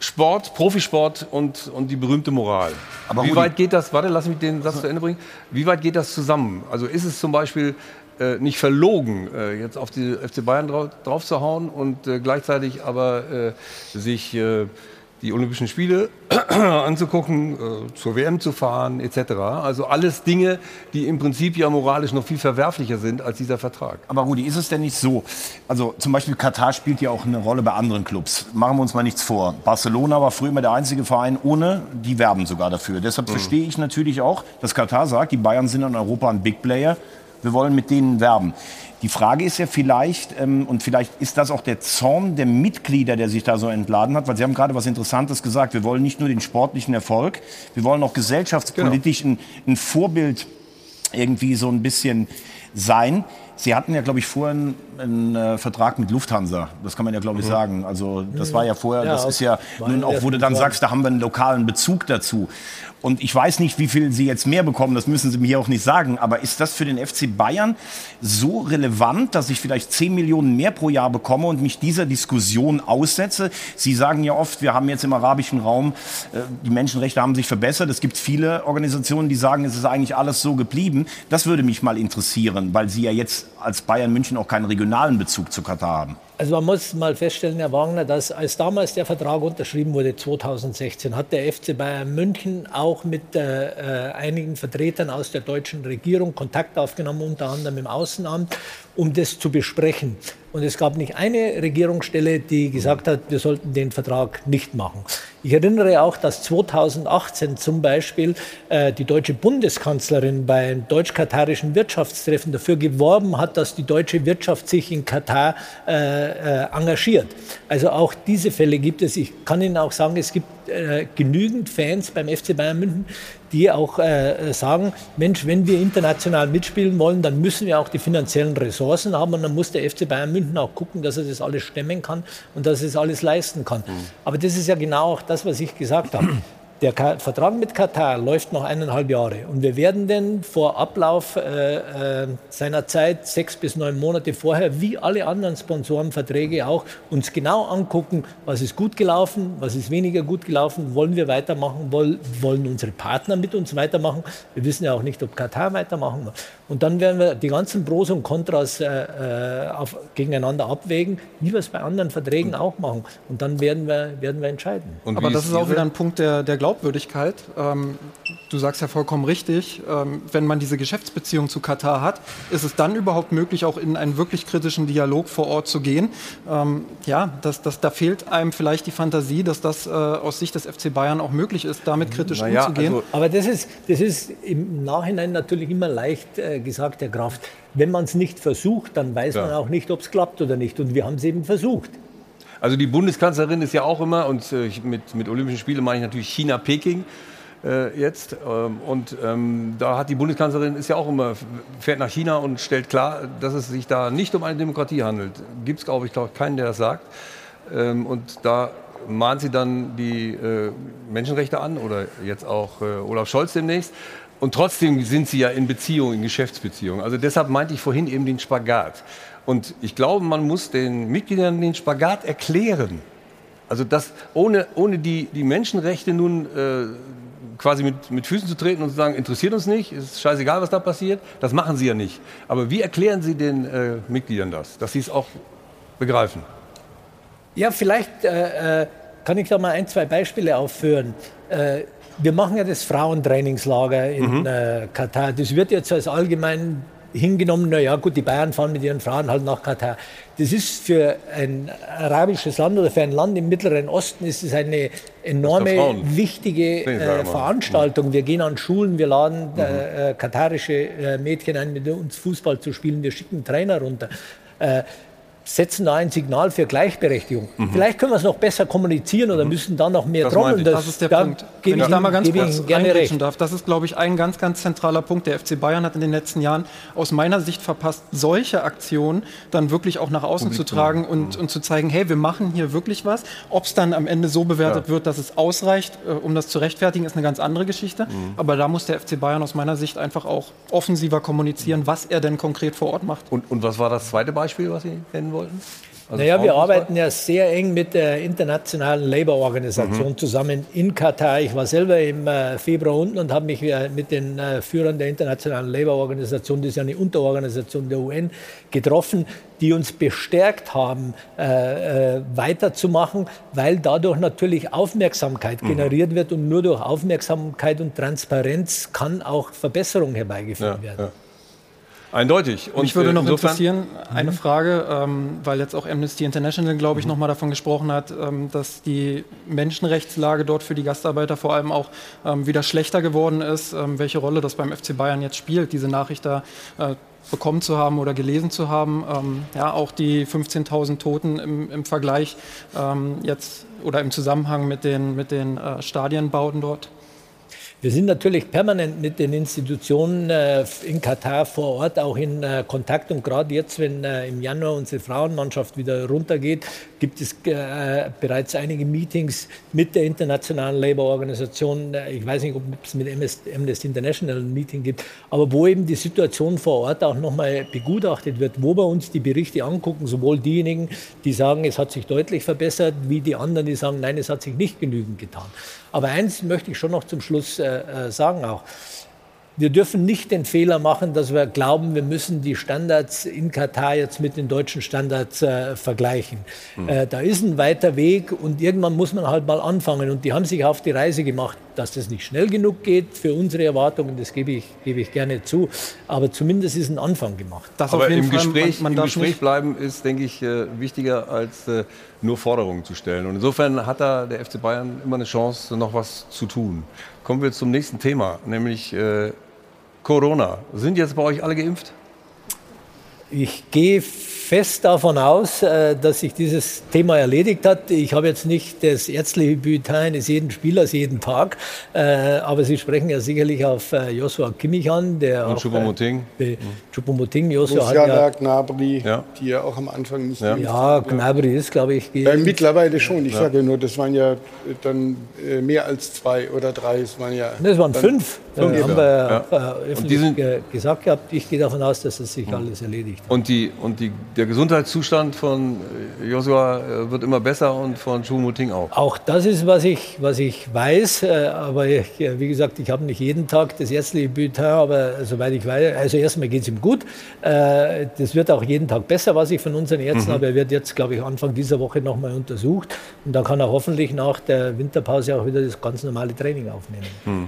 Sport, Profisport und, und die berühmte Moral. Aber Wie weit geht das, warte, lass mich den Satz zu Ende bringen. Wie weit geht das zusammen? Also ist es zum Beispiel äh, nicht verlogen, äh, jetzt auf die FC Bayern drauf, drauf zu hauen und äh, gleichzeitig aber äh, sich äh, die Olympischen Spiele anzugucken, äh, zur WM zu fahren, etc. Also alles Dinge, die im Prinzip ja moralisch noch viel verwerflicher sind als dieser Vertrag. Aber Rudi, ist es denn nicht so? Also zum Beispiel Katar spielt ja auch eine Rolle bei anderen Clubs. Machen wir uns mal nichts vor. Barcelona war früher immer der einzige Verein ohne, die werben sogar dafür. Deshalb mhm. verstehe ich natürlich auch, dass Katar sagt, die Bayern sind in Europa ein Big Player. Wir wollen mit denen werben. Die Frage ist ja vielleicht, ähm, und vielleicht ist das auch der Zorn der Mitglieder, der sich da so entladen hat, weil Sie haben gerade was Interessantes gesagt. Wir wollen nicht nur den sportlichen Erfolg, wir wollen auch gesellschaftspolitisch genau. ein, ein Vorbild irgendwie so ein bisschen sein. Sie hatten ja, glaube ich, vorher einen, äh, Vertrag mit Lufthansa. Das kann man ja, glaube ich, mhm. sagen. Also das war ja vorher, ja, das ist ja nun auch, wo du dann sagst, da haben wir einen lokalen Bezug dazu. Und ich weiß nicht, wie viel Sie jetzt mehr bekommen, das müssen Sie mir hier auch nicht sagen. Aber ist das für den FC Bayern so relevant, dass ich vielleicht 10 Millionen mehr pro Jahr bekomme und mich dieser Diskussion aussetze? Sie sagen ja oft, wir haben jetzt im arabischen Raum, äh, die Menschenrechte haben sich verbessert. Es gibt viele Organisationen, die sagen, es ist eigentlich alles so geblieben. Das würde mich mal interessieren, weil Sie ja jetzt als Bayern München auch keinen regionalen Bezug zu Katar haben. Also man muss mal feststellen, Herr Wagner, dass als damals der Vertrag unterschrieben wurde, 2016, hat der FC Bayern München auch mit äh, einigen Vertretern aus der deutschen Regierung Kontakt aufgenommen, unter anderem im Außenamt, um das zu besprechen. Und es gab nicht eine Regierungsstelle, die gesagt hat, wir sollten den Vertrag nicht machen. Ich erinnere auch, dass 2018 zum Beispiel äh, die deutsche Bundeskanzlerin beim deutsch-katarischen Wirtschaftstreffen dafür geworben hat, dass die deutsche Wirtschaft sich in Katar äh, äh, engagiert. Also auch diese Fälle gibt es. Ich kann Ihnen auch sagen, es gibt äh, genügend Fans beim FC Bayern München, die auch äh, sagen, Mensch, wenn wir international mitspielen wollen, dann müssen wir auch die finanziellen Ressourcen haben und dann muss der FC Bayern München auch gucken, dass er das alles stemmen kann und dass er das alles leisten kann. Mhm. Aber das ist ja genau auch das, was ich gesagt habe. Der Vertrag mit Katar läuft noch eineinhalb Jahre und wir werden denn vor Ablauf äh, äh, seiner Zeit, sechs bis neun Monate vorher, wie alle anderen Sponsorenverträge auch, uns genau angucken, was ist gut gelaufen, was ist weniger gut gelaufen, wollen wir weitermachen, wollen, wollen unsere Partner mit uns weitermachen. Wir wissen ja auch nicht, ob Katar weitermachen will. Und dann werden wir die ganzen Pros und Kontras äh, äh, auf, gegeneinander abwägen, wie wir es bei anderen Verträgen auch machen. Und dann werden wir, werden wir entscheiden. Und Aber das ist auch wieder ein Punkt der, der Glaubwürdigkeit. Ähm, du sagst ja vollkommen richtig, ähm, wenn man diese Geschäftsbeziehung zu Katar hat, ist es dann überhaupt möglich, auch in einen wirklich kritischen Dialog vor Ort zu gehen? Ähm, ja, das, das, da fehlt einem vielleicht die Fantasie, dass das äh, aus Sicht des FC Bayern auch möglich ist, damit kritisch naja, umzugehen. Also Aber das ist, das ist im Nachhinein natürlich immer leicht äh, gesagt, Herr Kraft. Wenn man es nicht versucht, dann weiß ja. man auch nicht, ob es klappt oder nicht. Und wir haben es eben versucht. Also die Bundeskanzlerin ist ja auch immer, und äh, mit, mit Olympischen Spielen meine ich natürlich China-Peking äh, jetzt. Ähm, und ähm, da hat die Bundeskanzlerin ist ja auch immer, fährt nach China und stellt klar, dass es sich da nicht um eine Demokratie handelt. Gibt es, glaube ich, glaub, keinen, der das sagt. Ähm, und da mahnt sie dann die äh, Menschenrechte an oder jetzt auch äh, Olaf Scholz demnächst. Und trotzdem sind sie ja in Beziehung, in Geschäftsbeziehungen. Also deshalb meinte ich vorhin eben den Spagat. Und ich glaube, man muss den Mitgliedern den Spagat erklären. Also dass ohne, ohne die, die Menschenrechte nun äh, quasi mit, mit Füßen zu treten und zu sagen, interessiert uns nicht, ist scheißegal, was da passiert. Das machen Sie ja nicht. Aber wie erklären Sie den äh, Mitgliedern das, dass sie es auch begreifen? Ja, vielleicht äh, äh, kann ich da mal ein, zwei Beispiele aufführen. Äh, wir machen ja das Frauentrainingslager in Mhm. äh, Katar. Das wird jetzt als allgemein hingenommen, naja gut, die Bayern fahren mit ihren Frauen halt nach Katar. Das ist für ein arabisches Land oder für ein Land im Mittleren Osten ist es eine enorme, wichtige äh. Veranstaltung. Wir gehen an Schulen, wir laden äh, äh, katarische äh, Mädchen ein, mit uns Fußball zu spielen, wir schicken Trainer runter. Äh, setzen da ein Signal für Gleichberechtigung. Mhm. Vielleicht können wir es noch besser kommunizieren oder müssen da noch mehr Das, trommeln. das, ist der da Punkt. gebe Wenn ich da mal ganz kurz reingrätschen recht. darf, das ist, glaube ich, ein ganz, ganz zentraler Punkt. Der FC Bayern hat in den letzten Jahren aus meiner Sicht verpasst, solche Aktionen dann wirklich auch nach außen zu tragen und, und zu zeigen, hey, wir machen hier wirklich was. Ob es dann am Ende so bewertet Ja. wird, dass es ausreicht, äh, um das zu rechtfertigen, ist eine ganz andere Geschichte. Mhm. Aber da muss der FC Bayern aus meiner Sicht einfach auch offensiver kommunizieren, was er denn konkret vor Ort macht. Und, und was war das zweite Beispiel, was Sie nennen wollten? Also naja, wir arbeiten ja sehr eng mit der Internationalen Labour-Organisation Mhm. zusammen in Katar. Ich war selber im äh, Februar unten und habe mich äh, mit den äh, Führern der Internationalen Labour-Organisation, das ist ja eine Unterorganisation der UN, getroffen, die uns bestärkt haben, äh, äh, weiterzumachen, weil dadurch natürlich Aufmerksamkeit Mhm. generiert wird und nur durch Aufmerksamkeit und Transparenz kann auch Verbesserung herbeigeführt Ja, werden. ja. Eindeutig. Mich würde äh, noch interessieren, eine Frage, ähm, weil jetzt auch Amnesty International, glaube ich, noch mal davon gesprochen hat, ähm, dass die Menschenrechtslage dort für die Gastarbeiter vor allem auch ähm, wieder schlechter geworden ist. Ähm, welche Rolle das beim FC Bayern jetzt spielt, diese Nachricht da äh, bekommen zu haben oder gelesen zu haben. Ähm, ja, auch die 15.000 Toten im, im Vergleich ähm, jetzt oder im Zusammenhang mit den, mit den äh, Stadienbauten dort. Wir sind natürlich permanent mit den Institutionen äh, in Katar vor Ort auch in äh, Kontakt. Und gerade jetzt, wenn äh, im Januar unsere Frauenmannschaft wieder runtergeht, gibt es bereits einige Meetings mit der Internationalen Labour-Organisation. Ich weiß nicht, ob es mit Amnesty International ein Meeting gibt, aber wo eben die Situation vor Ort auch nochmal begutachtet wird, wo wir uns die Berichte angucken, sowohl diejenigen, die sagen, es hat sich deutlich verbessert, wie die anderen, die sagen, nein, es hat sich nicht genügend getan. Aber eins möchte ich schon noch zum Schluss äh, äh, sagen auch. Wir dürfen nicht den Fehler machen, dass wir glauben, wir müssen die Standards in Katar jetzt mit den deutschen Standards äh, vergleichen. Hm. Äh, da ist ein weiter Weg und irgendwann muss man halt mal anfangen. Und die haben sich auf die Reise gemacht, dass das nicht schnell genug geht für unsere Erwartungen, das gebe ich, gebe ich gerne zu. Aber zumindest ist ein Anfang gemacht. Aber im Gespräch, im Gespräch bleiben ist, denke ich, äh, wichtiger als äh, nur Forderungen zu stellen. Und insofern hat da der FC Bayern immer eine Chance, noch was zu tun. Kommen wir zum nächsten Thema, nämlich äh, Corona. Sind jetzt bei euch alle geimpft? Ich gehe fest davon aus, äh, dass sich dieses Thema erledigt hat. Ich habe jetzt nicht das ärztliche Bulletin eines jeden Spielers jeden Tag, äh, aber Sie sprechen ja sicherlich auf äh, Joshua Kimmich an, der Und auch, Choupo-Moting? äh, Choupo-Moting, Joshua hat ja, Gnabry, die ja auch am Anfang nicht ja, geimpft Gnabry ist, glaube ich, Ja, mittlerweile schon. Ich Ja. sage nur, das waren ja dann mehr als zwei oder drei. Es waren ja. Das waren fünf. Fünf. haben wir Ja. Und öffentlich die sind- ge- gesagt gehabt. Ich gehe davon aus, dass es sich alles erledigt hat. Und, die, und die, der Gesundheitszustand von äh, Joshua äh, wird immer besser und von Choupo-Moting auch. Auch das ist, was ich, was ich weiß. äh, Aber ich, wie gesagt, ich habe nicht jeden Tag das ärztliche Bulletin, aber soweit ich weiß, also erstmal geht es ihm gut. Das wird auch jeden Tag besser, was ich von unseren Ärzten Mhm. habe. Er wird jetzt, glaube ich, Anfang dieser Woche nochmal untersucht. Und da kann er hoffentlich nach der Winterpause auch wieder das ganz normale Training aufnehmen. Hm.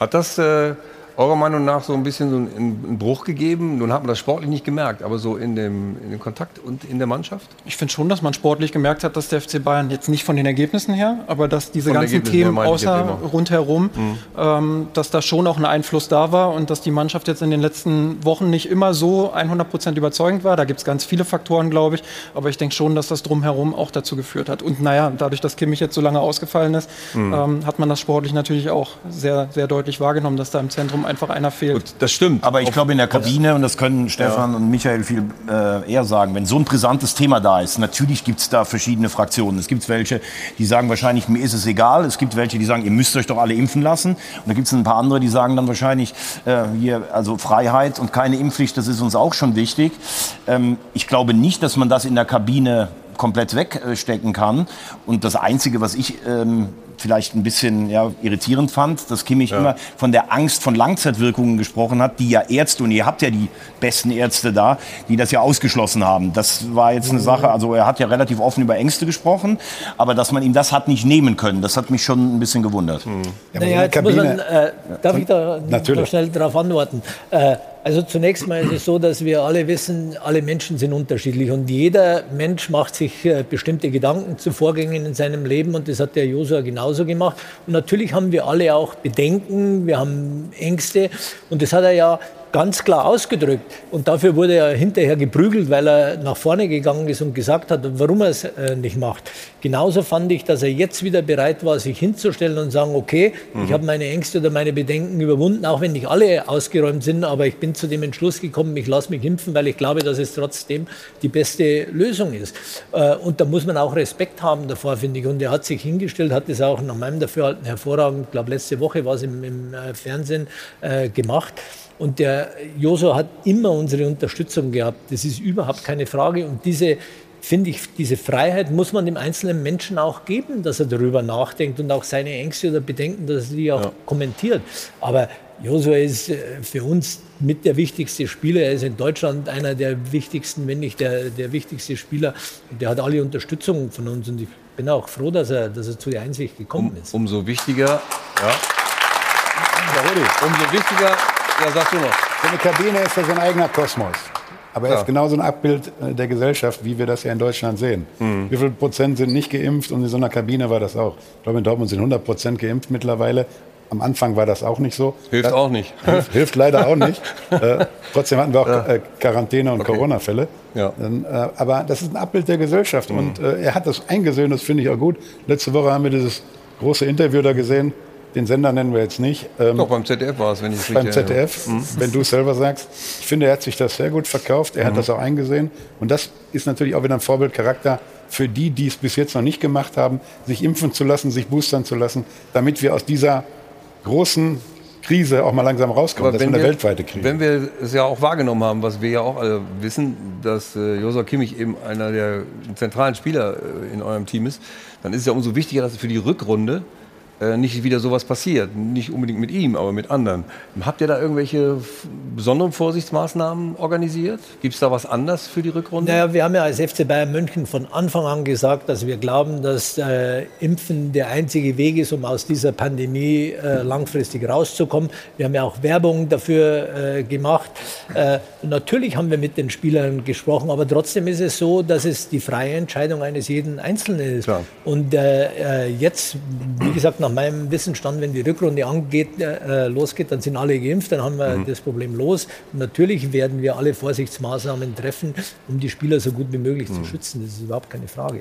Hat das äh, eurer Meinung nach so ein bisschen so einen, Bruch gegeben? Nun hat man das sportlich nicht gemerkt, aber so in dem, in dem Kontakt und in der Mannschaft? Ich finde schon, dass man sportlich gemerkt hat, dass der FC Bayern jetzt nicht von den Ergebnissen her, aber dass diese Von ganzen Themen außer rundherum, Mhm. ähm, dass da schon auch ein Einfluss da war und dass die Mannschaft jetzt in den letzten Wochen nicht immer so 100% überzeugend war. Da gibt es ganz viele Faktoren, glaube ich, aber ich denke schon, dass das drumherum auch dazu geführt hat. Und naja, dadurch, dass Kimmich jetzt so lange ausgefallen ist, Mhm. ähm, hat man das sportlich natürlich auch sehr, sehr deutlich wahrgenommen, dass da im Zentrum einfach einer fehlt. das stimmt. Aber ich glaube in der Kabine, und das können Stefan und Michael viel äh, eher sagen, wenn so ein brisantes Thema da ist, natürlich gibt es da verschiedene Fraktionen. Es gibt welche, die sagen wahrscheinlich, mir ist es egal. Es gibt welche, die sagen, ihr müsst euch doch alle impfen lassen. Und da gibt es ein paar andere, die sagen dann wahrscheinlich, äh, hier, also Freiheit und keine Impfpflicht, das ist uns auch schon wichtig. Ähm, ich glaube nicht, dass man das in der Kabine komplett wegstecken kann. Und das Einzige, was ich ähm, vielleicht ein bisschen ja, irritierend fand, dass Kimmich Ja. immer von der Angst von Langzeitwirkungen gesprochen hat, die ja Ärzte, und ihr habt ja die besten Ärzte da, die das ja ausgeschlossen haben. Das war jetzt eine Sache, also er hat ja relativ offen über Ängste gesprochen, aber dass man ihm das hat nicht nehmen können, das hat mich schon ein bisschen gewundert. Naja, jetzt muss man, äh, darf ich da Natürlich. schnell darauf antworten? Äh, also zunächst mal ist es so, dass wir alle wissen, alle Menschen sind unterschiedlich. Und jeder Mensch macht sich äh, bestimmte Gedanken zu Vorgängen in seinem Leben. Und das hat der Josua genauso gemacht. Und natürlich haben wir alle auch Bedenken, wir haben Ängste. Und das hat er ja ganz klar ausgedrückt. Und dafür wurde er hinterher geprügelt, weil er nach vorne gegangen ist und gesagt hat, warum er es äh, nicht macht. Genauso fand ich, dass er jetzt wieder bereit war, sich hinzustellen und sagen, okay, Mhm. ich habe meine Ängste oder meine Bedenken überwunden, auch wenn nicht alle ausgeräumt sind, aber ich bin zu dem Entschluss gekommen, ich lasse mich impfen, weil ich glaube, dass es trotzdem die beste Lösung ist. Äh, Und da muss man auch Respekt haben davor, finde ich. Und er hat sich hingestellt, hat es auch nach meinem Dafürhalten hervorragend, ich glaube letzte Woche war es im, im äh, Fernsehen gemacht. Und der Joso hat immer unsere Unterstützung gehabt. Das ist überhaupt keine Frage. Und diese, finde ich, diese Freiheit muss man dem einzelnen Menschen auch geben, dass er darüber nachdenkt und auch seine Ängste oder Bedenken, dass er die auch kommentiert. Aber Josua ist äh, für uns mit der wichtigste Spieler. Er ist in Deutschland einer der wichtigsten, wenn nicht der, der wichtigste Spieler. Und der hat alle Unterstützung von uns. Und ich bin auch froh, dass er, dass er zu der Einsicht gekommen ist. Umso wichtiger, ja. Umso wichtiger, ja, sag du noch. So eine Kabine ist ja so ein eigener Kosmos. Aber er Ja. ist genauso ein Abbild äh, der Gesellschaft, wie wir das ja in Deutschland sehen. Mhm. Wie viel Prozent sind nicht geimpft? Und in so einer Kabine war das auch. Ich glaube, in Dortmund sind 100 Prozent geimpft mittlerweile. Am Anfang war das auch nicht so. Hilft Das- auch nicht. Hilft, hilft leider auch nicht. äh, trotzdem hatten wir auch äh, Quarantäne und Corona-Fälle. Ja. Äh, aber das ist ein Abbild der Gesellschaft. Mhm. Und äh, er hat das eingesehen, das finde ich auch gut. Letzte Woche haben wir dieses große Interview da gesehen. Den Sender nennen wir jetzt nicht. Ähm, Doch, beim ZDF war es, wenn ich es beim richtig erinnere. ZDF, Mhm. wenn du es selber sagst. Ich finde, er hat sich das sehr gut verkauft. Er hat Mhm. das auch eingesehen. Und das ist natürlich auch wieder ein Vorbildcharakter für die, die es bis jetzt noch nicht gemacht haben, sich impfen zu lassen, sich boostern zu lassen, damit wir aus dieser großen Krise auch mal langsam rauskommen. das ist eine wir, weltweite Krise. wenn wir es ja auch wahrgenommen haben, was wir ja auch alle wissen, dass äh, Josua Kimmich eben einer der zentralen Spieler äh, in eurem Team ist, dann ist es ja umso wichtiger, dass für die Rückrunde nicht wieder sowas passiert. Nicht unbedingt mit ihm, aber mit anderen. Habt ihr da irgendwelche besonderen Vorsichtsmaßnahmen organisiert? Gibt es da was anders für die Rückrunde? Naja, wir haben ja als FC Bayern München von Anfang an gesagt, dass wir glauben, dass äh, Impfen der einzige Weg ist, um aus dieser Pandemie äh, langfristig rauszukommen. Wir haben ja auch Werbung dafür äh, gemacht. Äh, und natürlich haben wir mit den Spielern gesprochen, aber trotzdem ist es so, dass es die freie Entscheidung eines jeden Einzelnen ist. Und äh, äh, jetzt, wie gesagt, nach meinem Wissensstand, wenn die Rückrunde angeht, äh, losgeht, dann sind alle geimpft, dann haben wir Mhm. das Problem los. Und natürlich werden wir alle Vorsichtsmaßnahmen treffen, um die Spieler so gut wie möglich Mhm. zu schützen. Das ist überhaupt keine Frage.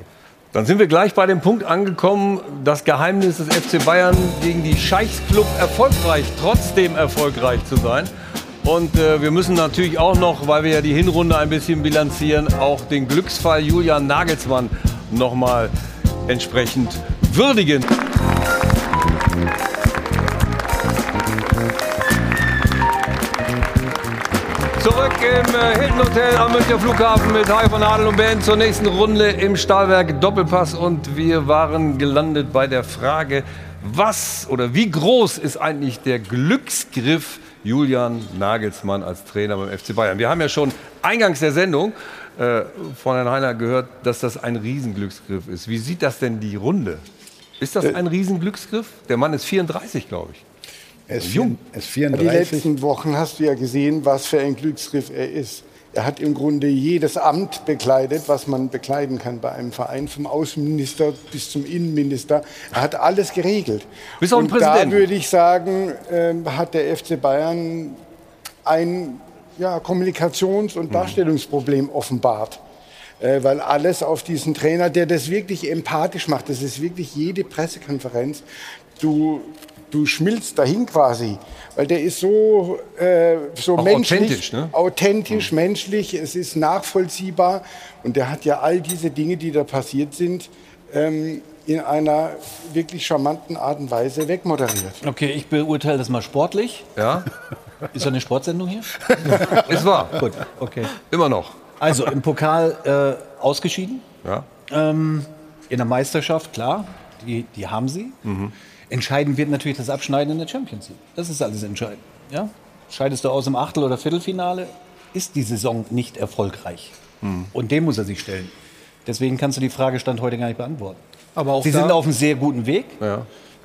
Dann sind wir gleich bei dem Punkt angekommen, das Geheimnis des FC Bayern gegen die Scheichsclub erfolgreich, trotzdem erfolgreich zu sein. Und äh, wir müssen natürlich auch noch, weil wir ja die Hinrunde ein bisschen bilanzieren, auch den Glücksfall Julian Nagelsmann noch mal entsprechend würdigen. Zurück im äh, Hilton Hotel am Münchner Flughafen mit Hajo von Adel und Band zur nächsten Runde im Stahlwerk Doppelpass. Und wir waren gelandet bei der Frage, was oder wie groß ist eigentlich der Glücksgriff Julian Nagelsmann als Trainer beim FC Bayern? Wir haben ja schon eingangs der Sendung äh, von Herrn Heiner gehört, dass das ein Riesenglücksgriff ist. Wie sieht das denn die Runde? Ist das ein Riesenglücksgriff? Der Mann ist 34, glaube ich. Er ist jung. Er ist Die 34. letzten Wochen hast du ja gesehen, was für ein Glücksgriff er ist. Er hat im Grunde jedes Amt bekleidet, was man bekleiden kann bei einem Verein, vom Außenminister bis zum Innenminister. Er hat alles geregelt. Bis auf den Und da würde ich sagen, ähm, hat der FC Bayern ein ja, Kommunikations- Mhm. und Darstellungsproblem offenbart. Äh, weil alles auf diesen Trainer, der das wirklich empathisch macht, das ist wirklich jede Pressekonferenz, du, du schmilzt dahin quasi, weil der ist so, äh, so Auch menschlich, authentisch, ne? authentisch, menschlich, es ist nachvollziehbar und der hat ja all diese Dinge, die da passiert sind, ähm, in einer wirklich charmanten Art und Weise wegmoderiert. Okay, ich beurteile das mal sportlich. Ja. Ist da eine Sportsendung hier? Ist wahr. Gut, okay. Immer noch. Also im Pokal äh, ausgeschieden. Ja. Ähm, in der Meisterschaft, klar, die, die haben sie. Entscheidend wird natürlich das Abschneiden in der Champions League. Das ist alles entscheidend. Ja? Scheidest du aus im Achtel- oder Viertelfinale, ist die Saison nicht erfolgreich. Und dem muss er sich stellen. Deswegen kannst du die Frage Stand heute gar nicht beantworten. Aber auch Sie da- sind auf einem sehr guten Weg.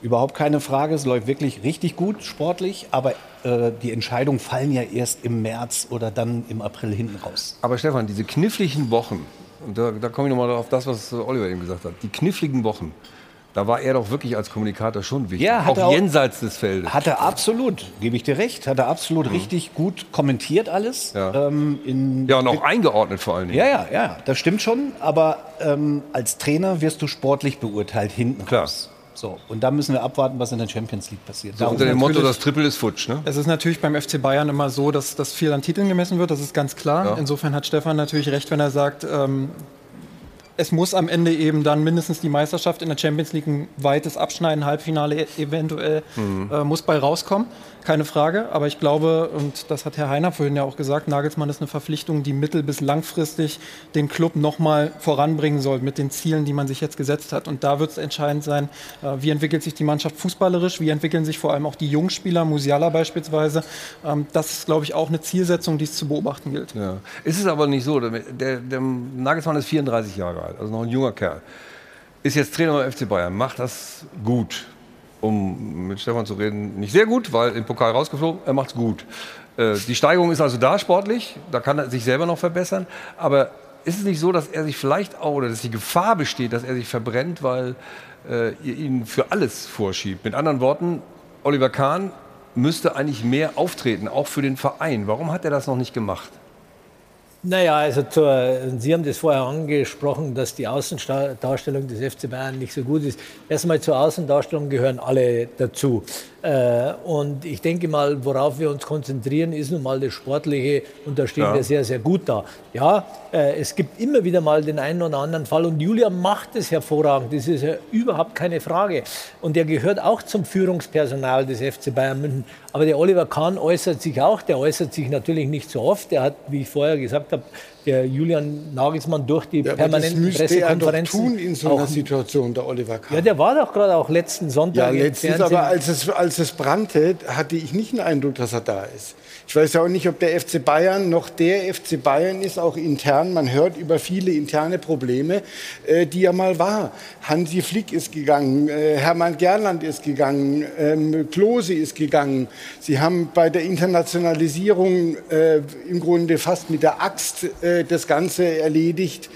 Überhaupt keine Frage. Es läuft wirklich richtig gut sportlich. Aber äh, die Entscheidungen fallen ja erst im März oder dann im April hinten raus. Aber Stefan, diese kniffligen Wochen, und da, da komme ich nochmal auf das, was Oliver eben gesagt hat, die kniffligen Wochen, da war er doch wirklich als Kommunikator schon wichtig. Ja, hat auch auch- jenseits des Feldes. Hat er absolut, gebe ich dir recht, hat er absolut richtig gut kommentiert alles. Ähm, in Ja, und auch eingeordnet vor allen Dingen. Ja, ja, ja, das stimmt schon. Aber ähm, als Trainer wirst du sportlich beurteilt hinten raus. So, und da müssen wir abwarten, was in der Champions League passiert. So unter dem Motto, das Triple ist futsch, ne? Es ist natürlich beim FC Bayern immer so, dass, dass viel an Titeln gemessen wird, das ist ganz klar. Ja. Insofern hat Stefan natürlich recht, wenn er sagt, ähm, es muss am Ende eben dann mindestens die Meisterschaft in der Champions League ein weites Abschneiden, Halbfinale e- eventuell, Mhm. äh, muss bei rauskommen. Keine Frage. Aber ich glaube, und das hat Herr Heiner vorhin ja auch gesagt, Nagelsmann ist eine Verpflichtung, die mittel- bis langfristig den Club nochmal voranbringen soll mit den Zielen, die man sich jetzt gesetzt hat. Und da wird es entscheidend sein, äh, wie entwickelt sich die Mannschaft fußballerisch, wie entwickeln sich vor allem auch die Jungspieler, Musiala beispielsweise. Ähm, das ist, glaube ich, auch eine Zielsetzung, die es zu beobachten gilt. Ja. Ist es aber nicht so, der, der, der Nagelsmann ist 34 Jahre alt, also noch ein junger Kerl. Ist jetzt Trainer beim FC Bayern, macht das gut. Um mit Stefan zu reden, nicht sehr gut, weil im Pokal rausgeflogen, er macht's gut. Äh, die Steigerung ist also da sportlich, da kann er sich selber noch verbessern. Aber ist es nicht so, dass er sich vielleicht auch, oder dass die Gefahr besteht, dass er sich verbrennt, weil äh, ihr ihn für alles vorschiebt? Mit anderen Worten, Oliver Kahn müsste eigentlich mehr auftreten, auch für den Verein. Warum hat er das noch nicht gemacht? Naja, also zur, Sie haben das vorher angesprochen, dass die Außendarstellung des FC Bayern nicht so gut ist. Erstmal zur Außendarstellung gehören alle dazu. Äh, Und ich denke mal, worauf wir uns konzentrieren, ist nun mal das Sportliche und da stehen Ja. wir sehr, sehr gut da. Ja, äh, es gibt immer wieder mal den einen oder anderen Fall und Julia macht es hervorragend, das ist ja überhaupt keine Frage. Und er gehört auch zum Führungspersonal des FC Bayern München. Aber der Oliver Kahn äußert sich auch, der äußert sich natürlich nicht so oft. Der hat, wie ich vorher gesagt habe, der Julian Nagelsmann durch die Ja, aber das permanenten müsste er doch Pressekonferenzen tun in so einer Situation, der Oliver Kahn. Ja, der war doch gerade auch letzten Sonntag Ja, letztens, aber als es, als es brannte, hatte ich nicht den Eindruck, dass er da ist. Ich weiß ja auch nicht, ob der FC Bayern noch der FC Bayern ist, auch intern. Man hört über viele interne Probleme, äh, die ja mal war. Hansi Flick ist gegangen, äh, Hermann Gerland ist gegangen, ähm, Klose ist gegangen. Sie haben bei der Internationalisierung äh, im Grunde fast mit der Axt äh, das Ganze erledigt.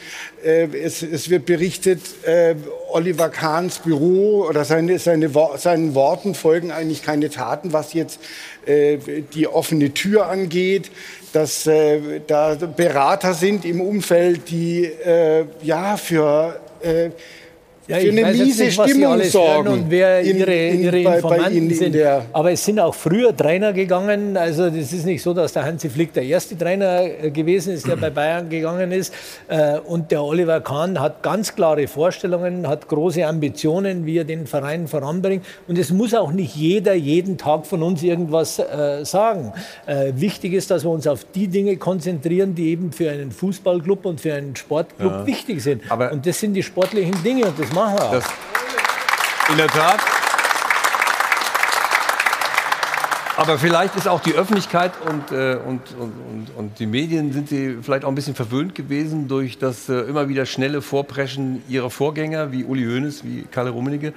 Äh, es, es wird berichtet, äh, Oliver Kahns Büro oder seine, seine, seinen Worten folgen eigentlich keine Taten, was jetzt die offene Tür angeht, dass äh, da Berater sind im Umfeld, die äh, ja für äh, Ja, für eine miese nicht, Stimmung sorgen. und wer in- ihre, in- ihre Informanten in sind. Aber es sind auch früher Trainer gegangen. Also das ist nicht so, dass der Hansi Flick der erste Trainer äh, gewesen ist, der bei Bayern gegangen ist. Äh, Und der Oliver Kahn hat ganz klare Vorstellungen, hat große Ambitionen, wie er den Verein voranbringt. Und es muss auch nicht jeder jeden Tag von uns irgendwas äh, sagen. Wichtig ist, dass wir uns auf die Dinge konzentrieren, die eben für einen Fußballclub und für einen Sportclub Ja. wichtig sind. und das sind die sportlichen Dinge und das machen auch. Das, in der Tat. Aber vielleicht ist auch die Öffentlichkeit und, äh, und, und, und, die Medien sind sie vielleicht auch ein bisschen verwöhnt gewesen durch das äh, immer wieder schnelle Vorpreschen ihrer Vorgänger wie Uli Hoeneß, wie Kalle Rummenigge,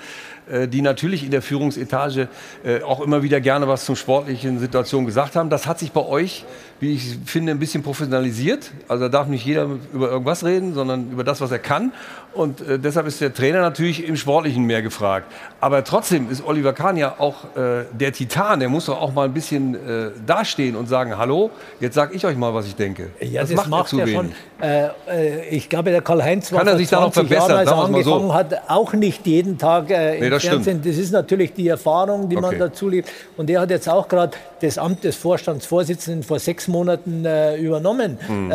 äh, die natürlich in der Führungsetage äh, auch immer wieder gerne was zum sportlichen Situation gesagt haben. Das hat sich bei euch, wie ich finde, ein bisschen professionalisiert. Also da darf nicht jeder über irgendwas reden, sondern über das, was er kann. Und äh, deshalb ist der Trainer natürlich im Sportlichen mehr gefragt. Aber trotzdem ist Oliver Kahn ja auch äh, der Titan. Der muss doch auch mal ein bisschen äh, dastehen und sagen, hallo, jetzt sag ich euch mal, was ich denke. Ja, das, macht, er schon. Äh, äh, ich glaube, der Karl-Heinz war Kann er sich da noch 20 Jahren, verbessern, als er mal so. angefangen hat, auch nicht jeden Tag äh, im Nee, das stimmt. Fernsehen. Das ist natürlich die Erfahrung, die man Okay. dazu lebt. Und er hat jetzt auch gerade das Amt des Vorstandsvorsitzenden vor sechs Monaten übernommen. Mhm.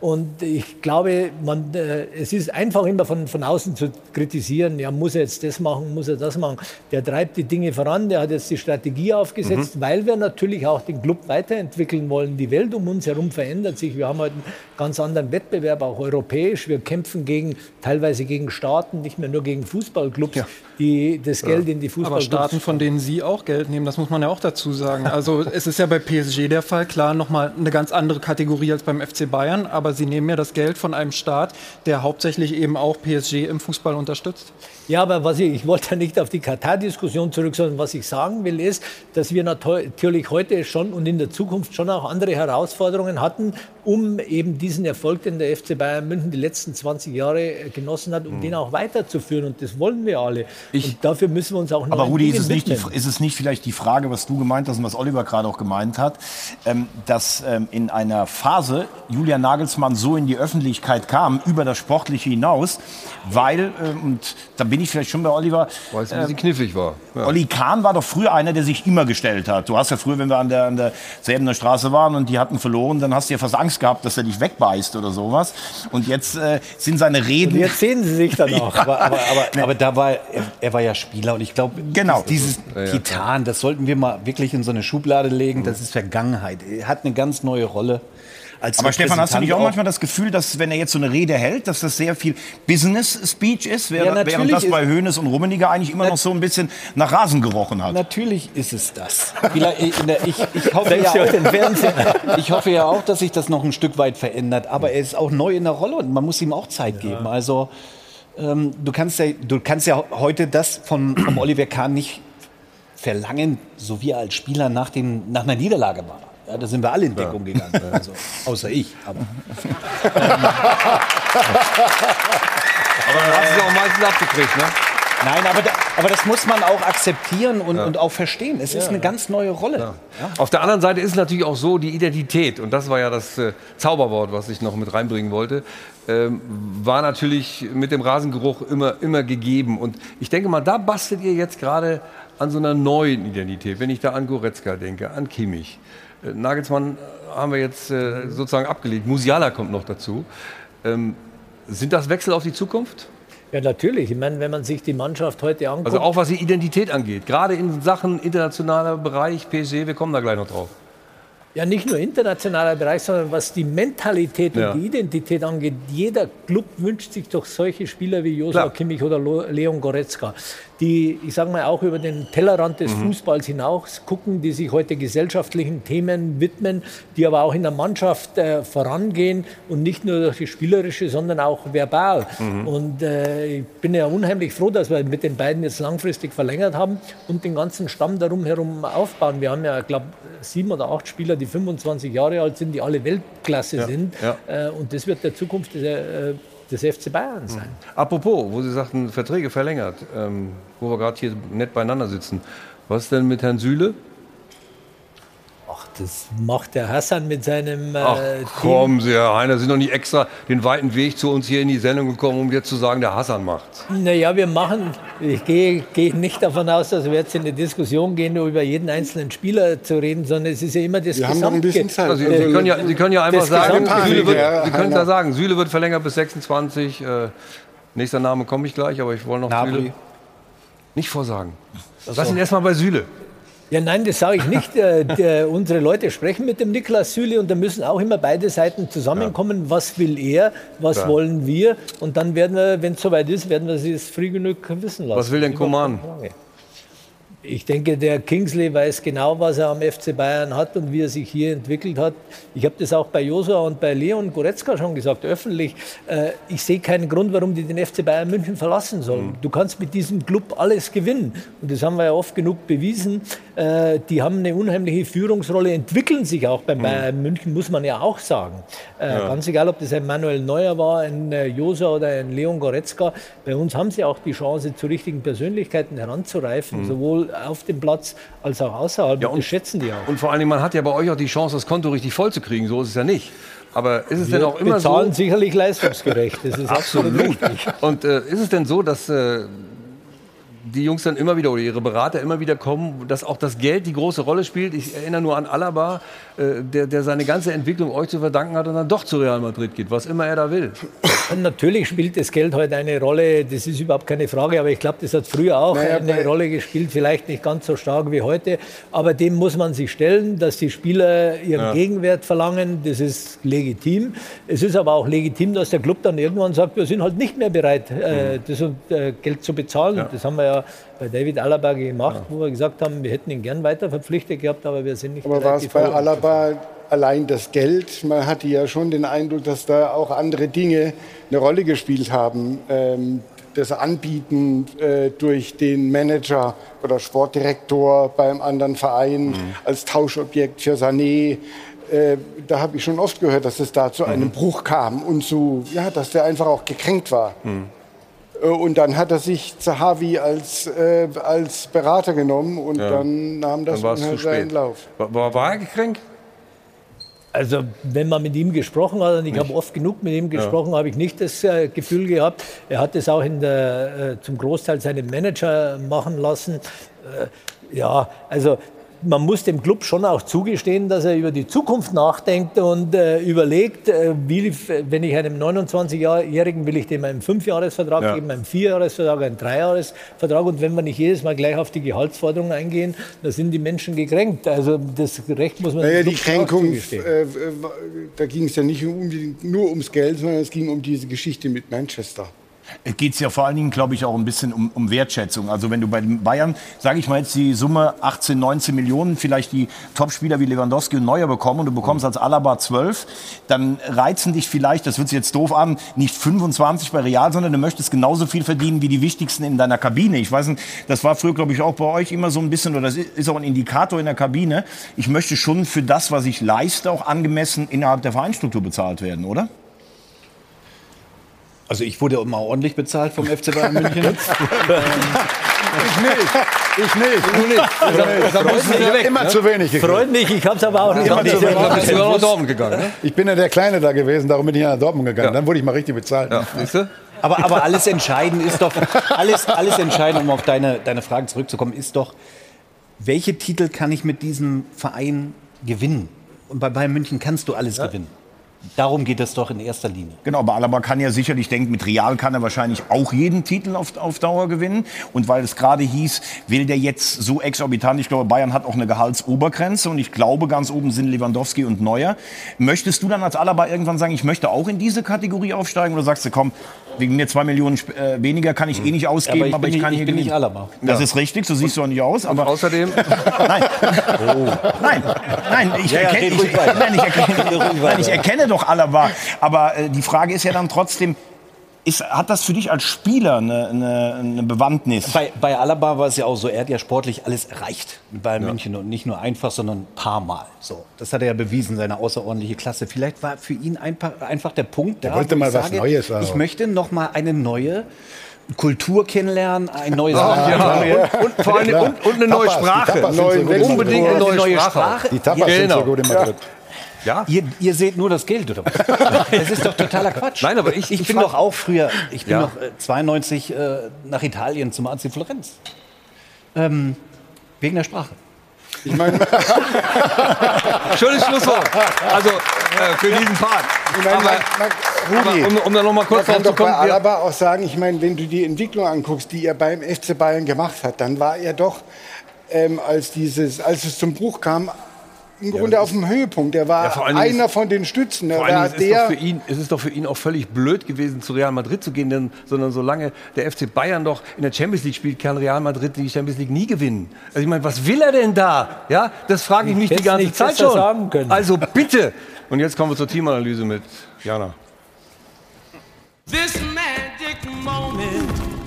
Und ich glaube, man, es ist einfach immer von, von außen zu kritisieren, ja, muss er jetzt das machen, muss er das machen. Der treibt die Dinge voran, der hat jetzt die Strategie aufgesetzt, Mhm. weil wir natürlich auch den Club weiterentwickeln wollen. Die Welt um uns herum verändert sich. Wir haben heute einen ganz anderen Wettbewerb, auch europäisch. Wir kämpfen gegen, teilweise gegen Staaten, nicht mehr nur gegen Fußballclubs, die das Geld in die Aber Fußballclubs Staaten, von denen Sie auch Geld nehmen, das muss man ja auch dazu sagen. Also es ist ja bei PSG der Fall, klar, nochmal eine ganz andere Kategorie als beim FC Bayern, aber Sie nehmen ja das Geld von einem Staat, der hauptsächlich eben auch PSG im Fußball unterstützt. Ja, aber was ich, ich wollte ja nicht auf die Katar-Diskussion zurück, sondern was ich sagen will, ist, dass wir natürlich heute schon und in der Zukunft schon auch andere Herausforderungen hatten, um eben diesen Erfolg, den der FC Bayern München die letzten 20 Jahre äh, genossen hat, um den auch weiterzuführen. Und das wollen wir alle. und dafür müssen wir uns auch Aber Rudi, ist es, nicht die, ist es nicht vielleicht die Frage, was du gemeint hast und was Oliver gerade auch gemeint hat, ähm, dass ähm, in einer Phase Julian Nagelsmann so in die Öffentlichkeit kam, über das Sportliche hinaus, weil, ähm, und da bin ich vielleicht schon bei Oliver, Weil es ein bisschen knifflig war. Ja. Olli Kahn war doch früher einer, der sich immer gestellt hat. Du hast ja früher, wenn wir an der, an der Säbener Straße waren und die hatten verloren, dann hast du ja fast Angst gehabt, dass er dich wegbeißt oder sowas. Und jetzt äh, sind seine Reden... Und jetzt sehen sie sich dann auch. Aber, aber, aber, aber da war er, er war ja Spieler und ich glaube, Genau. dieses Ja, ja, Titan, das sollten wir mal wirklich in so eine Schublade legen. Das ist Vergangenheit. Er hat eine ganz neue Rolle. Als Aber Stefan, hast du nicht auch manchmal das Gefühl, dass wenn er jetzt so eine Rede hält, dass das sehr viel Business-Speech ist, Ja, während, während natürlich das bei Hoeneß und Rummenigge eigentlich immer noch so ein bisschen nach Rasen gerochen hat? Natürlich ist es das. Der- Ich, ich, hoffe ja auch, ich hoffe ja auch, dass sich das noch ein Stück weit verändert. Aber er ist auch neu in der Rolle und man muss ihm auch Zeit geben. Also ähm, du, kannst ja, du kannst ja heute das von, vom Oliver Kahn nicht verlangen, so wie er als Spieler nach, dem, nach einer Niederlage war. Ja, da sind wir alle in Deckung gegangen. Also, außer ich. Aber. Aber dann hast du es auch meistens abgekriegt, ne? Nein, aber, da, aber das muss man auch akzeptieren und, Ja. und auch verstehen. Es ist Ja. eine ganz neue Rolle. Ja. Auf der anderen Seite ist natürlich auch so die Identität, und das war ja das äh, Zauberwort, was ich noch mit reinbringen wollte, ähm, war natürlich mit dem Rasengeruch immer, immer gegeben. Und ich denke mal, da bastelt ihr jetzt gerade an so einer neuen Identität. Wenn ich da an Goretzka denke, an Kimmich. Äh, Nagelsmann haben wir jetzt äh, sozusagen abgelegt. Musiala kommt noch dazu. Ähm, sind das Wechsel auf die Zukunft? Ja, natürlich. Ich meine, wenn man sich die Mannschaft heute anguckt. Also auch was die Identität angeht. Gerade in Sachen internationaler Bereich, PSG, wir kommen da gleich noch drauf. Ja, nicht nur internationaler Bereich, sondern was die Mentalität Ja. und die Identität angeht. Jeder Club wünscht sich doch solche Spieler wie Joshua Klar. Kimmich oder Leon Goretzka, die, ich sage mal, auch über den Tellerrand des Mhm. Fußballs hinaus gucken, die sich heute gesellschaftlichen Themen widmen, die aber auch in der Mannschaft äh, vorangehen und nicht nur durch das Spielerische, sondern auch verbal. Mhm. Und äh, ich bin ja unheimlich froh, dass wir mit den beiden jetzt langfristig verlängert haben und den ganzen Stamm darum herum aufbauen. Wir haben ja, glaube, sieben oder acht Spieler, die 25 Jahre alt sind, die alle Weltklasse Ja, sind. ja. Äh, und das wird der Zukunft der, äh, des FC Bayern sein. Apropos, wo Sie sagten, Verträge verlängert, ähm, wo wir gerade hier nett beieinander sitzen. Was denn mit Herrn Süle? Das macht der Hassan mit seinem äh, Ach Team. kommen Sie, Herr Heiner, Sie sind doch nicht extra den weiten Weg zu uns hier in die Sendung gekommen, um jetzt zu sagen, der Hassan macht's. Naja, wir machen, ich gehe, gehe nicht davon aus, dass wir jetzt in eine Diskussion gehen, nur über jeden einzelnen Spieler zu reden, sondern es ist ja immer das Wir haben noch ein bisschen Zeit. Also, Sie, können ja, Sie können ja einfach Das sagen, Süle wird, ja, Sie können da sagen, Süle wird verlängert bis 26. Äh, nächster Name komme ich gleich, aber ich wollte noch Napoli. Süle. Nicht vorsagen. Lass ihn erstmal bei Süle. Ja, nein, das sage ich nicht. Äh, der, unsere Leute sprechen mit dem Niklas Süle und da müssen auch immer beide Seiten zusammenkommen. Was will er? Was Klar. wollen wir? Und dann werden wir, wenn es soweit ist, werden wir sie es früh genug wissen lassen. Was will denn Frage. Ich denke, der Kingsley weiß genau, was er am FC Bayern hat und wie er sich hier entwickelt hat. Ich habe das auch bei Josua und bei Leon Goretzka schon gesagt, öffentlich. Äh, Ich sehe keinen Grund, warum die den FC Bayern München verlassen sollen. Du kannst mit diesem Club alles gewinnen. Und das haben wir ja oft genug bewiesen. Äh, Die haben eine unheimliche Führungsrolle, entwickeln sich auch beim Bayern München, muss man ja auch sagen. Äh, Ja. Ganz egal, ob das ein Manuel Neuer war, ein äh, Josua oder ein Leon Goretzka. Bei uns haben sie auch die Chance, zu richtigen Persönlichkeiten heranzureifen, Mhm. sowohl auf dem Platz als auch außerhalb. Ja, und das schätzen die auch. Und vor allen Dingen, man hat ja bei euch auch die Chance, das Konto richtig voll zu kriegen. So ist es ja nicht. Aber ist es Wir denn auch immer so? bezahlen sicherlich leistungsgerecht. Das ist absolut, Absolut. Und äh, ist es denn so, dass äh, die Jungs dann immer wieder oder ihre Berater immer wieder kommen, dass auch das Geld die große Rolle spielt. Ich erinnere nur an Alaba, äh, der, der seine ganze Entwicklung euch zu verdanken hat und dann doch zu Real Madrid geht, was immer er da will. Und natürlich spielt das Geld heute eine Rolle, das ist überhaupt keine Frage, aber ich glaube, das hat früher auch Naja, eine bei- Rolle gespielt, vielleicht nicht ganz so stark wie heute, aber dem muss man sich stellen, dass die Spieler ihren Ja. Gegenwert verlangen, das ist legitim. Es ist aber auch legitim, dass der Club dann irgendwann sagt, wir sind halt nicht mehr bereit, äh, das äh, Geld zu bezahlen. Mhm. Ja. Das haben wir ja bei David Alaba gemacht, wo wir gesagt haben, wir hätten ihn gern weiter verpflichtet gehabt, aber wir sind nicht Aber war bereit, es die bei Verlust zu Alaba allein das Geld? Man hatte ja schon den Eindruck, dass da auch andere Dinge eine Rolle gespielt haben. Ähm, das Anbieten äh, durch den Manager oder Sportdirektor beim anderen Verein als Tauschobjekt für Sané. Äh, da habe ich schon oft gehört, dass es da zu einem Bruch kam und zu, ja, dass der einfach auch gekränkt war. Äh, Und dann hat er sich Zahavi als, äh, als Berater genommen und Ja. dann nahm das Dann unheimlich seinen. Lauf. War, war er gekränkt? Also wenn man mit ihm gesprochen hat, und ich habe oft genug mit ihm Ja. gesprochen, habe ich nicht das äh, Gefühl gehabt. Er hat es auch in der, äh, zum Großteil seinen Manager machen lassen. Äh, ja, also man muss dem Club schon auch zugestehen, dass er über die Zukunft nachdenkt und äh, überlegt, äh, wie, wenn ich einem 29-Jährigen will ich dem einen Fünfjahresvertrag Ja. geben, einen Vierjahresvertrag, einen Dreijahresvertrag und wenn wir nicht jedes Mal gleich auf die Gehaltsforderung eingehen, da sind die Menschen gekränkt. Also das Recht muss man Naja, die Kränkung, äh, da ging es ja nicht unbedingt nur ums Geld, sondern es ging um diese Geschichte mit Manchester. Es geht ja vor allen Dingen, glaube ich, auch ein bisschen um, um Wertschätzung. Also wenn du bei den Bayern, sage ich mal jetzt die Summe 18, 19 Millionen, vielleicht die Topspieler wie Lewandowski und Neuer bekommen und du bekommst als Alaba 12, dann reizen dich vielleicht, das wird sich jetzt doof an, nicht 25 bei Real, sondern du möchtest genauso viel verdienen wie die wichtigsten in deiner Kabine. Ich weiß nicht, das war früher, glaube ich, auch bei euch immer so ein bisschen, oder das ist auch ein Indikator in der Kabine. Ich möchte schon für das, was ich leiste, auch angemessen innerhalb der Vereinsstruktur bezahlt werden, oder? Also ich wurde immer ordentlich bezahlt vom FC Bayern München. Ich nicht. Ich nicht. Du nicht. Also, Da müssen Sie weg, immer ne? zu wenig gekriegt. Freut mich, ich habe es aber auch nicht Immer zu wenig. Bist du sogar nach Dortmund gegangen, ne? Ich bin ja der Kleine da gewesen, darum bin ich nach Dortmund gegangen. Dann wurde ich mal richtig bezahlt. Aber, aber alles entscheidend ist doch, alles, alles entscheidend, um auf deine, deine Frage zurückzukommen, ist doch, welche Titel kann ich mit diesem Verein gewinnen? Und bei Bayern München kannst du alles gewinnen. Darum geht es doch in erster Linie. Genau, aber Alaba kann ja sicherlich denken, mit Real kann er wahrscheinlich auch jeden Titel auf, auf Dauer gewinnen. Und weil es gerade hieß, will der jetzt so exorbitant, ich glaube, Bayern hat auch eine Gehaltsobergrenze und ich glaube, ganz oben sind Lewandowski und Neuer. Möchtest du dann als Alaba irgendwann sagen, ich möchte auch in diese Kategorie aufsteigen oder sagst du, komm, wegen mir zwei Millionen äh, weniger kann ich eh nicht ausgeben, Aber ich aber bin ich, nicht- kann ich hier bin nicht. Alaba. Das Ja. ist richtig, so siehst du auch nicht aus. Aber außerdem? nein, nein, nein, ich, Ja, ja, erkenne, red ich, nein, ich, erkenne, nein, ich erkenne doch Alaba. Aber äh, die Frage ist ja dann trotzdem, ist, hat das für dich als Spieler eine, eine, eine Bewandtnis? Bei, bei Alaba war es ja auch so, er hat ja sportlich alles erreicht mit Bayern München und nicht nur einfach, sondern ein paar Mal. So, das hat er ja bewiesen, seine außerordentliche Klasse. Vielleicht war für ihn einfach, einfach der Punkt, Der da, wollte wo mal ich was sage, Neues auch. Ich möchte noch mal eine neue Kultur kennenlernen, ein neues Ah, Land. ja. Und- vor allem- und- und eine neue Sprache. Unbedingt eine neue Sprache. Die Tapas sind Genau. so gut in Madrid. Ja. Ihr, ihr seht nur das Geld, oder was? Das ist doch totaler Quatsch. Nein, aber ich- ich ich bin doch auch früher, ich bin Ja. noch äh, 92 äh, nach Italien zum AC Florenz. Ähm, wegen der Sprache. Ich meine, Schönes Schlusswort. Also äh, für diesen Part. Ich meine, Aber, man, man, Rudi, aber um, um da noch mal kurz man kann drauf zu doch bei kommen. wir- Alaba auch sagen, ich meine, wenn du die Entwicklung anguckst, die er beim FC Bayern gemacht hat, dann war er doch, ähm, als, dieses, als es zum Bruch kam, im Grunde auf dem Höhepunkt. Er war Ja, einer ist- von den Stützen. Er Vor war allen Dingen ist es, doch der, für ihn, es ist doch für ihn auch völlig blöd gewesen, zu Real Madrid zu gehen, denn, sondern solange der FC Bayern doch in der Champions League spielt, kann Real Madrid die Champions League nie gewinnen. Also ich meine, was will er denn da? Ja, das frage ich mich die ganze nicht Zeit schon. Also bitte. Und jetzt kommen wir zur Teamanalyse mit Jana.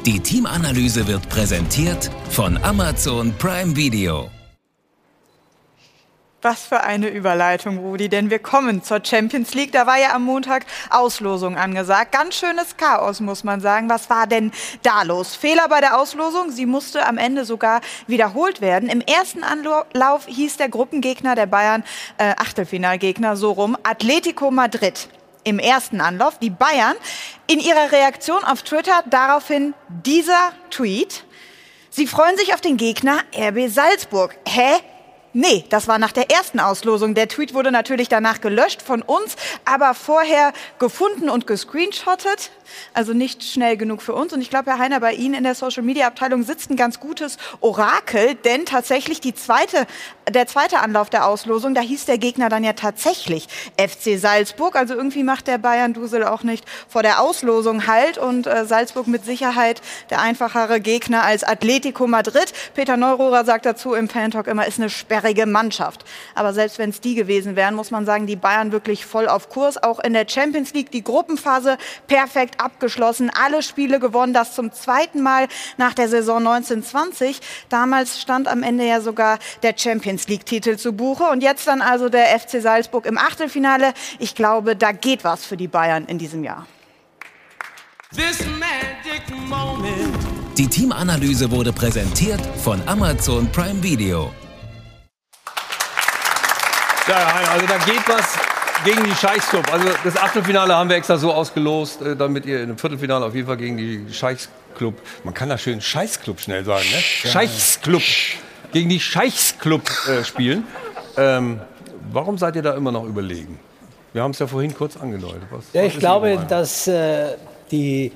Die Teamanalyse wird präsentiert von Amazon Prime Video. Was für eine Überleitung, Rudi, denn wir kommen zur Champions League. Da war ja am Montag Auslosung angesagt. Ganz schönes Chaos, muss man sagen. Was war denn da los? Fehler bei der Auslosung. Sie musste am Ende sogar wiederholt werden. Im ersten Anlauf hieß der Gruppengegner der Bayern, äh, Achtelfinalgegner, so rum, Atletico Madrid. Im ersten Anlauf die Bayern. In ihrer Reaktion auf Twitter daraufhin dieser Tweet. Sie freuen sich auf den Gegner RB Salzburg. Hä? Nee, das war nach der ersten Auslosung. Der Tweet wurde natürlich danach gelöscht von uns, aber vorher gefunden und gescreenshottet. Also nicht schnell genug für uns. Und ich glaube, Herr Heiner, bei Ihnen in der Social Media Abteilung sitzt ein ganz gutes Orakel, denn tatsächlich die zweite, der zweite Anlauf der Auslosung, da hieß der Gegner dann ja tatsächlich FC Salzburg. Also irgendwie macht der Bayern-Dusel auch nicht vor der Auslosung halt und äh, Salzburg mit Sicherheit der einfachere Gegner als Atletico Madrid. Peter Neururer sagt dazu im Fan-Talk immer, ist eine sperrige Mannschaft. Aber selbst wenn es die gewesen wären, muss man sagen, die Bayern wirklich voll auf Kurs. Auch in der Champions League die Gruppenphase perfekt abgeschlossen, alle Spiele gewonnen, das zum zweiten Mal nach der Saison 1920. Damals stand am Ende ja sogar der Champions League-Titel zu Buche und jetzt dann also der FC Salzburg im Achtelfinale. Ich glaube, da geht was für die Bayern in diesem Jahr. Die Teamanalyse wurde präsentiert von Amazon Prime Video. Ja, also da geht was gegen die Scheichsclub. Also das Achtelfinale haben wir extra so ausgelost, äh, damit ihr im Viertelfinale auf jeden Fall gegen die Scheichsclub, man kann da schön Scheißclub schnell sagen, ne? Scheichsclub, gegen die Scheichsclub äh, spielen. Ähm, warum seid ihr da immer noch überlegen? Wir haben es ja vorhin kurz angedeutet. Was, Ja, ich glaube, dass äh, die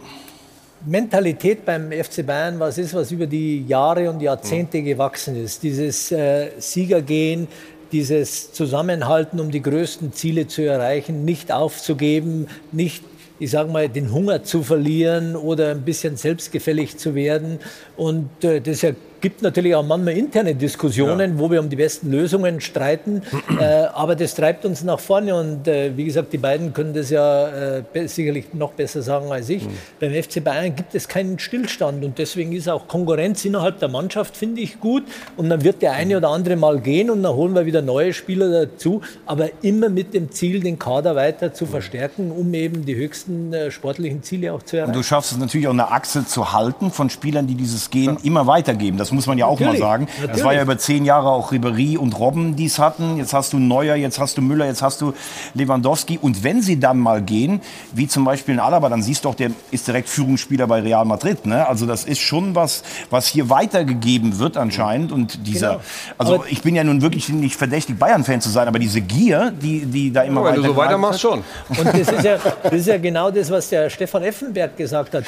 Mentalität beim FC Bayern was ist, was über die Jahre und Jahrzehnte gewachsen ist. Dieses äh, Siegergehen, dieses Zusammenhalten, um die größten Ziele zu erreichen, nicht aufzugeben, nicht, ich sage mal, den Hunger zu verlieren oder ein bisschen selbstgefällig zu werden. Und äh, das ja gibt natürlich auch manchmal interne Diskussionen, wo wir um die besten Lösungen streiten. äh, aber das treibt uns nach vorne. Und äh, wie gesagt, die beiden können das ja äh, sicherlich noch besser sagen als ich. Beim FC Bayern gibt es keinen Stillstand. Und deswegen ist auch Konkurrenz innerhalb der Mannschaft, finde ich, gut. Und dann wird der eine oder andere mal gehen und dann holen wir wieder neue Spieler dazu. Aber immer mit dem Ziel, den Kader weiter zu verstärken, um eben die höchsten äh, sportlichen Ziele auch zu erreichen. Und du schaffst es natürlich auch eine Achse zu halten von Spielern, die dieses Gehen immer weitergeben. Das muss man ja auch Natürlich, mal sagen. Das natürlich. war ja über zehn Jahre auch Ribery und Robben, die es hatten. Jetzt hast du Neuer, jetzt hast du Müller, jetzt hast du Lewandowski. Und wenn sie dann mal gehen, wie zum Beispiel in Alaba, dann siehst du doch, der ist direkt Führungsspieler bei Real Madrid. Ne? Also das ist schon was, was hier weitergegeben wird anscheinend. Und dieser, Genau. also Aber- ich bin ja nun wirklich nicht verdächtig, Bayern-Fan zu sein, aber diese Gier, die, die da immer Ja, wenn du weiter so weitermachst, schon. Und das ist, ja, das ist ja genau das, was der Stefan Effenberg gesagt hat.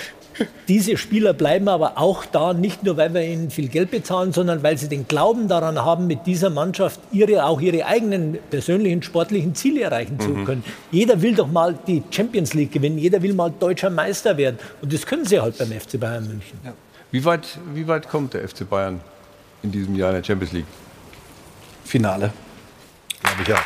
Diese Spieler bleiben aber auch da, nicht nur, weil wir ihnen viel Geld bezahlen, sondern weil sie den Glauben daran haben, mit dieser Mannschaft ihre, auch ihre eigenen persönlichen sportlichen Ziele erreichen zu Mhm. können. Jeder will doch mal die Champions League gewinnen, jeder will mal deutscher Meister werden. Und das können sie halt beim FC Bayern München. Wie weit, wie weit kommt der FC Bayern in diesem Jahr in der Champions League? Finale. Glaube ich ja.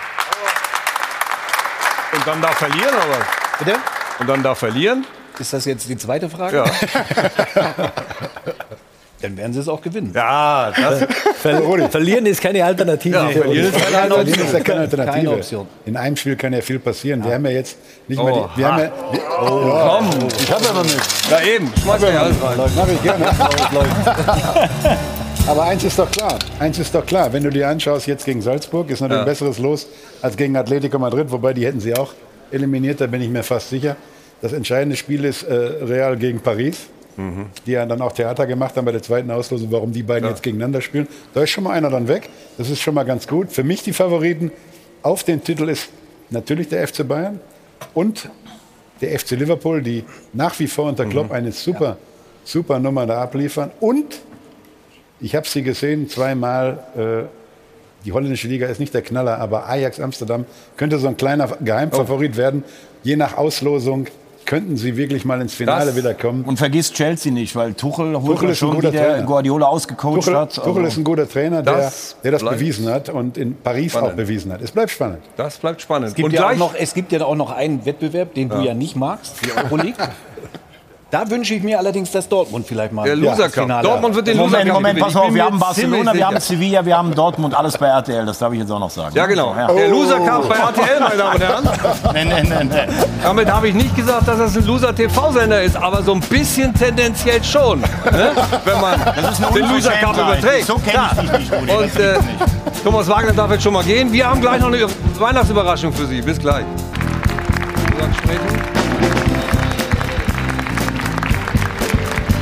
Und dann darf verlieren, aber. Bitte? Und dann darf verlieren? Ist das jetzt die zweite Frage? Ja. Dann werden sie es auch gewinnen. Ja, das. Ver verlieren ist keine Alternative. Ja, verlieren ist keine Alternative. ist ja keine. Alternative. Keine Option. In einem Spiel kann ja viel passieren. Wir haben ja jetzt nicht mal Oh, die. Wir haben ja, wir, Oh, ja, komm. Ich habe ja noch nichts. Ja, eben. Schmeiß mir alles rein. Mach ich gerne. Aber eins ist doch klar. Eins ist doch klar. Wenn du dir anschaust, jetzt gegen Salzburg, ist natürlich Ja. ein besseres Los als gegen Atletico Madrid, wobei die hätten sie auch eliminiert, da bin ich mir fast sicher. Das entscheidende Spiel ist äh, Real gegen Paris, die ja dann auch Theater gemacht haben bei der zweiten Auslosung, warum die beiden jetzt gegeneinander spielen. Da ist schon mal einer dann weg. Das ist schon mal ganz gut. Für mich die Favoriten auf den Titel ist natürlich der FC Bayern und der FC Liverpool, die nach wie vor unter Klopp eine super, super Nummer da abliefern. Und ich habe sie gesehen zweimal. Äh, die holländische Liga ist nicht der Knaller, aber Ajax Amsterdam könnte so ein kleiner Geheimfavorit werden. Je nach Auslosung könnten sie wirklich mal ins Finale Das- wiederkommen. Und vergiss Chelsea nicht, weil Tuchel holt Tuchel ja ist ein schon guter wieder Trainer. Guardiola ausgecoacht Tuchel, hat. Tuchel Also- ist ein guter Trainer, der der das bewiesen hat und in Paris spannend. auch bewiesen hat. Es bleibt spannend. Das bleibt spannend. Es gibt, Und ja auch noch, es gibt ja auch noch einen Wettbewerb, den du Ja. ja nicht magst, die Euroleague. Da wünsche ich mir allerdings, dass Dortmund vielleicht mal Der Loser Cup. Finale Dortmund wird den. Loser Moment, Moment, pass auf, wir haben Barcelona, wir haben. Sevilla, wir haben Dortmund, alles bei RTL, das darf ich jetzt auch noch sagen. Ja, genau. Ja. Der Loser Cup bei RTL, meine Damen und Herren. Nee, nee, nee, nee. Damit habe ich nicht gesagt, dass das ein Loser-TV-Sender ist, aber so ein bisschen tendenziell schon. Ne? Wenn man den Loser Cup überträgt. So kenn ich dich nicht, Rudi, Und äh, nicht. Thomas Wagner darf jetzt schon mal gehen. Wir haben gleich noch eine Weihnachtsüberraschung für Sie. Bis gleich.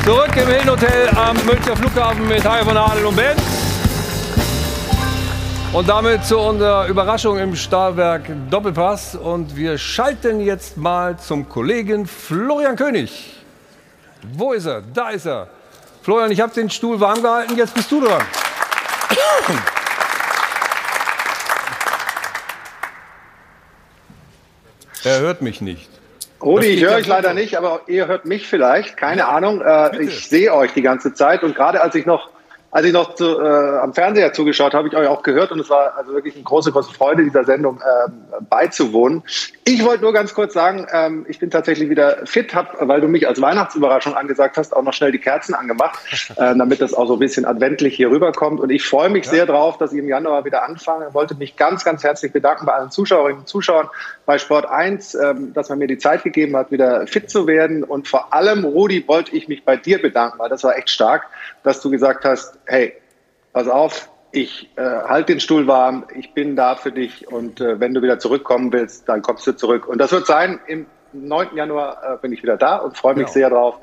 Zurück im Hilton Hotel am Münchner Flughafen mit Hajo von Adel und Ben. Und damit zu unserer Überraschung im Stahlwerk Doppelpass. Und wir schalten jetzt mal zum Kollegen Florian König. Wo ist er? Da ist er. Florian, ich habe den Stuhl warm gehalten, jetzt bist du dran. Er hört mich nicht. Rudi, ich höre euch leider nicht, aber ihr hört mich vielleicht. Keine Ahnung. Äh, ich sehe euch die ganze Zeit und gerade als ich noch als ich noch zu, äh, am Fernseher zugeschaut habe, ich euch auch gehört und es war also wirklich eine große, große Freude, dieser Sendung äh, beizuwohnen. Ich wollte nur ganz kurz sagen, ähm, ich bin tatsächlich wieder fit, hab, weil du mich als Weihnachtsüberraschung angesagt hast, auch noch schnell die Kerzen angemacht, äh, damit das auch so ein bisschen adventlich hier rüberkommt. Und ich freue mich ja. sehr drauf, dass ich im Januar wieder anfange. Ich wollte mich ganz, ganz herzlich bedanken bei allen Zuschauerinnen und Zuschauern bei Sport 1, ähm, dass man mir die Zeit gegeben hat, wieder fit zu werden. Und vor allem, Rudi, wollte ich mich bei dir bedanken, weil das war echt stark, dass du gesagt hast, hey, pass auf, ich äh, halte den Stuhl warm, ich bin da für dich und äh, wenn du wieder zurückkommen willst, dann kommst du zurück. Und das wird sein, im 9. Januar äh, bin ich wieder da und freue mich genau. sehr drauf.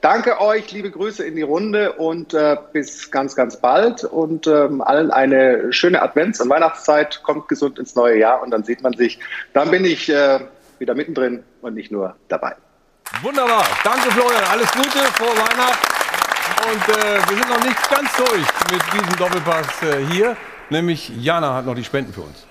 Danke euch, liebe Grüße in die Runde und äh, bis ganz, ganz bald und ähm, allen eine schöne Advents- und Weihnachtszeit. Kommt gesund ins neue Jahr und dann sieht man sich. Dann bin ich äh, wieder mittendrin und nicht nur dabei. Wunderbar. Danke, Florian. Alles Gute, frohe Weihnachten. Und äh, wir sind noch nicht ganz durch mit diesem Doppelpass äh, hier. Nämlich Jana hat noch die Spenden für uns.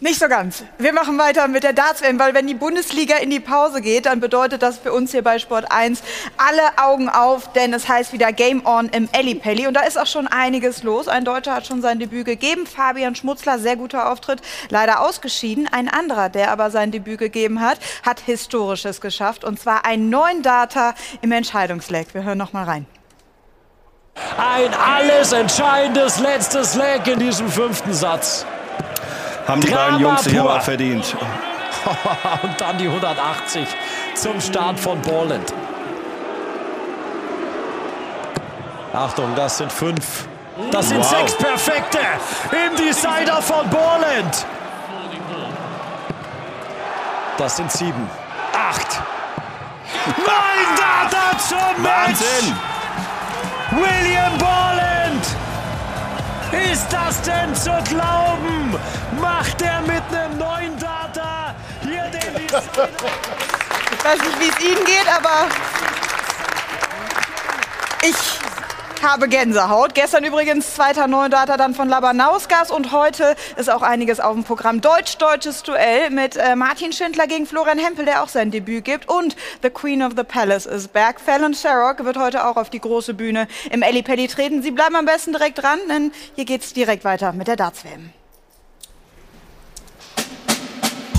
Nicht so ganz. Wir machen weiter mit der Darts-WM, weil wenn die Bundesliga in die Pause geht, dann bedeutet das für uns hier bei Sport 1 alle Augen auf, denn es heißt wieder Game On im Ellipelli und da ist auch schon einiges los. Ein Deutscher hat schon sein Debüt gegeben, Fabian Schmutzler, sehr guter Auftritt, leider ausgeschieden. Ein anderer, der aber sein Debüt gegeben hat, hat Historisches geschafft und zwar einen neuen Data im Entscheidungsleck. Wir hören noch mal rein. Ein alles entscheidendes letztes Leg in diesem fünften Satz haben die Drama beiden Jungs sich aber verdient. Und dann die 180 zum Start von Borland. Achtung, das sind fünf. Das sind wow. sechs perfekte im Decider von Borland. Das sind sieben. Acht. Mein Data zum Match. Wahnsinn. William Borland. Ist das denn zu glauben? Macht er mit einem neuen Data hier den Ich weiß nicht, wie es Ihnen geht, aber ich habe Gänsehaut. Gestern übrigens zweiter Neudata dann von Labanauskas und heute ist auch einiges auf dem Programm. Deutsch-deutsches Duell mit äh, Martin Schindler gegen Florian Hempel, der auch sein Debüt gibt und The Queen of the Palace ist back. Fallon Sherrock wird heute auch auf die große Bühne im Ellie Pelli treten. Sie bleiben am besten direkt dran, denn hier geht es direkt weiter mit der Darts-WM.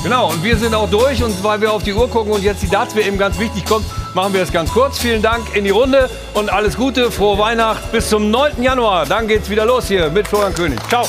Genau, und wir sind auch durch. Und weil wir auf die Uhr gucken und jetzt die Darts eben ganz wichtig kommt, machen wir es ganz kurz. Vielen Dank in die Runde und alles Gute, frohe Weihnacht bis zum 9. Januar. Dann geht's wieder los hier mit Florian König. Ciao.